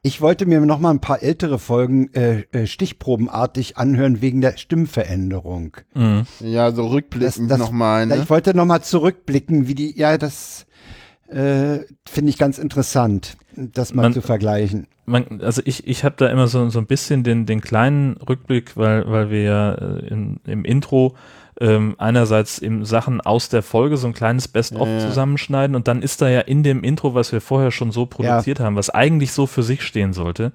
Ich wollte mir noch mal ein paar ältere Folgen äh, äh, stichprobenartig anhören wegen der Stimmveränderung. Ja, so rückblickend nochmal, ne? Ich wollte noch mal zurückblicken, wie die, ja, das äh, finde ich ganz interessant, das mal Man- zu vergleichen. man, also ich, ich habe da immer so, so ein bisschen den, den kleinen Rückblick, weil, weil wir ja äh, in, im Intro ähm, einerseits eben Sachen aus der Folge, so ein kleines Best-of Ja, ja. zusammenschneiden und dann ist da ja in dem Intro, was wir vorher schon so produziert haben, was eigentlich so für sich stehen sollte,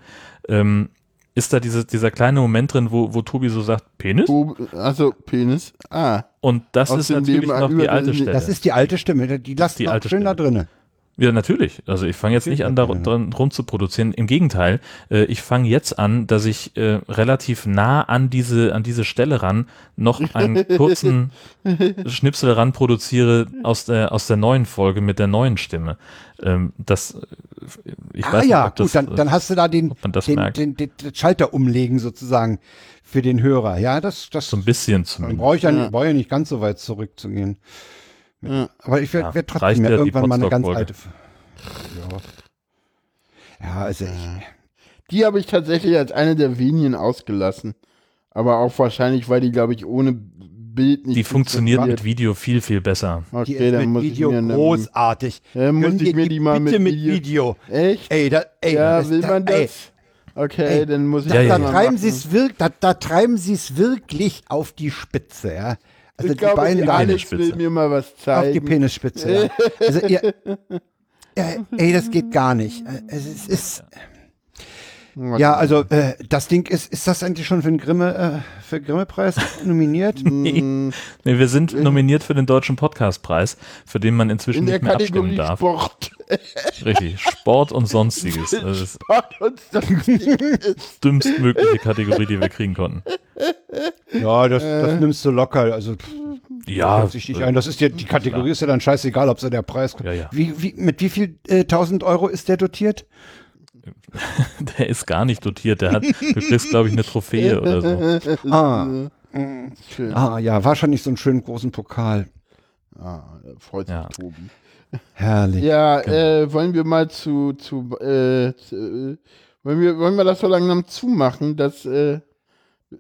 ähm, ist da diese, dieser kleine Moment drin, wo, wo Tobi so sagt, Penis? Also, Penis. Ah. Und das Aus ist natürlich Leben noch die alte Stelle. Das ist die alte Stimme, die lasst Die noch alte schön da Stimme. Ja, natürlich. Also ich fange jetzt nicht an, da dran rum zu produzieren. Im Gegenteil, äh, ich fange jetzt an, dass ich äh, relativ nah an diese, an diese Stelle ran noch einen kurzen Schnipsel ran produziere aus der, aus der neuen Folge mit der neuen Stimme. Ähm, das, äh, ich ah weiß ja, nicht, ob gut, das, dann, dann hast du da den, ob man das den, merkt. den, den, den Schalter umlegen sozusagen für den Hörer. Ja, das, das so ein bisschen dann zumindest. brauche ich ja, Ja. brauche ja nicht ganz so weit zurückzugehen. Ja. Aber ich werde Ja, werd trotzdem ja ja die irgendwann mal eine ganz alte. Ja. ja, also ich, Die habe ich tatsächlich als eine der wenigen ausgelassen. Aber auch wahrscheinlich, weil die, glaube ich, ohne Bild nicht Die funktioniert mit Video viel, viel besser. die Okay, ist dann mit muss Video ich mir großartig. Ja, muss ich mir die mal bitte mit mit Video- Video. Echt? Ey, da, ey, Ja, das, will da, man ey, das? Okay, Ey, dann muss ich Da, Ja, das ja, da mal treiben machen. sie es wirklich, da, da treiben sie es wirklich auf die Spitze, ja. Also Ich glaube, beiden die Alex will Penisspitze. mir mal was auf zeigen. die Penisspitze. Ja. Also ihr, ja, ey, das geht gar nicht. Äh, Es ist, ist ja, also äh, das Ding ist, ist das eigentlich schon für den Grimme, äh, für Grimme-Preis nominiert? Nee, nee, wir sind nominiert für den Deutschen Podcastpreis, für den man inzwischen In nicht mehr abstimmen Kategorie darf. Sport. Richtig, Sport und sonstiges. Das ist Sport und sonstiges. dümmstmögliche Kategorie, die wir kriegen konnten. Ja, das, das nimmst du locker. Also pff, Ja, setz dich nicht ein. Das ist ja, die Kategorie ist ja dann scheißegal, ob so der Preis kommt. Ja, ja. Wie, wie, mit wie viel äh, 1000 Euro ist der dotiert? der ist gar nicht dotiert. Der hat, du kriegst, glaube ich, eine Trophäe oder so. Ah, Schön. ah, ja, wahrscheinlich so einen schönen großen Pokal. Ah, freut sich Ja. Tobi. Herrlich. Ja, äh, wollen wir mal zu, zu, äh, zu äh, wollen, wir, wollen wir das so langsam zumachen, dass, äh,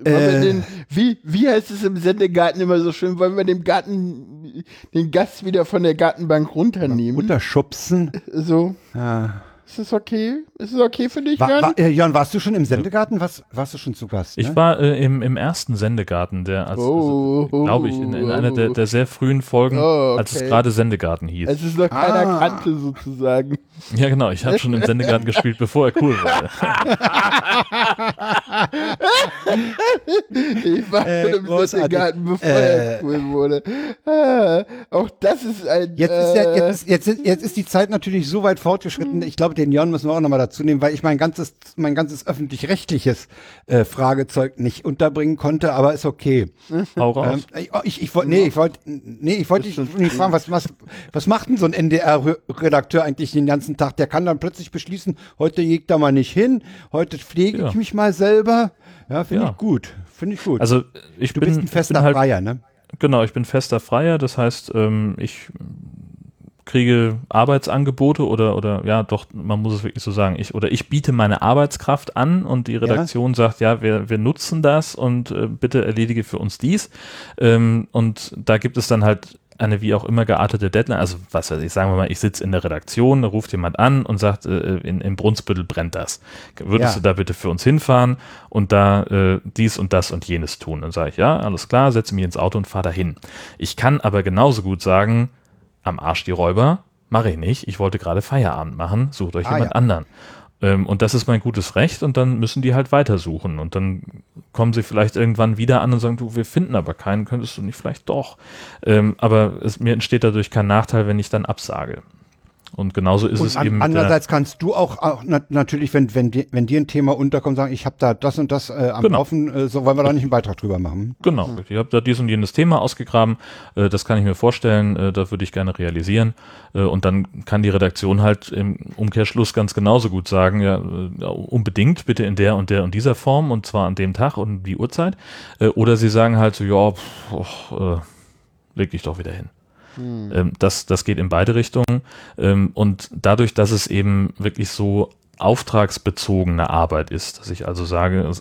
Äh. den, wie, wie heißt es im Sendegarten immer so schön, wollen wir dem Garten, den Gast wieder von der Gartenbank runternehmen? Unterschubsen. So, Ja. Ist das okay? Ist es okay für dich, War, Jan? war, äh, Jörn, warst du schon im Sendegarten? Was, warst du schon zu Gast? Ne? Ich war äh, im, im ersten Sendegarten, der, als, Oh, also, glaube ich, in, in einer der, der sehr frühen Folgen, Oh, als es okay. gerade Sendegarten hieß. Es ist noch keiner Ah. kannte sozusagen. ja, genau. Ich habe schon im Sendegarten gespielt, bevor er cool wurde. Ich war Äh, schon im großartig. Sendegarten, bevor Äh. er cool wurde. Ah, auch das ist ein. Jetzt ist, ja, äh, jetzt, ist, jetzt, jetzt ist die Zeit natürlich so weit fortgeschritten. Ich glaube, den Jörn müssen wir auch nochmal dazu nehmen, weil ich mein ganzes, mein ganzes öffentlich-rechtliches äh, Fragezeug nicht unterbringen konnte, aber ist okay. Hau raus. Ähm, ich, ich, ich wollte, nee, ich wollte, nee, ich wollte dich nicht fragen, was, was, was macht denn so ein NDR-Redakteur eigentlich den ganzen Tag? Der kann dann plötzlich beschließen, heute geht da mal nicht hin, heute pflege Ja. ich mich mal selber. Ja, finde Ja. ich gut. Finde ich gut. Also ich du bin, bist ein fester halt, Freier, ne? Genau, ich bin fester Freier. Das heißt, ähm, ich kriege Arbeitsangebote oder oder ja, doch, man muss es wirklich so sagen. Ich oder ich biete meine Arbeitskraft an und die Redaktion sagt, ja, wir wir nutzen das und äh, bitte erledige für uns dies. Ähm, und da gibt es dann halt eine wie auch immer geartete Deadline, also was weiß ich, sagen wir mal, ich sitze in der Redaktion, da ruft jemand an und sagt, äh, in, in Brunsbüttel brennt das. Würdest Ja. du da bitte für uns hinfahren und da äh, dies und das und jenes tun? Dann sage ich, ja, alles klar, setze mich ins Auto und fahre dahin. Ich kann aber genauso gut sagen, am Arsch die Räuber, mache ich nicht, ich wollte gerade Feierabend machen, sucht euch Ah, jemand ja. anderen. Ähm, und das ist mein gutes Recht und dann müssen die halt weitersuchen und dann kommen sie vielleicht irgendwann wieder an und sagen, du, wir finden aber keinen, könntest du nicht vielleicht doch. Ähm, aber es, mir entsteht dadurch kein Nachteil, wenn ich dann absage. Und genauso ist es Und eben. an, mit der- andererseits kannst du auch, auch na, natürlich, wenn, wenn, di- wenn dir ein Thema unterkommt, sagen, ich habe da das und das äh, am Genau. Laufen, äh, so wollen wir da nicht einen Beitrag drüber machen. Genau, ich habe da dies und jenes Thema ausgegraben, äh, das kann ich mir vorstellen, äh, das würde ich gerne realisieren. Äh, und dann kann die Redaktion halt im Umkehrschluss ganz genauso gut sagen, ja, äh, unbedingt bitte in der und der und dieser Form und zwar an dem Tag und die Uhrzeit. Äh, oder sie sagen halt so, ja, pff, och, äh, leg dich doch wieder hin. Ähm, das, das geht in beide Richtungen. Ähm, und dadurch, dass es eben wirklich so auftragsbezogene Arbeit ist, dass ich also sage,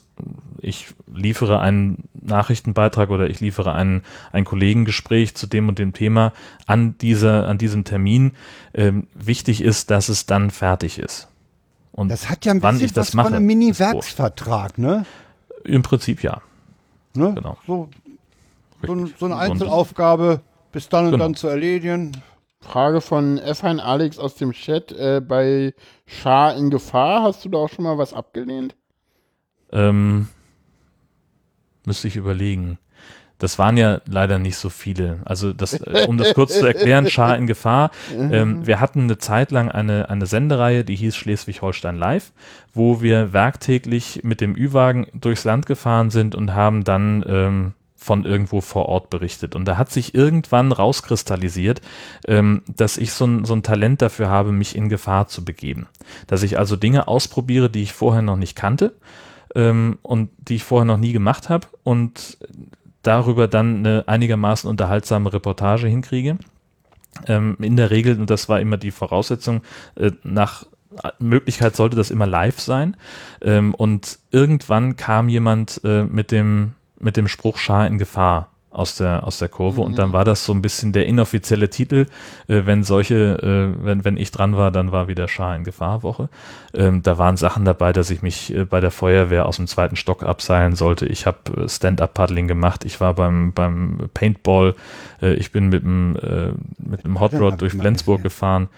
ich liefere einen Nachrichtenbeitrag oder ich liefere ein, ein Kollegengespräch zu dem und dem Thema an, dieser, an diesem Termin, ähm, wichtig ist, dass es dann fertig ist. Und Das hat ja ein bisschen was mache, von einem. Mini-Werksvertrag, ne? Im Prinzip ja. ne? Genau. So, so, so eine Einzelaufgabe, bis dann und Genau. dann zu erledigen. Frage von F1 Alex aus dem Chat. Äh, bei Schar in Gefahr, hast du da auch schon mal was abgelehnt? Ähm, müsste ich überlegen. Das waren ja leider nicht so viele. Also das, äh, um das kurz zu erklären, Schar in Gefahr. Ähm, wir hatten eine Zeit lang eine, eine Sendereihe, die hieß Schleswig-Holstein Live, wo wir werktäglich mit dem Ü-Wagen durchs Land gefahren sind und haben dann ähm, von irgendwo vor Ort berichtet. Und da hat sich irgendwann rauskristallisiert, ähm, dass ich so ein, so ein Talent dafür habe, mich in Gefahr zu begeben. Dass ich also Dinge ausprobiere, die ich vorher noch nicht kannte ähm, und die ich vorher noch nie gemacht habe und darüber dann eine einigermaßen unterhaltsame Reportage hinkriege. Ähm, in der Regel, und das war immer die Voraussetzung, äh, nach Möglichkeit sollte das immer live sein. Ähm, und irgendwann kam jemand äh, mit dem mit dem Spruch Schar in Gefahr aus der aus der Kurve und dann war das so ein bisschen der inoffizielle Titel, äh, wenn solche, äh, wenn wenn ich dran war, dann war wieder Schar in Gefahr Woche. Ähm, da waren Sachen dabei, dass ich mich äh, bei der Feuerwehr aus dem zweiten Stock abseilen sollte. Ich habe äh, Stand-up-Paddling gemacht. Ich war beim beim Paintball. Äh, ich bin mit dem äh, mit dem Hot Rod durch Flensburg gefahren.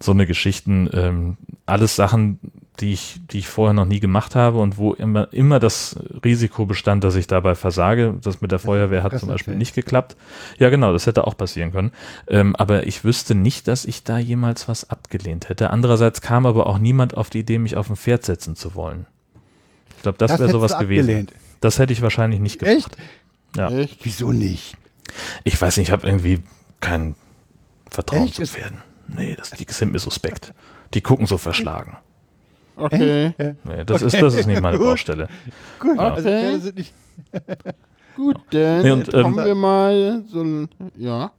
So eine Geschichten, ähm, alles Sachen, die ich, die ich vorher noch nie gemacht habe und wo immer, immer das Risiko bestand, dass ich dabei versage. Das mit der Feuerwehr hat das zum Beispiel natürlich. nicht geklappt. Ja, genau, das hätte auch passieren können. Ähm, aber ich wüsste nicht, dass ich da jemals was abgelehnt hätte. Andererseits kam aber auch niemand auf die Idee, mich auf ein Pferd setzen zu wollen. Ich glaube, das, Das wäre sowas gewesen. abgelehnt. Das hätte ich wahrscheinlich nicht gemacht. Echt? Ja. Echt? Wieso nicht? Ich weiß nicht, ich habe irgendwie kein Vertrauen Echt? zu Pferden. Nee, das, die sind mir suspekt. Die gucken so verschlagen. Okay. Nee, das, ist, das ist nicht meine Gut. Baustelle. Gut, Okay. also Pferde sind nicht. Gut, dann Nee, und, ähm, kommen wir mal so ein, ja.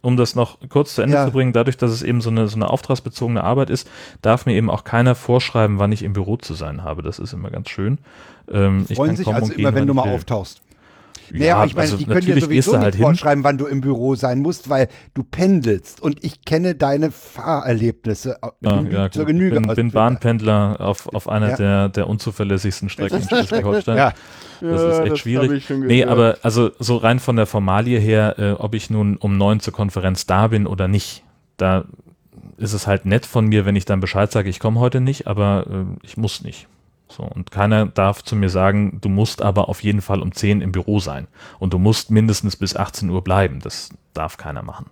um das noch kurz zu Ende Ja. zu bringen, dadurch, dass es eben so eine, so eine auftragsbezogene Arbeit ist, darf mir eben auch keiner vorschreiben, wann ich im Büro zu sein habe. Das ist immer ganz schön. Ähm, ich Freuen kann sich kommen also und immer, gehen, wenn wann du ich mal will. auftauchst. Ja, aber ich meine, also die können dir sowieso nicht halt hin. vorschreiben, wann du im Büro sein musst, weil du pendelst. Und ich kenne deine Fahrerlebnisse Ja, genü- ja, zur. Genüge. Ich bin, bin. Bahnpendler auf, auf einer Ja. der, der unzuverlässigsten Strecken in Schleswig-Holstein. Ja, Das Ja, ist echt das schwierig. nee, aber also so rein von der Formalie her, äh, ob ich nun um neun zur Konferenz da bin oder nicht, da ist es halt nett von mir, wenn ich dann Bescheid sage, ich komme heute nicht, aber äh, ich muss nicht. So, und keiner darf zu mir sagen, du musst aber auf jeden Fall um 10 im Büro sein. Und du musst mindestens bis 18 Uhr bleiben. Das darf keiner machen.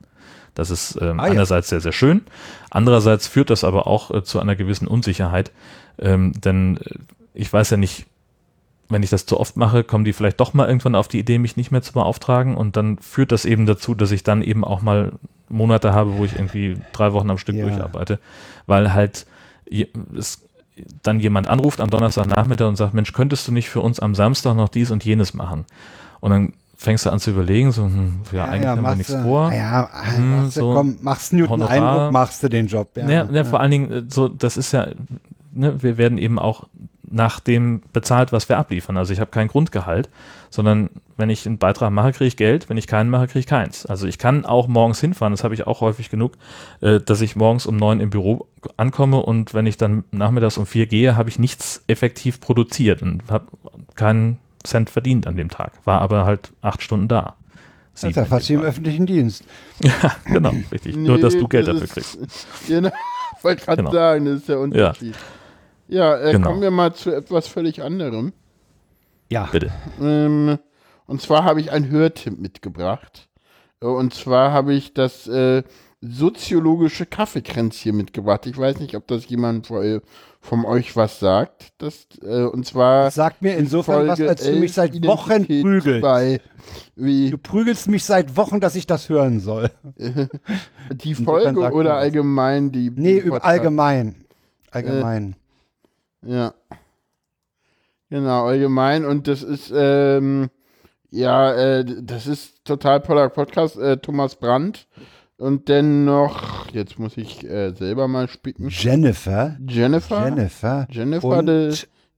Das ist ähm, Ah, ja. einerseits sehr, sehr schön. Andererseits führt das aber auch äh, zu einer gewissen Unsicherheit. Ähm, denn äh, ich weiß ja nicht, wenn ich das zu oft mache, kommen die vielleicht doch mal irgendwann auf die Idee, mich nicht mehr zu beauftragen. Und dann führt das eben dazu, dass ich dann eben auch mal Monate habe, wo ich irgendwie drei Wochen am Stück Ja. durcharbeite. Weil halt es dann jemand anruft am Donnerstagnachmittag und sagt, Mensch, könntest du nicht für uns am Samstag noch dies und jenes machen? Und dann fängst du an zu überlegen, so, hm, ja, eigentlich haben wir nichts vor. Ja, Hm, machst du, so komm, machst Newton Honorar. Eindruck, machst du den Job. Ja, Ja, ja, vor allen Dingen, äh, so, das ist ja, ne, wir werden eben auch nach dem bezahlt, was wir abliefern. Also ich habe kein Grundgehalt, sondern wenn ich einen Beitrag mache, kriege ich Geld, wenn ich keinen mache, kriege ich keins. Also ich kann auch morgens hinfahren, das habe ich auch häufig genug, äh, dass ich morgens um neun im Büro ankomme und wenn ich dann nachmittags um vier gehe, habe ich nichts effektiv produziert und habe keinen Cent verdient an dem Tag, war aber halt acht Stunden da. Das ist Sieben ja fast wie im öffentlichen Dienst. Genau, richtig. Nur, dass Nee, du Geld das dafür kriegst. Genau, wollte gerade Genau. sagen, das ist der Unterschied. Ja, äh, Genau. kommen wir mal zu etwas völlig anderem. Ja. Bitte. Ähm, und zwar habe ich einen Hörtipp mitgebracht. Äh, Und zwar habe ich das äh, soziologische Kaffeekränzchen mitgebracht. Ich weiß nicht, ob das jemand von, von euch was sagt. Das, äh, und zwar. Sagt mir insofern was, Folge als du mich 11 seit Wochen prügelst. Bei, wie Du prügelst mich seit Wochen, dass ich das hören soll. die Folge oder was. allgemein die. Nee, allgemein. Allgemein. Ja. Genau, allgemein. Und das ist, ähm, ja, äh, das ist total toller Podcast, äh, Thomas Brandt. Und dann noch, jetzt muss ich äh, selber mal spicken. Jennifer. Jennifer. Jennifer. Jennifer, Und- de,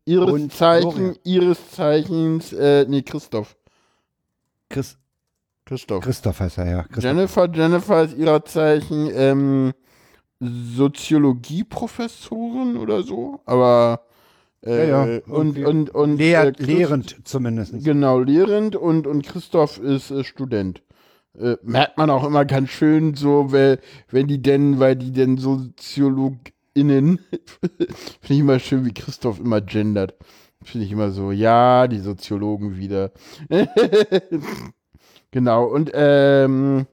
ihres und Zeichen, ihres Zeichens, äh, nee, Christoph. Chris, Christoph. Christoph heißt er, ja. Christoph. Jennifer, Jennifer ist ihrer Zeichen, ähm, Soziologieprofessorin oder so, aber, äh, Ja, ja, und, und, und, Lehr, äh, Christ- lehrend zumindest. Genau, lehrend und, und Christoph ist äh, Student. Äh, merkt man auch immer ganz schön so, weil, wenn die denn, weil die denn SoziologInnen, finde ich immer schön, wie Christoph immer gendert. Finde ich immer so, ja, die Soziologen wieder. genau, und ähm,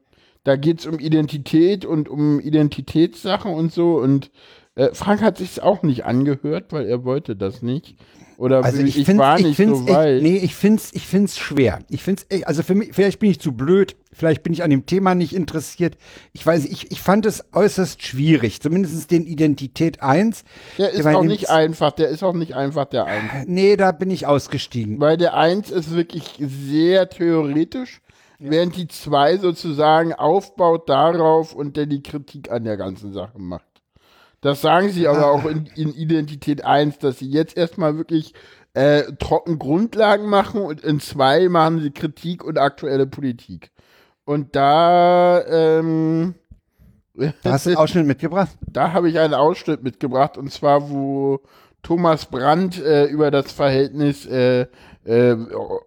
da geht es um Identität und um Identitätssachen und so. Und äh, Frank hat sich auch nicht angehört, weil er wollte das nicht. Oder Also ich, ich, finde war ich nicht find's so weit. echt, nee, ich find's, ich find's schwer. Ich find's, also für mich, vielleicht bin ich zu blöd, vielleicht bin ich an dem Thema nicht interessiert. Ich weiß, ich, ich fand es äußerst schwierig, zumindest den Identität 1. Der ist auch nicht einfach, der ist auch nicht einfach der Eins. Nee, da bin ich ausgestiegen. Weil der Eins ist wirklich sehr theoretisch, während die Zwei sozusagen aufbaut darauf und der die Kritik an der ganzen Sache macht. Das sagen sie aber auch in, in Identität 1, dass sie jetzt erstmal wirklich äh, trocken Grundlagen machen und in 2 machen sie Kritik und aktuelle Politik. Und da, ähm, Da hast du einen Ausschnitt mitgebracht? da habe ich einen Ausschnitt mitgebracht und zwar, wo Thomas Brandt äh, über das Verhältnis äh, äh,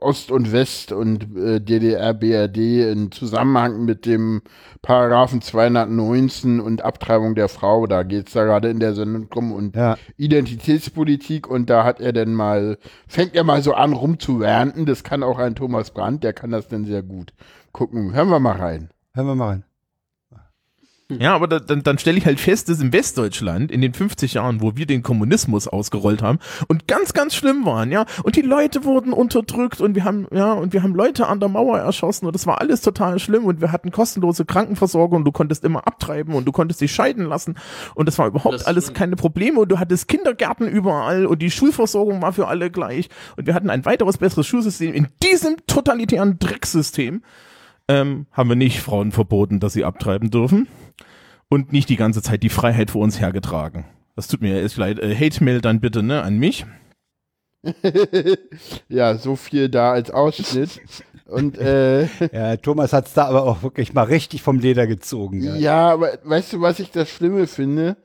Ost und West und äh, DDR, BRD in Zusammenhang mit dem Paragraphen 219 und Abtreibung der Frau, da geht es da gerade in der Sendung drum und Ja. Identitätspolitik und da hat er dann mal, fängt er mal so an rumzuwernten, das kann auch ein Thomas Brandt, der kann das dann sehr gut. Gucken, hören wir mal rein. Hören wir mal rein. Ja, aber da, dann, dann stelle ich halt fest, dass in Westdeutschland in den 50 Jahren, wo wir den Kommunismus ausgerollt haben und ganz, ganz schlimm waren, ja, und die Leute wurden unterdrückt und wir haben, ja, und wir haben Leute an der Mauer erschossen und das war alles total schlimm und wir hatten kostenlose Krankenversorgung und du konntest immer abtreiben und du konntest dich scheiden lassen und das war überhaupt Das- alles keine Probleme und du hattest Kindergärten überall und die Schulversorgung war für alle gleich und wir hatten ein weiteres besseres Schulsystem. In diesem totalitären Drecksystem ähm, haben wir nicht Frauen verboten, dass sie abtreiben dürfen und nicht die ganze Zeit die Freiheit vor uns hergetragen. Das tut mir echt leid. Äh, Hate-Mail dann bitte, ne, an mich. ja, so viel da als Ausschnitt. Und äh, Ja, Thomas hat's da aber auch wirklich mal richtig vom Leder gezogen. Ja. Ja, aber weißt du, was ich das Schlimme finde?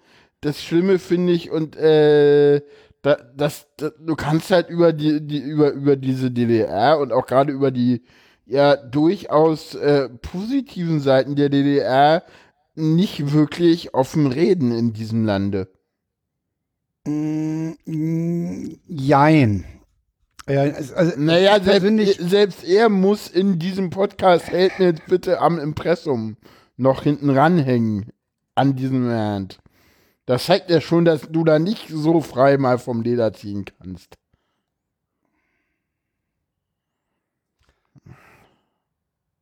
Das Schlimme finde ich und äh, da, das, das, du kannst halt über die, die über über diese DDR und auch gerade über die ja durchaus äh, positiven Seiten der DDR nicht wirklich offen reden in diesem Lande. Mm, Jein. Ja, also, Naja, selbst, selbst er muss in diesem Podcast hält mir bitte am Impressum noch hinten ranhängen an diesem Rand. Das zeigt ja schon, dass du da nicht so frei mal vom Leder ziehen kannst.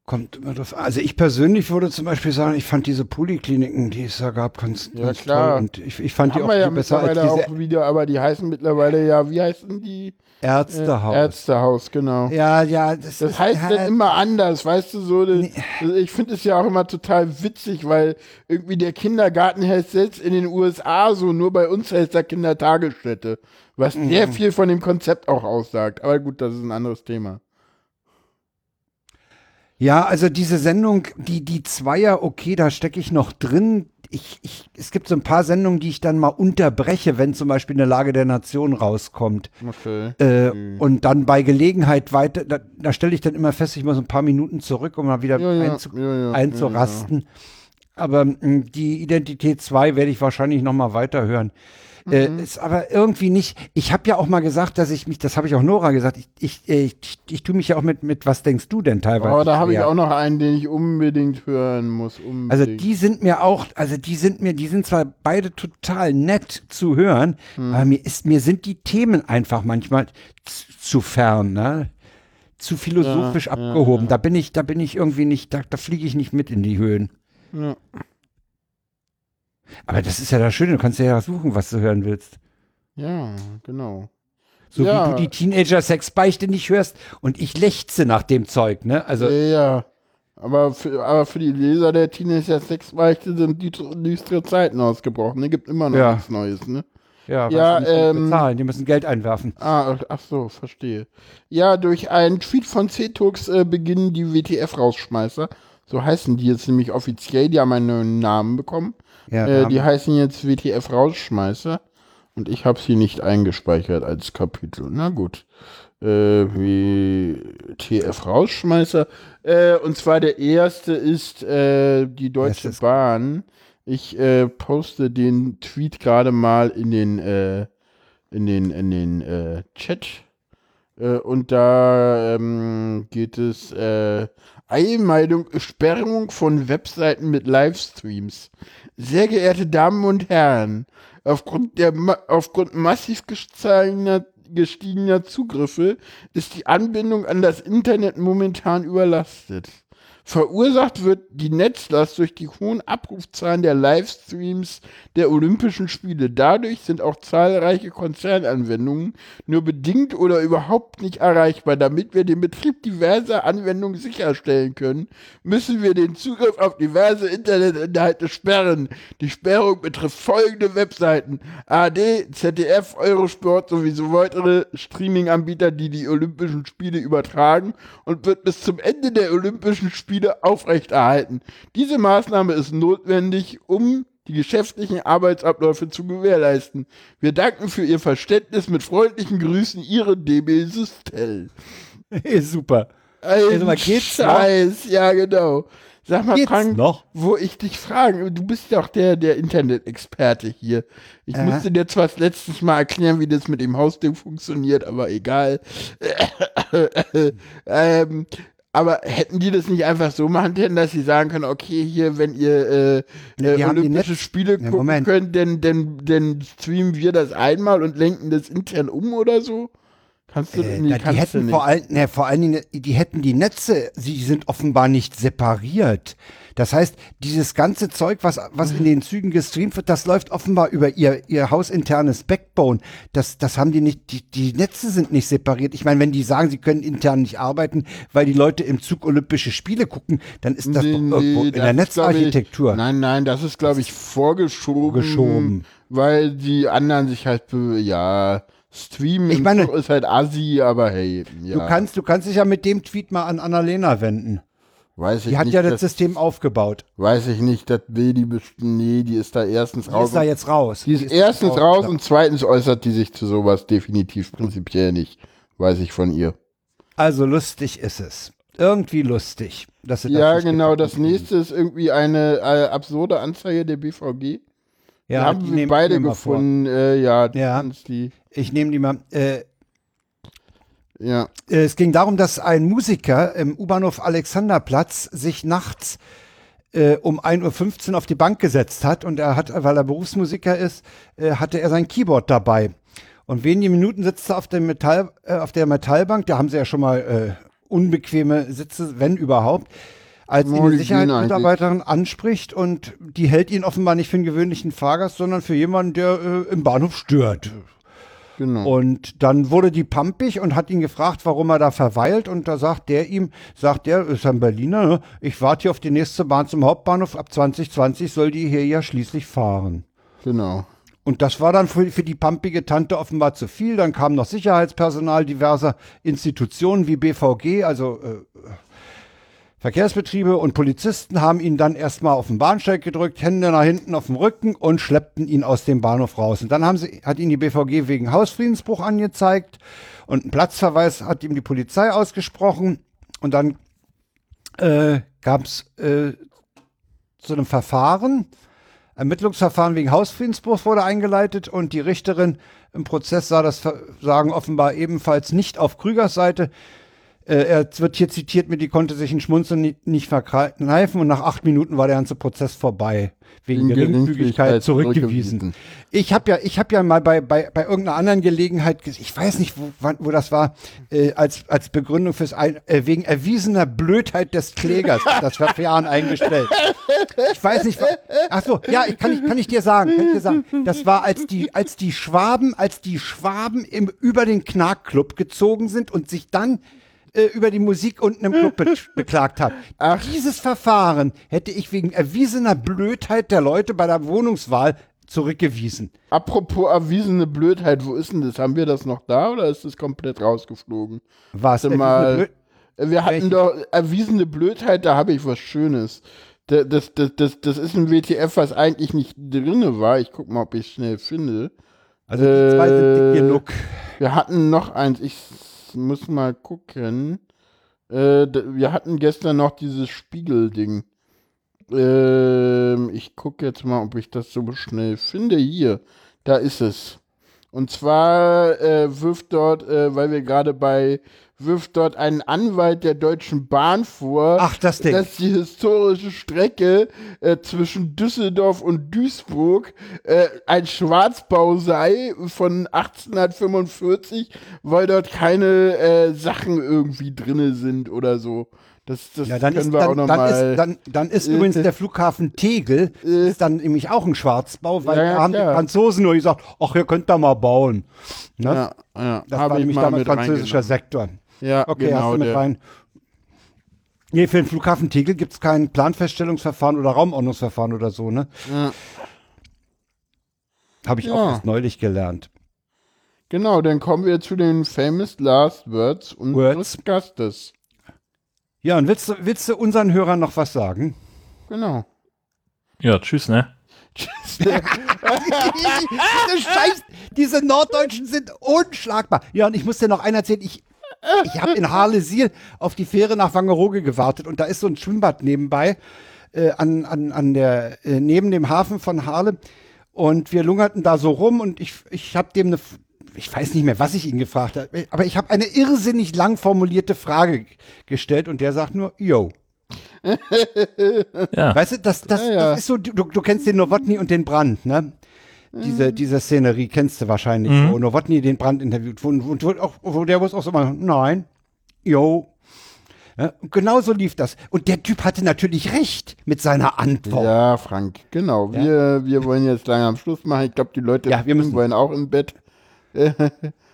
Kommt immer drauf an. Also ich persönlich würde zum Beispiel sagen, ich fand diese Polikliniken, die es da gab, ganz, Ja, ganz klar. toll. Und ich, ich fand die Haben auch wir ja besser als mittlerweile diese auch wieder, aber die heißen mittlerweile ja, wie heißen die? Äh, Ärztehaus. Ärztehaus, genau. Ja, ja, das, Das heißt ja, dann immer anders, weißt du, so, das, Nee. ich finde es ja auch immer total witzig, weil irgendwie der Kindergarten heißt jetzt in den USA so, nur bei uns heißt er Kindertagesstätte, was Mhm. sehr viel von dem Konzept auch aussagt, aber gut, das ist ein anderes Thema. Ja, also diese Sendung, die, die Zweier, okay, da stecke ich noch drin. Ich, ich, es gibt so ein paar Sendungen, die ich dann mal unterbreche, wenn zum Beispiel eine Lage der Nation rauskommt. Okay. Äh, Und dann bei Gelegenheit weiter, da, da stelle ich dann immer fest, ich muss ein paar Minuten zurück, um mal wieder Ja, ja, einzu, ja, ja, einzurasten. Aber mh, die Identität 2 werde ich wahrscheinlich noch mal weiterhören. Äh, ist aber irgendwie nicht. Ich habe ja auch mal gesagt, dass ich mich, das habe ich auch Nora gesagt, ich, ich, äh, ich, ich tue mich ja auch mit, mit was denkst du denn teilweise? Aber da habe ich auch noch einen, den ich unbedingt hören muss. Unbedingt. Also die sind mir auch, also die sind mir, die sind zwar beide total nett zu hören, Hm. aber mir ist, mir sind die Themen einfach manchmal zu, zu fern, ne? Zu philosophisch Ja, ja, abgehoben. Da bin ich, da bin ich irgendwie nicht, da, da fliege ich nicht mit in die Höhen. Ja. Aber das ist ja das Schöne, du kannst ja suchen, was du hören willst. ja, genau. So Ja. wie du die Teenager-Sex-Beichte nicht hörst und ich lechze nach dem Zeug, ne? Also, ja, ja. Aber für, aber für die Leser der Teenager Sexbeichte sind die düstere Zeiten ausgebrochen. Es gibt immer noch Ja. nichts Neues, ne? ja, Ja, nicht ähm, bezahlen, die müssen Geld einwerfen. Ah, ach so, verstehe. Ja, durch einen Tweet von C-Tux äh, beginnen die WTF-Rausschmeißer. So heißen die jetzt nämlich offiziell. Die haben einen neuen Namen bekommen. Ja, Äh, die heißen jetzt WTF-Rausschmeißer. Und ich habe sie nicht eingespeichert als Kapitel. Na gut. Äh, WTF-Rausschmeißer. Äh, und zwar der erste ist äh, die Deutsche ist- Bahn. Ich äh, poste den Tweet gerade mal in den, äh, in den, in den äh, Chat. Äh, und da ähm, geht es äh, Einmeldung, Sperrung von Webseiten mit Livestreams. Sehr geehrte Damen und Herren, aufgrund, der, aufgrund massiv gestiegener Zugriffe ist die Anbindung an das Internet momentan überlastet. Verursacht wird die Netzlast durch die hohen Abrufzahlen der Livestreams der Olympischen Spiele. Dadurch sind auch zahlreiche Konzernanwendungen nur bedingt oder überhaupt nicht erreichbar. Damit wir den Betrieb diverser Anwendungen sicherstellen können, müssen wir den Zugriff auf diverse Internetinhalte sperren. Die Sperrung betrifft folgende Webseiten: AD, ZDF, Eurosport sowie so weitere Streaming-Anbieter, die die Olympischen Spiele übertragen und wird bis zum Ende der Olympischen Spiele aufrechterhalten. Diese Maßnahme ist notwendig, um die geschäftlichen Arbeitsabläufe zu gewährleisten. Wir danken für Ihr Verständnis. Mit freundlichen Grüßen, Ihre DB Systel. Super. Ein Also mal, geht's noch? Scheiß, ja genau. Sag mal, Geht's Frank, noch? wo ich dich frage, du bist doch der, der Internet-Experte hier. Ich Äh. musste dir zwar letztens mal erklären, wie das mit dem Hausding funktioniert, aber egal. ähm, aber hätten die das nicht einfach so machen können, dass sie sagen können, okay, hier, wenn ihr äh, äh, Olympische Spiele Ja, gucken Moment. könnt, dann, dann, dann streamen wir das einmal und lenken das intern um oder so? Kannst du, Äh, die kannst du hätten nicht. vor allem, ne, vor allen Dingen, die hätten die Netze, sie sind offenbar nicht separiert. Das heißt, dieses ganze Zeug, was, was in den Zügen gestreamt wird, das läuft offenbar über ihr, ihr hausinternes Backbone. Das, das haben die nicht, die, die Netze sind nicht separiert. Ich meine, wenn die sagen, sie können intern nicht arbeiten, weil die Leute im Zug Olympische Spiele gucken, dann ist das Nee, doch irgendwo nee, in der glaub ich- Netzarchitektur. Nein, nein, das ist, glaube ich, vorgeschoben. Vorgeschoben. Weil die anderen sich halt, ja, streamen Ich meine- ist halt assi, aber hey, ja. Du kannst, du kannst dich ja mit dem Tweet mal an Annalena wenden. weiß ich Die hat nicht, ja das das, System aufgebaut. weiß ich nicht, das will die bestimmt, nee, die ist da erstens Die raus. ist da jetzt raus. die ist erstens raus und zweitens äußert die sich zu sowas definitiv prinzipiell nicht. Weiß ich von ihr. Also lustig ist es. Irgendwie lustig. Dass sie Ja, genau. Das nächste ist irgendwie eine äh, absurde Anzeige der BVG. Ja, die haben wir nehmen beide wir gefunden. Äh, ja, Ja. die. Ich nehme die mal. Äh, Ja. äh, es ging darum, dass ein Musiker im U-Bahnhof Alexanderplatz sich nachts äh, um 1.15 Uhr auf die Bank gesetzt hat und er hat, weil er Berufsmusiker ist, äh, hatte er sein Keyboard dabei. Und wenige Minuten sitzt er auf, dem Metall, äh, auf der Metallbank, da haben sie ja schon mal unbequeme Sitze, wenn überhaupt, als ihn die Sicherheitsmitarbeiterin anspricht und die hält ihn offenbar nicht für einen gewöhnlichen Fahrgast, sondern für jemanden, der äh, im Bahnhof stört. Genau. Und dann wurde die pampig und hat ihn gefragt, warum er da verweilt. Und da sagt der ihm, sagt der, ist ein Berliner, ne? ich warte hier auf die nächste Bahn zum Hauptbahnhof. Ab 2020 soll die hier ja schließlich fahren. genau. Und das war dann für, für die pampige Tante offenbar zu viel. Dann kam noch Sicherheitspersonal diverser Institutionen wie BVG, also äh, Verkehrsbetriebe und Polizisten haben ihn dann erstmal auf den Bahnsteig gedrückt, Hände nach hinten auf dem Rücken und schleppten ihn aus dem Bahnhof raus. Und dann haben sie, hat ihn die BVG wegen Hausfriedensbruch angezeigt und einen Platzverweis hat ihm die Polizei ausgesprochen. Und dann äh, gab es äh, zu einem Verfahren Ermittlungsverfahren wegen Hausfriedensbruch wurde eingeleitet und die Richterin im Prozess sah das Versagen offenbar ebenfalls nicht auf Krügers Seite. Äh, er wird hier zitiert mit, die konnte sich ein Schmunzeln nicht, nicht verkneifen und nach acht Minuten war der ganze Prozess vorbei. Wegen Geringfügigkeit zurückgewiesen. zurückgewiesen. Ich habe ja, ich habe ja mal bei, bei, bei irgendeiner anderen Gelegenheit, ich weiß nicht, wo, wann, wo das war, äh, als, als Begründung fürs ein, äh, wegen erwiesener Blödheit des Klägers das Verfahren eingestellt. Ich weiß nicht, ach so, ja, ich, kann ich, kann ich dir sagen, kann ich dir sagen, das war als die, als die Schwaben, als die Schwaben im, über den Knackclub gezogen sind und sich dann äh, über die Musik unten im Club be beklagt hat. Dieses Verfahren hätte ich wegen erwiesener Blödheit der Leute bei der Wohnungswahl zurückgewiesen. Apropos erwiesene Blödheit, wo ist denn das? Haben wir das noch da oder ist das komplett rausgeflogen? Was? Mal. Blöd- Wir hatten Welche? doch erwiesene Blödheit, da habe ich was Schönes. Da- Das, das, das, das ist ein WTF, was eigentlich nicht drinne war. Ich guck mal, ob ich schnell finde. Also die zwei sind dick Äh, genug. Wir hatten noch eins, ich muss mal gucken. Äh, wir hatten gestern noch dieses Spiegelding. Ähm, ich gucke jetzt mal, ob ich das so schnell finde. Hier, da ist es. Und zwar äh, wirft dort, äh, weil wir gerade bei, wirft dort ein Anwalt der Deutschen Bahn vor, Ach, das dass die historische Strecke äh, zwischen Düsseldorf und Duisburg äh, ein Schwarzbau sei von 1845, weil dort keine äh, Sachen irgendwie drinne sind oder so. Das, das Ja, dann können ist, wir auch dann, noch dann mal. ist, dann, dann ist Äh, übrigens äh, der Flughafen Tegel ist dann nämlich auch ein Schwarzbau, weil Ja, da haben die klar. Franzosen nur gesagt, ach, ihr könnt da mal bauen. Ne? ja, ja, das hab war ich nämlich mal damals französischer. Sektor. Ja, Okay, genau. hast du mit der, rein. Nee, für den Flughafen Tegel gibt es kein Planfeststellungsverfahren oder Raumordnungsverfahren oder so, ne? Ja. Habe ich Ja. auch erst neulich gelernt. Genau, dann kommen wir zu den famous last words unseres Words. Gastes. Ja, und willst du, willst du unseren Hörern noch was sagen? Genau. Ja, tschüss, ne? diese Scheiß, diese Norddeutschen sind unschlagbar. Ja, und ich muss dir noch einen erzählen. Ich, ich habe in Harlesiel auf die Fähre nach Wangerooge gewartet und da ist so ein Schwimmbad nebenbei, äh, an, an, an der, äh, neben dem Hafen von Harle. Und wir lungerten da so rum und ich, ich habe dem eine, ich weiß nicht mehr, was ich ihn gefragt habe, aber ich habe eine irrsinnig lang formulierte Frage gestellt und der sagt nur, yo. Ja. Weißt du, das, das, Ja, ja. das ist so, du, du kennst den Nowotny und den Brand, ne? Diese, diese Szenerie kennst du wahrscheinlich, wo Nowotny den Brand interviewt, wo, wo, wo, auch, wo der muss auch so mal, nein, yo. Ja, und genau so lief das. Und der Typ hatte natürlich recht mit seiner Antwort. Ja, Frank, genau. Wir, wir wollen jetzt lange am Schluss machen. Ich glaube, die Leute Ja, wir müssen- wollen auch im Bett.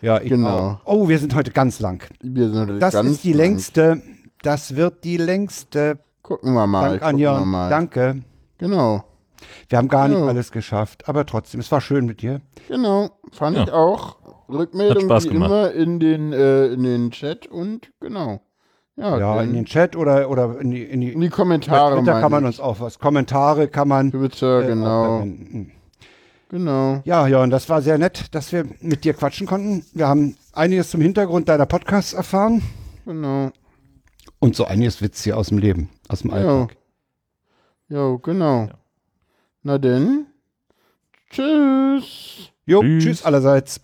Ja, ich Genau. auch. Oh, wir sind heute ganz lang. Wir sind Das ganz ist die lang. längste, das wird die längste. Gucken wir mal. Dank, gucken wir Anja. mal. Danke. Genau. Wir haben gar nicht Ja. alles geschafft, aber trotzdem, es war schön mit dir. Genau. Fand Ja. ich auch. Rückmeldung wie gemacht. immer in den, äh, in den Chat und genau. Ja, Ja, in den Chat oder, oder in die, in die, in die Kommentare. Twitter kann man uns auch was. Kommentare kann man. Twitter, äh, auch genau. Genau. Ja, ja, und das war sehr nett, dass wir mit dir quatschen konnten. Wir haben einiges zum Hintergrund deiner Podcasts erfahren Genau. und so einiges Witz hier aus dem Leben, aus dem Ja. Alltag. Ja, genau. Na denn. Tschüss. Jo, Tschüss. tschüss allerseits.